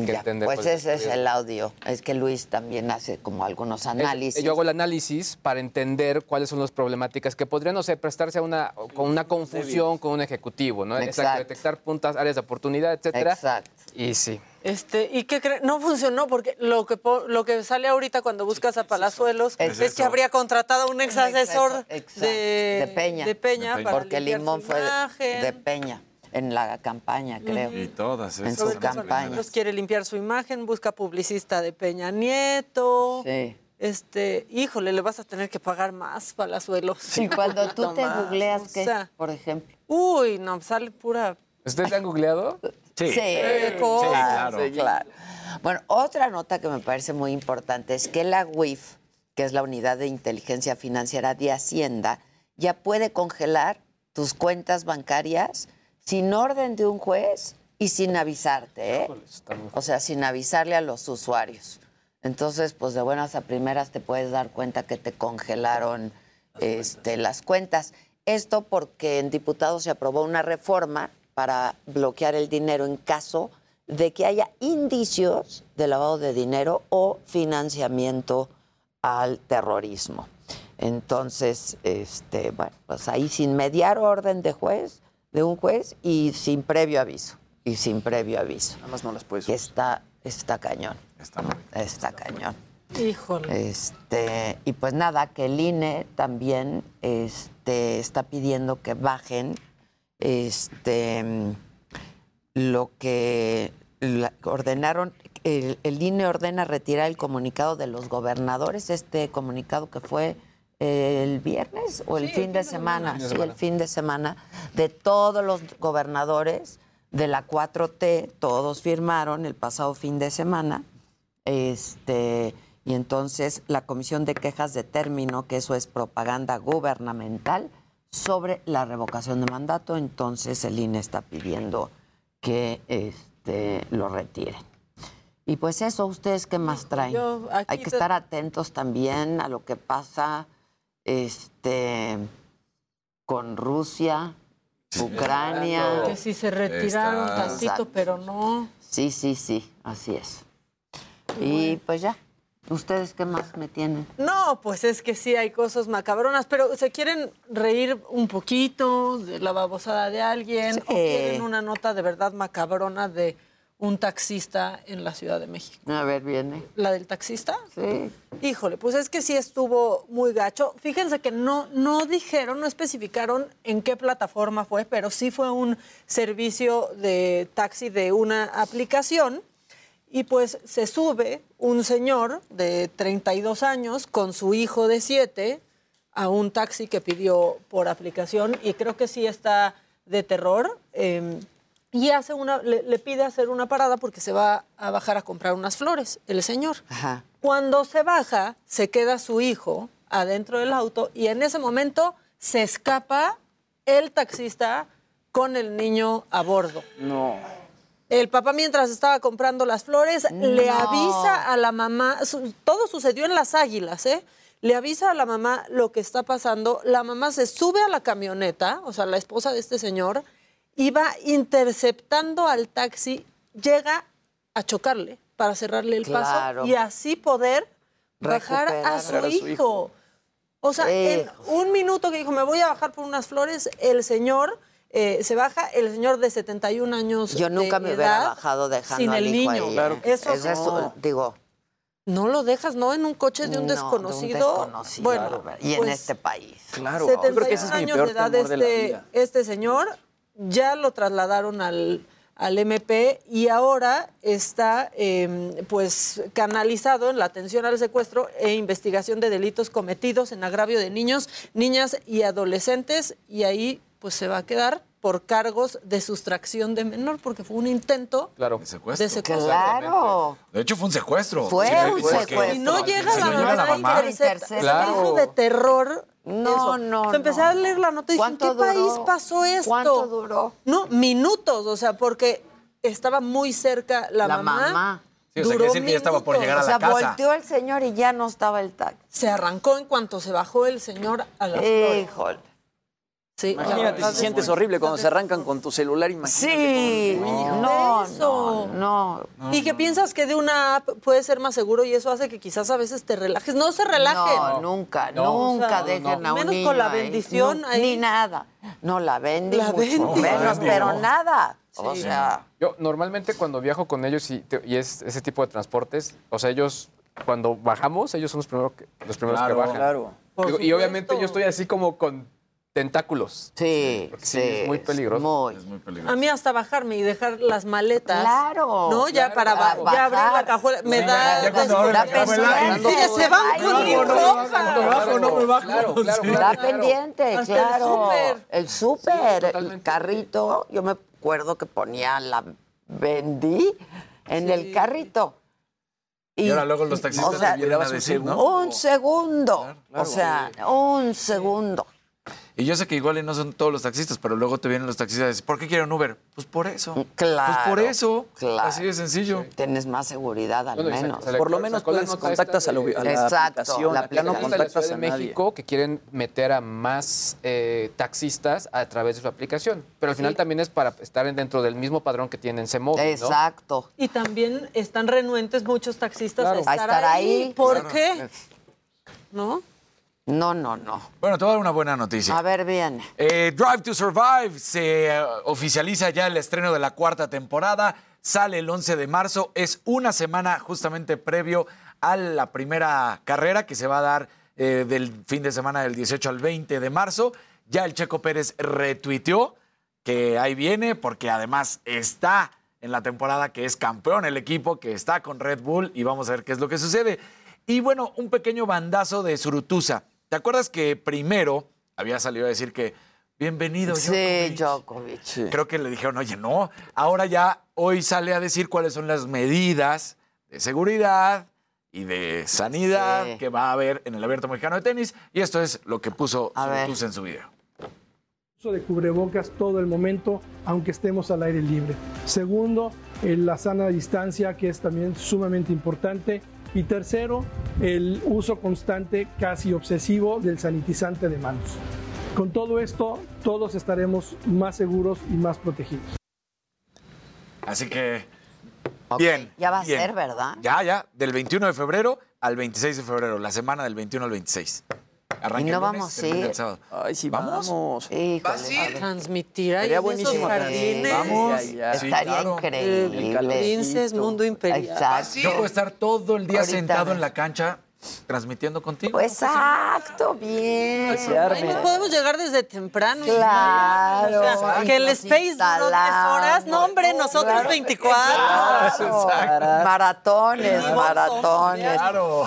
Hay que Ya, entender, pues pues, ese es riesgo. el audio. Es que Luis también hace como algunos Es- análisis. Yo hago el análisis para entender cuáles son las problemáticas que podrían, no sé, prestarse a una, con una confusión con un ejecutivo, ¿no? Exacto. detectar puntas, áreas de oportunidad, etcétera. Exacto. Y sí. Este, ¿y qué creen? No funcionó porque lo que lo que sale ahorita cuando buscas a Palazuelos es, Es que habría contratado a un ex asesor de, de Peña. de Peña para Porque Limón fue de Peña en la campaña, creo. Y todas En esas. su Roberto campaña. Quiere limpiar su imagen, busca publicista de Peña Nieto. Sí. Este, híjole, le vas a tener que pagar más, Palazuelos. Y cuando tú te Más, googleas, o ¿qué? sea, por ejemplo. Uy, no, sale pura. ¿Ustedes han googleado? Sí. Sí, claro. sí, claro. Bueno, otra nota que me parece muy importante es que la UIF, que es la Unidad de Inteligencia Financiera de Hacienda, ya puede congelar tus cuentas bancarias sin orden de un juez y sin avisarte, ¿eh? O sea, sin avisarle a los usuarios. Entonces, pues de buenas a primeras te puedes dar cuenta que te congelaron este, las cuentas. Esto porque en diputados se aprobó una reforma para bloquear el dinero en caso de que haya indicios de lavado de dinero o financiamiento al terrorismo. Entonces, este, bueno, pues ahí sin mediar orden de juez, de un juez y sin previo aviso. Y sin previo aviso. Nada más no las puedes. Que está, está cañón. Está muy Está cañón. Híjole. Este, y pues nada, que el INE también este, está pidiendo que bajen este, lo que la- ordenaron. El, el INE ordena retirar el comunicado de los gobernadores, este comunicado que fue el viernes o el fin de semana, sí, el fin de semana, de todos los gobernadores de la 4T, todos firmaron el pasado fin de semana. Este, y entonces la Comisión de Quejas determinó que eso es propaganda gubernamental sobre la revocación de mandato. Entonces el INE está pidiendo que este, lo retiren. Y pues eso, ¿ustedes qué más traen? Yo Hay que te- estar atentos también a lo que pasa este, con Rusia, Ucrania. Que si se retiraron Está- tantito, Exacto. pero no. Sí, sí, sí, así es. Y pues ya, ¿ustedes qué más me tienen? No, pues es que sí hay cosas macabronas, pero ¿se quieren reír un poquito de la babosada de alguien? ¿O quieren una nota de verdad macabrona de un taxista en la Ciudad de México? A ver, viene. ¿La del taxista? Sí. Híjole, pues es que sí estuvo muy gacho. Fíjense que no, no dijeron, no especificaron en qué plataforma fue, pero sí fue un servicio de taxi de una aplicación. Y pues se sube un señor de 32 años con su hijo de 7 a un taxi que pidió por aplicación y creo que sí está de terror. eh, y hace una, le, le pide hacer una parada porque se va a bajar a comprar unas flores, el señor. Ajá. Cuando se baja, se queda su hijo adentro del auto y en ese momento se escapa el taxista con el niño a bordo. No. El papá mientras estaba comprando las flores le avisa a la mamá, todo sucedió en las águilas, ¿eh? Le avisa a la mamá lo que está pasando, la mamá se sube a la camioneta, o sea, la esposa de este señor, y va interceptando al taxi, llega a chocarle para cerrarle el Claro. paso y así poder bajar a su, a su hijo. hijo. O sea, en un minuto que dijo, me voy a bajar por unas flores, el señor eh, se baja, el señor de 71 años Yo nunca de me hubiera bajado dejando sin al el hijo niño. ahí, Claro Eso es- no. digo, No lo dejas, ¿no? En un coche de un no, desconocido. desconocido, bueno, y en pues, este país. Claro, 71 yo creo que ese es mi años de edad de este, este señor, ya lo trasladaron al, al MP y ahora está eh, pues canalizado en la atención al secuestro e investigación de delitos cometidos en agravio de niños, niñas y adolescentes y ahí pues se va a quedar por cargos de sustracción de menor porque fue un intento Claro. De secuestro. de secuestro. Claro. De hecho, fue un secuestro. Fue Sí, un secuestro. Si no llega Si la mamá, la mamá. intercepta. De terror. No, eso. no, O sea, empecé no. a leer la nota y dije, ¿en qué ¿Cuánto país duró? pasó esto? ¿Cuánto duró? No, minutos, o sea, porque estaba muy cerca la, La mamá. Sí, o sea, Duró decir que ya estaba por minutos. llegar O a la casa. volteó el señor y ya no estaba el taxi. Se arrancó en cuanto se bajó el señor a las flores. Sí. Imagínate si sientes horrible cuando se arrancan con tu celular. Imagínate Sí, con tu hijo. no, no, no. Y que piensas que de una app puede ser más seguro y eso hace que quizás a veces te relajes. No se relajen. No, nunca, No. nunca O sea, dejen no. a un Menos niño con la ahí. bendición No, ahí. Ni nada. No, la bendi La mucho bendi. menos, No, pero no. nada. O sea, Yo normalmente cuando viajo con ellos y, te- y es ese tipo de transportes, o sea, ellos cuando bajamos, ellos son los primeros que, los primeros Claro, que bajan. claro. Por Digo, y obviamente yo estoy así como con tentáculos. sí, sí. sí, es muy peligroso. Muy. Es muy peligroso. A mí hasta bajarme y dejar las maletas. Claro. No, ya Claro. para ba- ya abrir la bajar. cajuela. Me Sí, da. ya cuando abres la cajuela, Sí, ya se van con mi no, no, ropa. ¿Me bajo no me bajo? Claro, claro, Sí. claro. Está pendiente, Hasta el claro. súper. El súper, el totalmente. carrito. Yo me acuerdo que ponía la vendí en el carrito. Y ahora luego los taxistas o sea, te vienen a decir, ¿no? Un segundo. o sea, un segundo. Y yo sé que igual y no son todos los taxistas, pero luego te vienen los taxistas y dicen, ¿por qué quieren Uber? Pues por eso. Claro. Pues por eso. Claro. Así de sencillo. Tienes más seguridad al Bueno, menos. Por lo menos la puedes contactas a, de- a la Exacto, aplicación, la no Aplicación de la contactas Ciudad a de nadie. México que quieren meter a más eh, taxistas a través de su aplicación. Pero al final también es para estar dentro del mismo padrón que tienen ¿no? Exacto. Y también están renuentes muchos taxistas Claro. a estar, A estar ahí. ¿Por Claro. qué? ¿No? No, no, no. Bueno, te voy a dar una buena noticia. A ver, bien. Eh, Drive to Survive se eh, oficializa ya el estreno de la cuarta temporada. Sale el 11 de marzo. Es una semana justamente previo a la primera carrera que se va a dar eh, del fin de semana del 18 al 20 de marzo. Ya el Checo Pérez retuiteó que ahí viene porque además está en la temporada que es campeón el equipo, que está con Red Bull y vamos a ver qué es lo que sucede. Y bueno, un pequeño bandazo de Surutusa. ¿Te acuerdas que primero había salido a decir que bienvenido Sí, Djokovic? Djokovic. Creo que le dijeron, oye, no. Ahora ya hoy sale a decir cuáles son las medidas de seguridad y de sanidad Sí. que va a haber en el Abierto Mexicano de Tenis. Y esto es lo que puso en su video. uso de cubrebocas todo el momento, aunque estemos al aire libre. Segundo, eh, la sana distancia, que es también sumamente importante. Y tercero, el uso constante, casi obsesivo, del sanitizante de manos. Con todo esto, todos estaremos más seguros y más protegidos. Así que, bien. Ya va a ser, ¿verdad? Ya, ya, del 21 de febrero al 26 de febrero, la semana del 21 al 26. Arranca Y no el lunes, vamos a termina ir. el sábado. Ay, sí, ¿Vamos? vamos. Híjole. Transmitir ahí Sería buenísimo. jardines. Vamos. Ya, ya. Sí, Estaría claro. increíble. Princes, Mundo Imperial. Exacto. Yo puedo estar todo el día Ahorita sentado en la cancha transmitiendo contigo. Exacto, bien. Ahí nos podemos llegar desde temprano. Claro. O sea, Y que el Space duró 10 horas. No, hombre, nosotros Claro. 24. Claro. Maratones, maratones. Claro.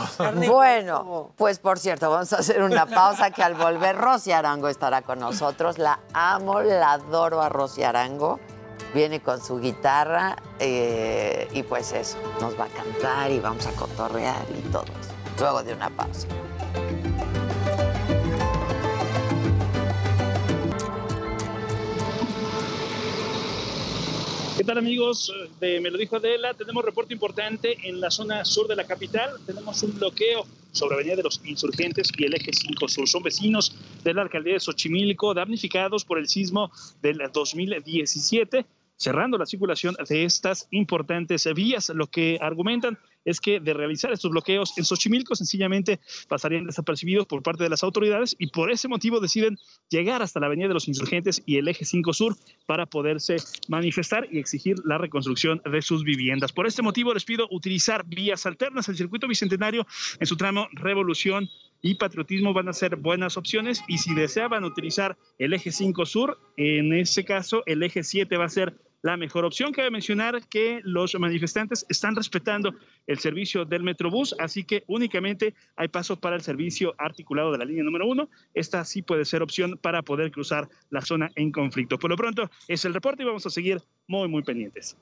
Bueno, pues por cierto, vamos a hacer una pausa que al volver Rosy Arango estará con nosotros. La amo, la adoro a Rosy Arango. Viene con su guitarra eh, y pues eso, nos va a cantar y vamos a cotorrear y todo eso. Luego de una pausa. ¿Qué tal amigos de Me lo dijo Adela? Tenemos reporte importante en la zona sur de la capital. Tenemos un bloqueo sobre Avenida de los Insurgentes y el Eje 5 Sur. Son vecinos de la alcaldía de Xochimilco damnificados por el sismo del 2017 cerrando la circulación de estas importantes vías. Lo que argumentan es que de realizar estos bloqueos en Xochimilco sencillamente pasarían desapercibidos por parte de las autoridades y por ese motivo deciden llegar hasta la Avenida de los Insurgentes y el Eje 5 Sur para poderse manifestar y exigir la reconstrucción de sus viviendas. Por este motivo les pido utilizar vías alternas. El circuito bicentenario en su tramo Revolución y Patriotismo van a ser buenas opciones y si deseaban utilizar el Eje 5 Sur, en ese caso el Eje 7 va a ser la mejor opción. Cabe mencionar que los manifestantes están respetando el servicio del Metrobús, así que únicamente hay paso para el servicio articulado de la línea número uno. Esta sí puede ser opción para poder cruzar la zona en conflicto. Por lo pronto es el reporte y vamos a seguir muy, muy pendientes.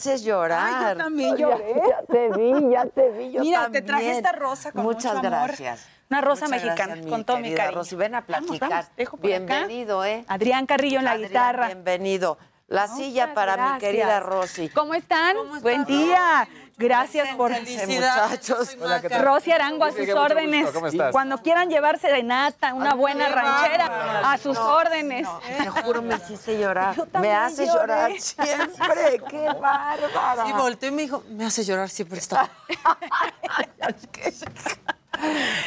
Haces llorar. Ay, yo también Ya- lloré. Ya, te vi, ya te vi. Yo Mira, te también. traje esta rosa con Muchas mucho amor. gracias. Una rosa Muchas mexicana, gracias, con todo mi cariño. Rosy, ven a Vamos, platicar. vamos, dejo por acá. Bienvenido, ¿eh? Adrián Carrillo en la Adrián, guitarra. Bienvenido. La silla Muchas para mi gracias. querida Rosy. ¿Cómo están? Buen día. Gracias por muchachos. Hola, ¿qué tal? Rosy Arango a sus órdenes. ¿Cómo estás? Cuando quieran llevar serenata, una buena ranchera, a sus No, órdenes. Te juro, me hiciste llorar. Yo Me lloré. llorar siempre. ¡Qué bárbara! Y volteó y me dijo, me hace llorar siempre esta.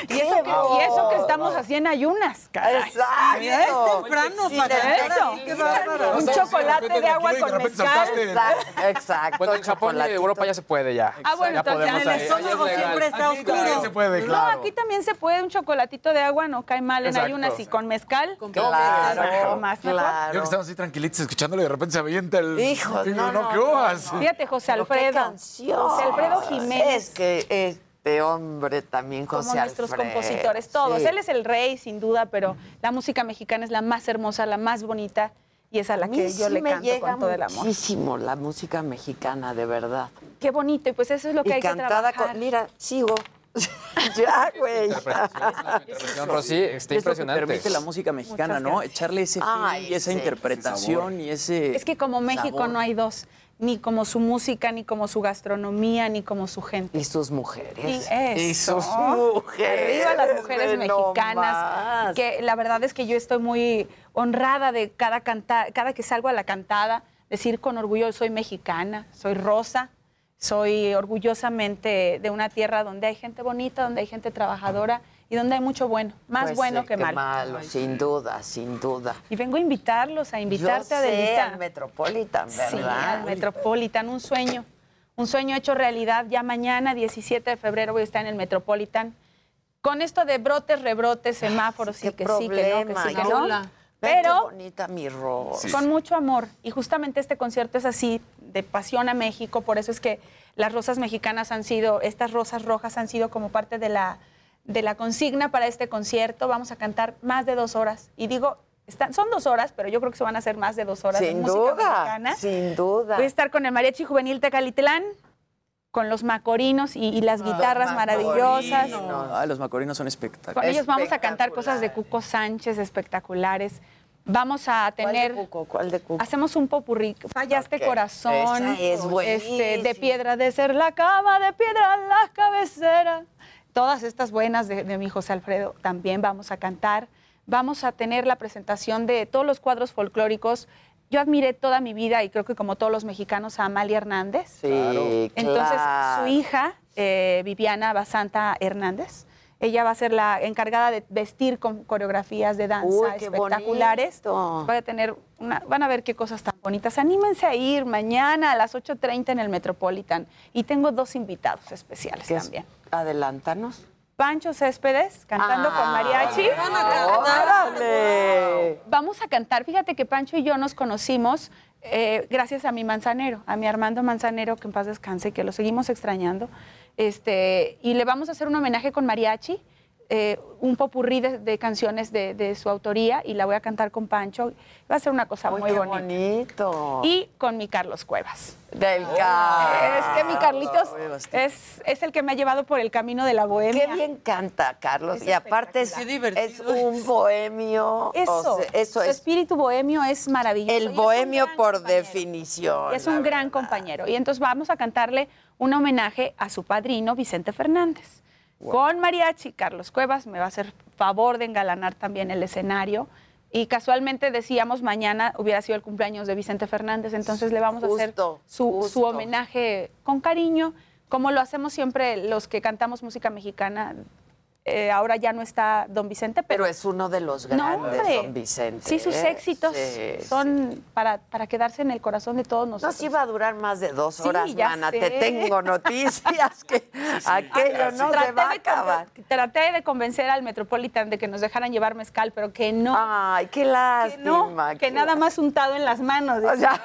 Y eso, que, y eso que estamos así en ayunas, caray. Exacto. Mira, Es temprano Sí, para Eso. Bárbaro. Un chocolate de agua con mezcal. Exacto. Exacto. Bueno, en Japón y chocolatito. Europa ya se puede ya. Ah, bueno, ya entonces en el estómago siempre está Aquí también oscuro. se puede, No, claro. aquí también se puede un chocolatito de agua, no cae mal en ayunas y con mezcal. Claro, más mejor. Yo que claro. estamos así tranquilitos escuchándolo y de repente se avienta el... Digo, no, no, ¿qué? Fíjate, José Alfredo. José Alfredo Jiménez. Es que este hombre también, como José nuestros Alfredo. compositores, todos. Sí. Él es el rey, sin duda, pero la música mexicana es la más hermosa, la más bonita y es a la A que yo sí le me canto llega con todo el amor. muchísimo la música mexicana, de verdad. Qué bonito, y pues eso es lo que y hay que trabajar. con... Mira, sigo. ya, güey. Rosy, está Es lo que impresionante. permite la música mexicana, Muchas ¿no? gracias. Echarle ese Ay, feeling y esa sí, interpretación y ese Es que como México sabor. no hay dos. Ni como su música, ni como su gastronomía, ni como su gente. Y sus mujeres. Y eso. Y sus mujeres. Arriba las mujeres mexicanas. nomás. Que la verdad es que yo estoy muy honrada de cada canta, cada que salgo a la cantada, decir con orgullo soy mexicana, soy rosa, soy orgullosamente de una tierra donde hay gente bonita, donde hay gente trabajadora y donde hay mucho bueno, más Pues bueno sí, que malo. sin duda, sin duda. Y vengo a invitarlos, a invitarte, Yo sé, Adelita. al Metropolitan, Sí, ¿verdad? al Metropolitan, un sueño. Un sueño hecho realidad. Ya mañana, 17 de febrero, voy a estar en el Metropolitan. Con esto de brotes, rebrotes, semáforos, sí, que sí, que no, que sí, que no. Ven Pero qué bonita mi Rosa. con mucho amor. Y justamente este concierto es así, de pasión a México. Por eso es que las rosas mexicanas han sido, estas rosas rojas han sido como parte de la, de la consigna para este concierto. Vamos a cantar más de dos horas. Y digo, están, son dos horas, pero yo creo que se van a hacer más de dos horas de Sin música duda, mexicana. sin duda. Voy a estar con el Mariachi Juvenil Tecalitlán, con los macorinos y, y las guitarras maravillosas. Ah, los macorinos son espectaculares. Con ellos vamos a cantar cosas de Cuco Sánchez espectaculares. Vamos a tener. ¿Cuál de Cuco? ¿Cuál de Cuco? Hacemos un popurrí. Fallaste Ok. corazón. Esa es este, de piedra de ser la cama, de piedra la cabecera. Todas estas buenas de, de mi José Alfredo también vamos a cantar. Vamos a tener la presentación de todos los cuadros folclóricos. Yo admiré toda mi vida y creo que como todos los mexicanos a Amalia Hernández. Sí, Entonces, claro. su hija, eh, Viviana Basanta Hernández, ella va a ser la encargada de vestir con coreografías de danza Uy, espectaculares. bonito. Va a tener una, van a ver qué cosas tan bonitas. Anímense a ir mañana a las 8.30 en el Metropolitan. Y tengo dos invitados especiales también. Adelántanos. Pancho Céspedes, cantando con mariachi. Van a cantar. ¡Órale! Vamos a cantar. Fíjate que Pancho y yo nos conocimos eh, gracias a mi manzanero, a mi Armando Manzanero, que en paz descanse, que lo seguimos extrañando. Este, y le vamos a hacer un homenaje con mariachi, eh, un popurrí de, de canciones de, de su autoría, y la voy a cantar con Pancho. Va a ser una cosa Uy, muy qué bonita. bonito. Y con mi Carlos Cuevas. Del Es que mi Carlitos es, es el que me ha llevado por el camino de la bohemia. Qué bien canta, Carlos. Es y aparte es, es un bohemio. Eso, o sea, eso su es espíritu bohemio es maravilloso. el bohemio por compañero. definición. Y es un gran compañero. Y entonces vamos a cantarle un homenaje a su padrino, Vicente Fernández. Con mariachi, Carlos Cuevas me va a hacer favor de engalanar también el escenario. Y casualmente decíamos, mañana hubiera sido el cumpleaños de Vicente Fernández, entonces le vamos a hacer su, su homenaje con cariño, como lo hacemos siempre los que cantamos música mexicana. Eh, ahora ya no está don Vicente, pero, Pero es uno de los No, grandes, hombre. don Vicente. sí, sus ¿eh? éxitos Sí, son para, para quedarse en el corazón de todos No, nosotros. sí va a durar más de dos Sí, horas, ya mana. sé. Te tengo noticias que aquello no se va a acabar. Traté de convencer al Metropolitan de que nos dejaran llevar mezcal, pero que no. Ay, qué que lástima. no, que qué nada más untado en las manos. O sea,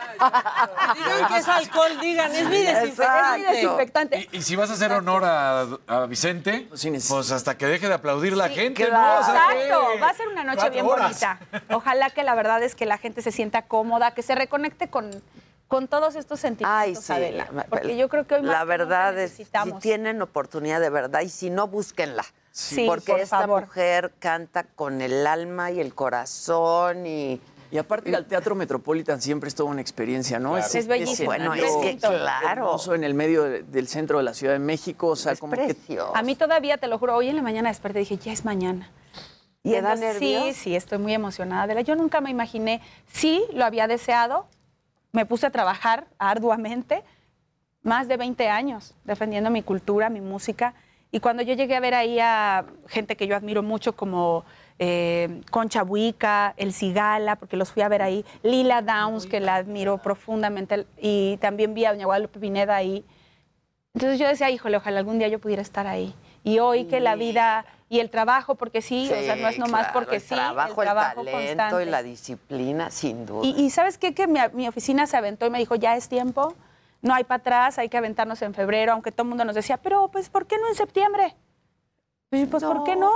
Digan que es alcohol, digan, es mi Es mi desinfectante. desinfectante. Y, y si vas a hacer honor a, a Vicente, pues hasta que deje de aplaudir la gente, claro. ¿no? Exacto, va a ser una noche bien horas. bonita. Ojalá que la verdad es que la gente se sienta cómoda, que se reconecte con, con todos estos sentimientos, Ay, sí. Adela. Porque yo creo que hoy más La que verdad es, si tienen oportunidad de verdad, y si no, búsquenla. Sí, porque por esta favor. mujer canta con el alma y el corazón y... Y aparte ir al Teatro Metropolitan siempre es toda una experiencia, ¿no? Claro. Es bellísimo. Bueno, Es es claro. hermoso en el medio de- del centro de la Ciudad de México, o sea, como que A mí todavía, te lo juro, hoy en la mañana desperté y dije, ya es mañana. ¿Y da nervios? Sí, sí, estoy muy emocionada. Adela. Yo nunca me imaginé, sí, lo había deseado, me puse a trabajar arduamente, más de 20 años, defendiendo mi cultura, mi música. Y cuando yo llegué a ver ahí a gente que yo admiro mucho como eh, Concha Buica, El Cigala, porque los fui a ver ahí, Lila Downs, que la admiro profundamente, y también vi a Doña Guadalupe Pineda ahí. Entonces yo decía, híjole, ojalá algún día yo pudiera estar ahí. Y hoy que la vida y el trabajo, porque sí, o sea, no es nomás claro, porque el sí, trabajo, el, trabajo talento y la disciplina, sin duda. Y, y ¿sabes qué? Que mi, mi oficina se aventó y me dijo, ya es tiempo, no hay para atrás, hay que aventarnos en febrero, aunque todo el mundo nos decía, pero pues, ¿por qué no en septiembre? Pues, pues, ¿por qué no?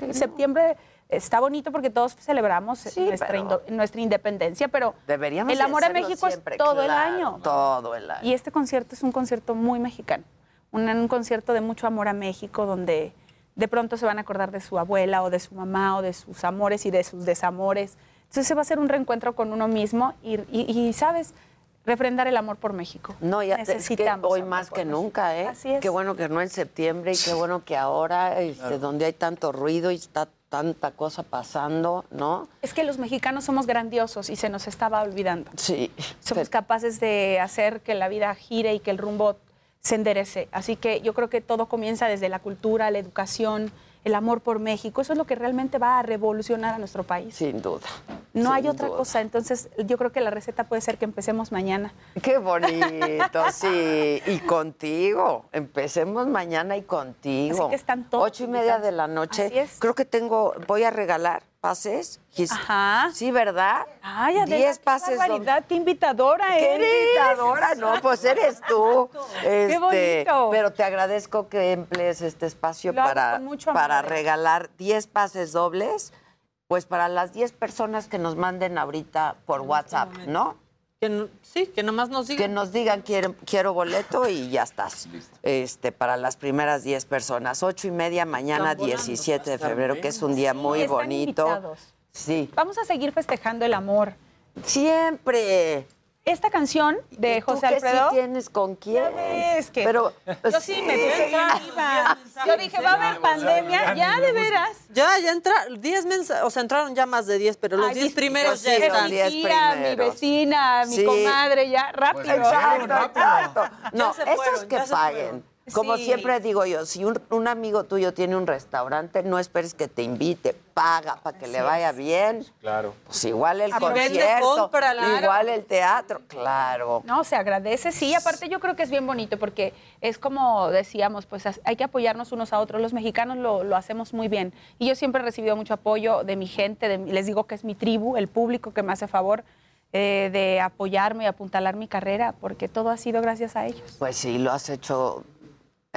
En septiembre está bonito porque todos celebramos nuestra, pero- indo- nuestra independencia, pero Deberíamos el amor a México siempre, es todo el año. Todo el año. Y este concierto es un concierto muy mexicano, un, un concierto de mucho amor a México, donde de pronto se van a acordar de su abuela o de su mamá o de sus amores y de sus desamores. Entonces se va a hacer un reencuentro con uno mismo y, y- y, ¿sabes? refrendar el amor por México. No, ya es que necesitamos. hoy amor más que México. nunca, ¿eh? Así es. Qué bueno que no en septiembre y qué bueno que ahora, este, Claro. donde hay tanto ruido y está tanta cosa pasando, ¿no? Es que los mexicanos somos grandiosos y se nos estaba olvidando. Sí. Somos capaces de hacer que la vida gire y que el rumbo se enderece. Así que yo creo que todo comienza desde la cultura, la educación, el amor por México. Eso es lo que realmente va a revolucionar a nuestro país. Sin duda. No sin hay otra duda. cosa. Entonces, yo creo que la receta puede ser que empecemos mañana. Qué bonito, sí. Y contigo. Empecemos mañana y contigo. Así que están todos Ocho y media de la noche. Así es. Creo que tengo, voy a regalar pases. Ajá. Sí, ¿verdad? Ay, Adela, Diez qué pases. barbaridad, qué invitadora ¿Qué eres. invitadora? No, pues eres tú. Qué Este, bonito. Pero te agradezco que emplees este espacio para, mucho para regalar 10 pases dobles, pues para las 10 personas que nos manden ahorita por WhatsApp, ¿no? Sí, que nomás nos digan. Que nos digan quiero, quiero boleto y ya estás. Este, para las primeras 10 personas. Ocho y media mañana, Están volando. 17 de febrero, bien. que es un día Sí, muy están bonito. invitados. Sí. Vamos a seguir festejando el amor. Siempre. Esta canción de ¿Y tú José qué sí Alfredo. tienes con quién? Ves que Pero, yo sí me puse creativa. Yo dije, va a haber pandemia, ya de veras. Ya, ya entraron 10 mensajes, o sea, entraron ya más de 10, pero los Ay, 10 mis- primeros pues ya están. Mi tía, mi vecina, mi Sí. comadre, ya, rápido. Exacto, exacto. No, se esos que paguen. Como Sí. siempre digo yo, si un, un amigo tuyo tiene un restaurante, no esperes que te invite, paga para que le vaya bien. Claro. Pues igual el vende, concierto, igual el teatro, claro. No, se agradece, sí. Aparte yo creo que es bien bonito porque es como decíamos, pues as- hay que apoyarnos unos a otros. Los mexicanos lo, lo hacemos muy bien. Y yo siempre he recibido mucho apoyo de mi gente, de mi- les digo que es mi tribu, el público que me hace favor eh, de apoyarme y apuntalar mi carrera, porque todo ha sido gracias a ellos. Pues sí, lo has hecho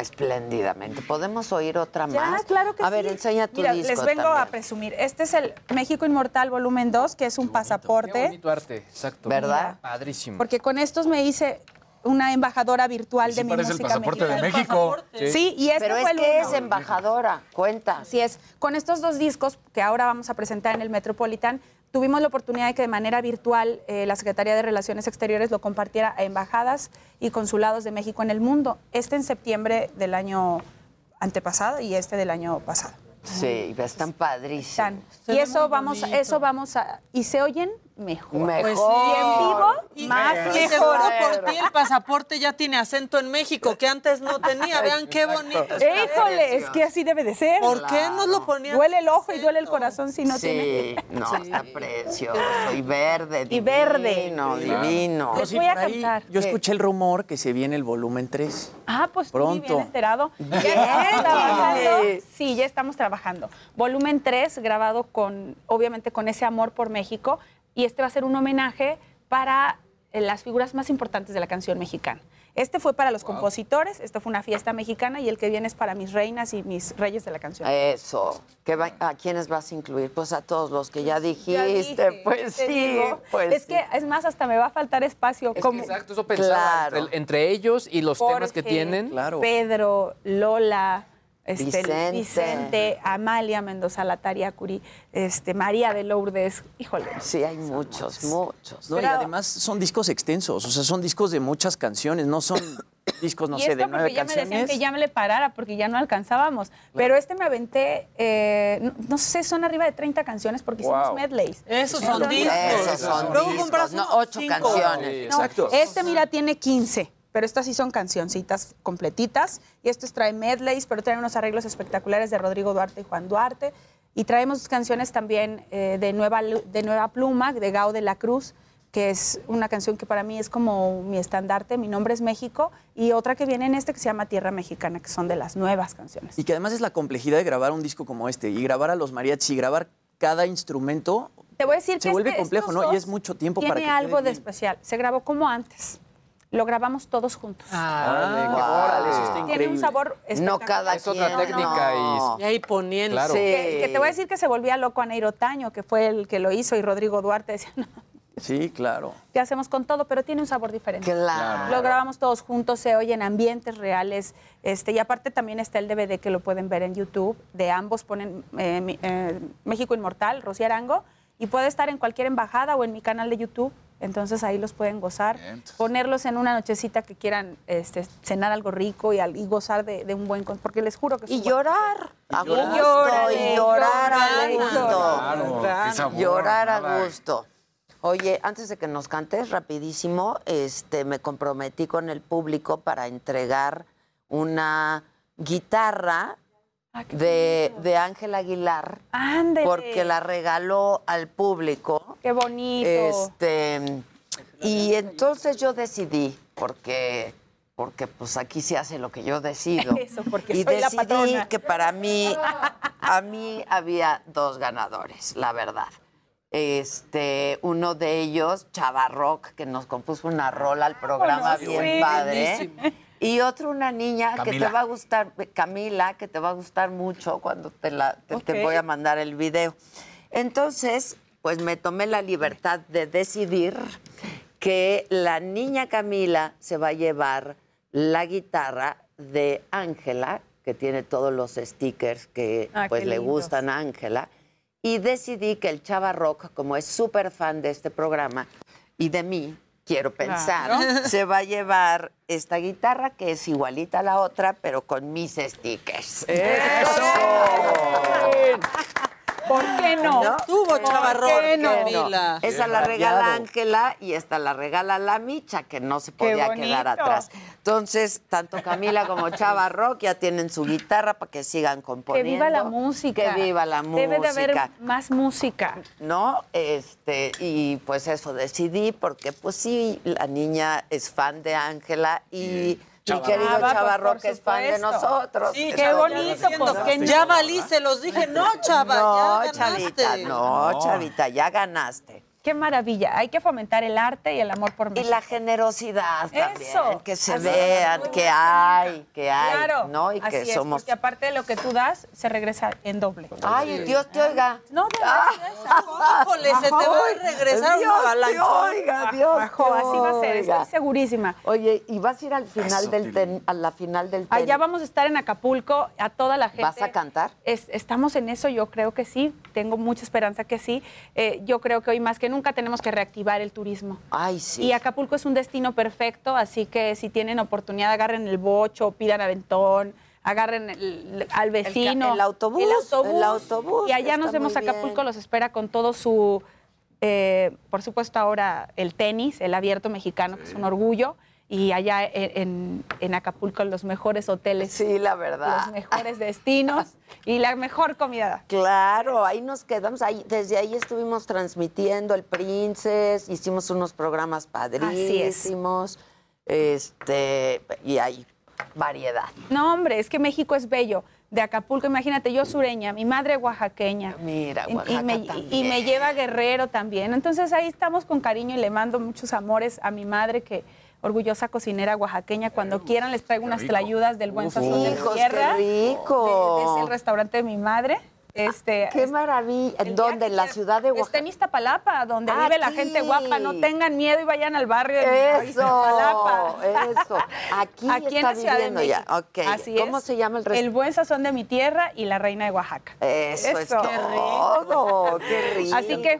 espléndidamente. ¿Podemos oír otra Ya, más? claro que a sí. ver, enseña tu Mira, disco les vengo también. a presumir. Este es el México Inmortal Volumen 2, que es un Qué pasaporte. bonito arte, exacto. ¿Verdad? Padrísimo. Porque con estos me hice una embajadora virtual de mi parece el música pasaporte de mexicana. México. Sí. Sí, y este Pero fue es el que uno. es embajadora, cuenta. Así es. Con estos dos discos que ahora vamos a presentar en el Metropolitan, tuvimos la oportunidad de que de manera virtual eh, la Secretaría de Relaciones Exteriores lo compartiera a embajadas y consulados de México en el mundo. Este en septiembre del año antepasado y este del año pasado. Sí, están padrísimos. Están. Y eso vamos, eso vamos a... Y se oyen mejor. Mejor. Pues Y en vivo, Y- más y mejor. seguro por ti el pasaporte ya tiene acento en México, que antes no tenía. Vean qué bonito. Híjole, es que así debe de ser. ¿Por qué nos lo ponían? Duele el ojo y duele el corazón si no sí, tiene. no, está precioso. Y verde, Y verde. Divino, divino. Les voy a cantar. Yo escuché el rumor que se viene el volumen 3. Ah, pues sí, Pronto. bien enterado. Ya Bien, estamos trabajando. Gile. Sí, ya estamos trabajando. Volumen 3, grabado con, obviamente, con ese amor por México. Y este va a ser un homenaje para eh, las figuras más importantes de la canción mexicana. Este fue para los compositores, esto fue una fiesta mexicana y el que viene es para mis reinas y mis reyes de la canción. Eso. ¿Qué va- ¿A quiénes vas a incluir? Pues a todos los que ya dijiste. Ya dije, pues sí. digo. pues es sí. que, es más, hasta me va a faltar espacio. Es que como exacto, eso pensaba. Claro. Entre, entre ellos y los temas que tienen. Pedro, Lola, este, Vicente. Vicente. Amalia Mendoza Latariacuri, este, María de Lourdes. Híjole. Sí, hay muchos, muchos. No, y Pero- además son discos extensos, o sea, son discos de muchas canciones, no son discos, no y sé, esto de nueve ya me decían canciones. que ya me le parara porque ya no alcanzábamos. Pero este me aventé, eh, no, no sé, son arriba de 30 canciones porque hicimos Wow. medleys. Esos son Entonces- discos. Esos son Luego discos, no, ocho cinco. canciones. Sí, No, exacto. este, mira, tiene 15, pero estas sí son cancioncitas completitas. Y estos trae medleys, pero trae unos arreglos espectaculares de Rodrigo Duarte y Juan Duarte. Y traemos canciones también eh, de, nueva, de Nueva Pluma, de Gao de la Cruz, que es una canción que para mí es como mi estandarte. Mi nombre es México. Y otra que viene en este que se llama Tierra Mexicana, que son de las nuevas canciones. Y que además es la complejidad de grabar un disco como este y grabar a los mariachi y grabar cada instrumento. Te voy a decir Se que vuelve este- complejo, ¿no? Y es mucho tiempo tiene para que algo de bien. especial. Se grabó como antes. Lo grabamos todos juntos. Ah, Wow. órale, eso está Tiene un sabor No cada Es otra técnica no. Y ahí poniendo. Claro. Sí. Que, que te voy a decir que se volvía loco Aneiro Taño, que fue el que lo hizo, y Rodrigo Duarte decía, no, Sí, claro. ¿qué hacemos con todo? Pero tiene un sabor diferente. Claro. Lo grabamos todos juntos, se oye en ambientes reales. Este, y aparte también está el DVD que lo pueden ver en YouTube. De ambos ponen eh, mi- eh, México Inmortal, Rocío Arango. Y puede estar en cualquier embajada o en mi canal de YouTube. Entonces ahí los pueden gozar, ponerlos en una nochecita que quieran este, cenar algo rico y, al- y gozar de, de un buen con- porque les juro que Y llorar. A gusto. y llorar a gusto. Claro, llorar a gusto. Oye, antes de que nos cantes rapidísimo, este, me comprometí con el público para entregar una guitarra de de Ángel Aguilar. Ándele. Porque la regaló al público. Qué bonito. Este, y entonces yo decidí, porque, porque pues aquí se hace lo que yo decido. Eso, porque y soy la decidí patrona. que para mí, a mí había dos ganadores, la verdad. Este, uno de ellos, Chava Rock, que nos compuso una rola al programa Sí, bien padre. Y otra una niña que Camila. te va a gustar, Camila, que te va a gustar mucho cuando te, la, te, voy a mandar el video. Entonces, pues me tomé la libertad de decidir que la niña Camila se va a llevar la guitarra de Ángela, que tiene todos los stickers que Ah, pues le gustan a Ángela. Y decidí que el Chava Rock, como es súper fan de este programa y de mí, quiero pensar, Claro. se va a llevar esta guitarra que es igualita a la otra, pero con mis stickers. ¿Por qué no? Estuvo ¿Por Chavarrón, qué no? Camila. Esa la regala. Ángela y esta la regala la Micha, que no se podía quedar atrás. Entonces, tanto Camila como Chava Rock ya tienen su guitarra para que sigan Que componiendo. viva la música. Que viva la música. Debe de haber más música. ¿no? Este, y pues eso decidí, porque pues sí, la niña es fan de Ángela y mi querido. Ah, Chavarro pues, que es fan de nosotros. Sí, qué bonito, diciendo. pues, ya valí, se los dije, no, chava, No, ya chavita, ganaste. no, chavita, ya ganaste. Qué maravilla. Hay que fomentar el arte y el amor por México. Y la generosidad también, Eso. que se Así vean es. que hay, que hay, Claro, ¿no? Y así que es, somos... porque aparte de lo que tú das, se regresa en doble. Ay, Dios te oiga. No, de Híjole, se te va a regresar Dios una te avalancha. oiga, Dios Bajo, te así va a ser, oiga. estoy segurísima. Oye, ¿y vas a ir al final del ten- a la final del tenis? Allá vamos a estar en Acapulco, a toda la gente. ¿Vas a cantar? Es- estamos en eso, yo creo que sí, tengo mucha esperanza que sí. Eh, yo creo que hoy más que nunca tenemos que reactivar el turismo. Ay, sí. Y Acapulco es un destino perfecto, así que si tienen oportunidad, agarren el bocho, pidan aventón, agarren el- al vecino. el autobús, El autobús. el autobús, Y allá nos vemos Acapulco, bien. los espera con todo su, eh, por supuesto ahora el tenis, el abierto mexicano, que es un orgullo. Y allá en, Acapulco los mejores hoteles. Sí, la verdad. Los mejores destinos y la mejor comida. Claro, ahí nos quedamos. Ahí, desde ahí estuvimos transmitiendo el Princess, hicimos unos programas padrísimos. Este, y hay variedad. No, hombre, es que México es bello. De Acapulco, imagínate, yo sureña, mi madre oaxaqueña. Mira, Y- y, Oaxaca me, y me lleva Guerrero también. Entonces ahí estamos con cariño y le mando muchos amores a mi madre, que orgullosa cocinera oaxaqueña. Cuando quieran les traigo unas tlayudas del buen sazón de mi hijos, qué tierra. rico. Es el restaurante de mi madre. Este, Qué maravilla. ¿En dónde? ¿En la ciudad de Oaxaca? Está en Iztapalapa, donde vive la gente guapa. No tengan miedo y vayan al barrio de Eso, Iztapalapa. eso. Aquí, Aquí en está la Ciudad de ya. México. Ok. Así ¿Cómo es. se llama el El restaurante? buen sazón de mi tierra y la reina de Oaxaca. Eso, es todo. Qué rico. Así que,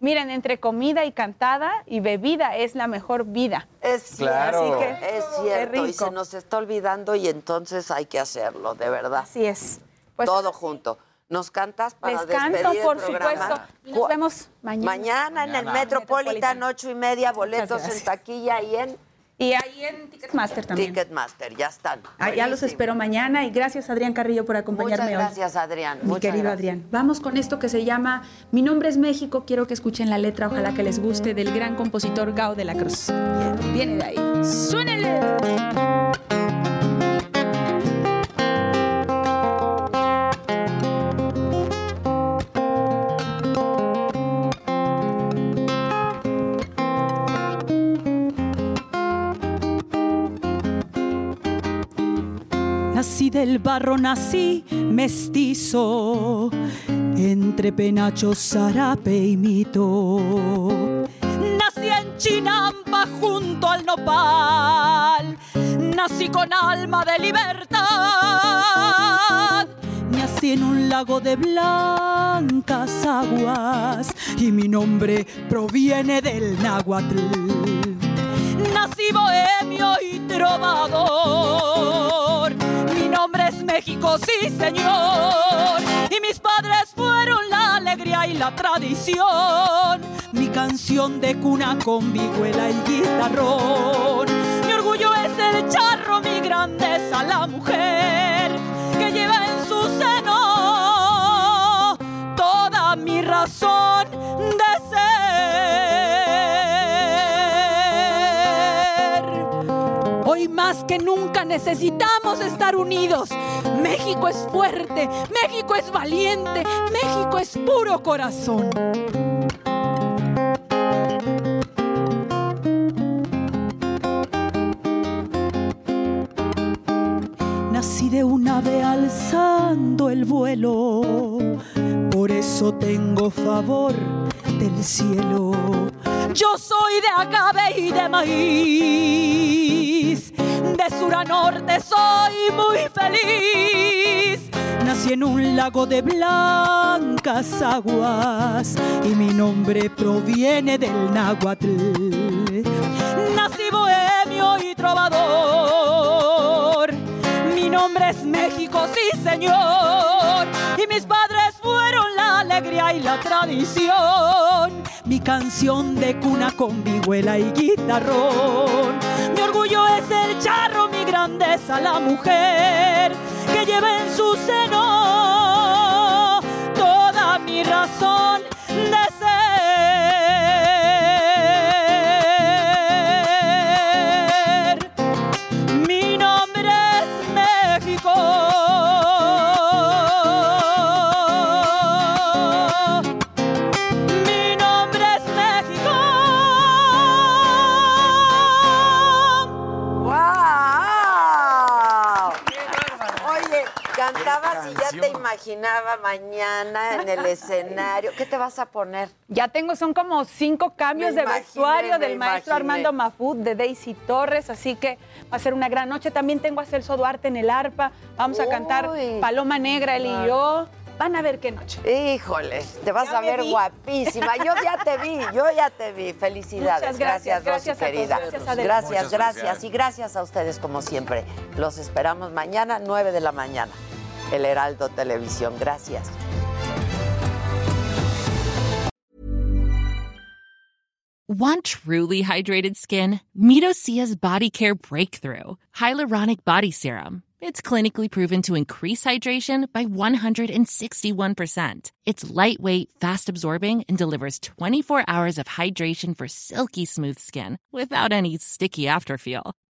miren, entre comida y cantada y bebida es la mejor vida. Es Claro. cierto, Así que, es cierto. Y se nos está olvidando y entonces hay que hacerlo, de verdad. Así es. Pues todo junto. ¿Nos cantas para Les canto, despedir el por programa? supuesto. Nos vemos mañana. Mañana en el Mañana. Metropolitan, ocho y media, boletos en taquilla y en Y ahí en Ticketmaster también. Ticketmaster, ya están. Allá los espero mañana y gracias Adrián Carrillo por acompañarme Muchas hoy. gracias, Adrián. Mi Muchas querido gracias. Adrián. Vamos con esto que se llama Mi nombre es México. Quiero que escuchen la letra, ojalá que les guste, del gran compositor Gao de la Cruz. Viene de ahí. ¡Suénele! Nací del barro, nací mestizo, entre penacho, zarape y mito. Nací en Chinampa junto al nopal, nací con alma de libertad. Nací en un lago de blancas aguas y mi nombre proviene del náhuatl. Nací bohemio y trovador. Nombre es México, sí señor. Y mis padres fueron la alegría y la tradición. Mi canción de cuna con vihuela y guitarrón. Mi orgullo es el charro, mi grandeza la mujer que lleva en su seno toda mi razón de que nunca necesitamos estar unidos. México es fuerte, México es valiente, México es puro corazón. Nací de un ave alzando el vuelo, por eso tengo favor del cielo. Yo soy de agave y de maíz, de sur a norte soy muy feliz. Nací en un lago de blancas aguas y mi nombre proviene del náhuatl. Nací bohemio y trovador. Mi nombre es México, sí señor. Y mis padres y la tradición. Mi canción de cuna con vihuela y guitarrón. Mi orgullo es el charro, mi grandeza la mujer que lleva en su seno imaginaba mañana en el escenario. ¿Qué te vas a poner? Ya tengo, son como cinco cambios Me de imaginé, vestuario del maestro imaginé. Armando Mafud, de Daisy Torres, así que va a ser una gran noche. También tengo a Celso Duarte en el arpa. Vamos a cantar. Paloma Negra, él y yo. Van a ver qué noche. Híjole, te vas Ya a ver vi. guapísima. Yo ya te vi, yo ya te vi. Felicidades. Muchas gracias, Rosy, gracias todos. querida. Gracias, gracias, gracias. Y gracias a ustedes como siempre. Los esperamos mañana, 9 de la mañana. El Heraldo Televisión. Gracias. Want truly hydrated skin? Meet Body Care Breakthrough Hyaluronic Body Serum. It's clinically proven to increase hydration by 161%. It's lightweight, fast absorbing, and delivers 24 hours of hydration for silky smooth skin without any sticky afterfeel.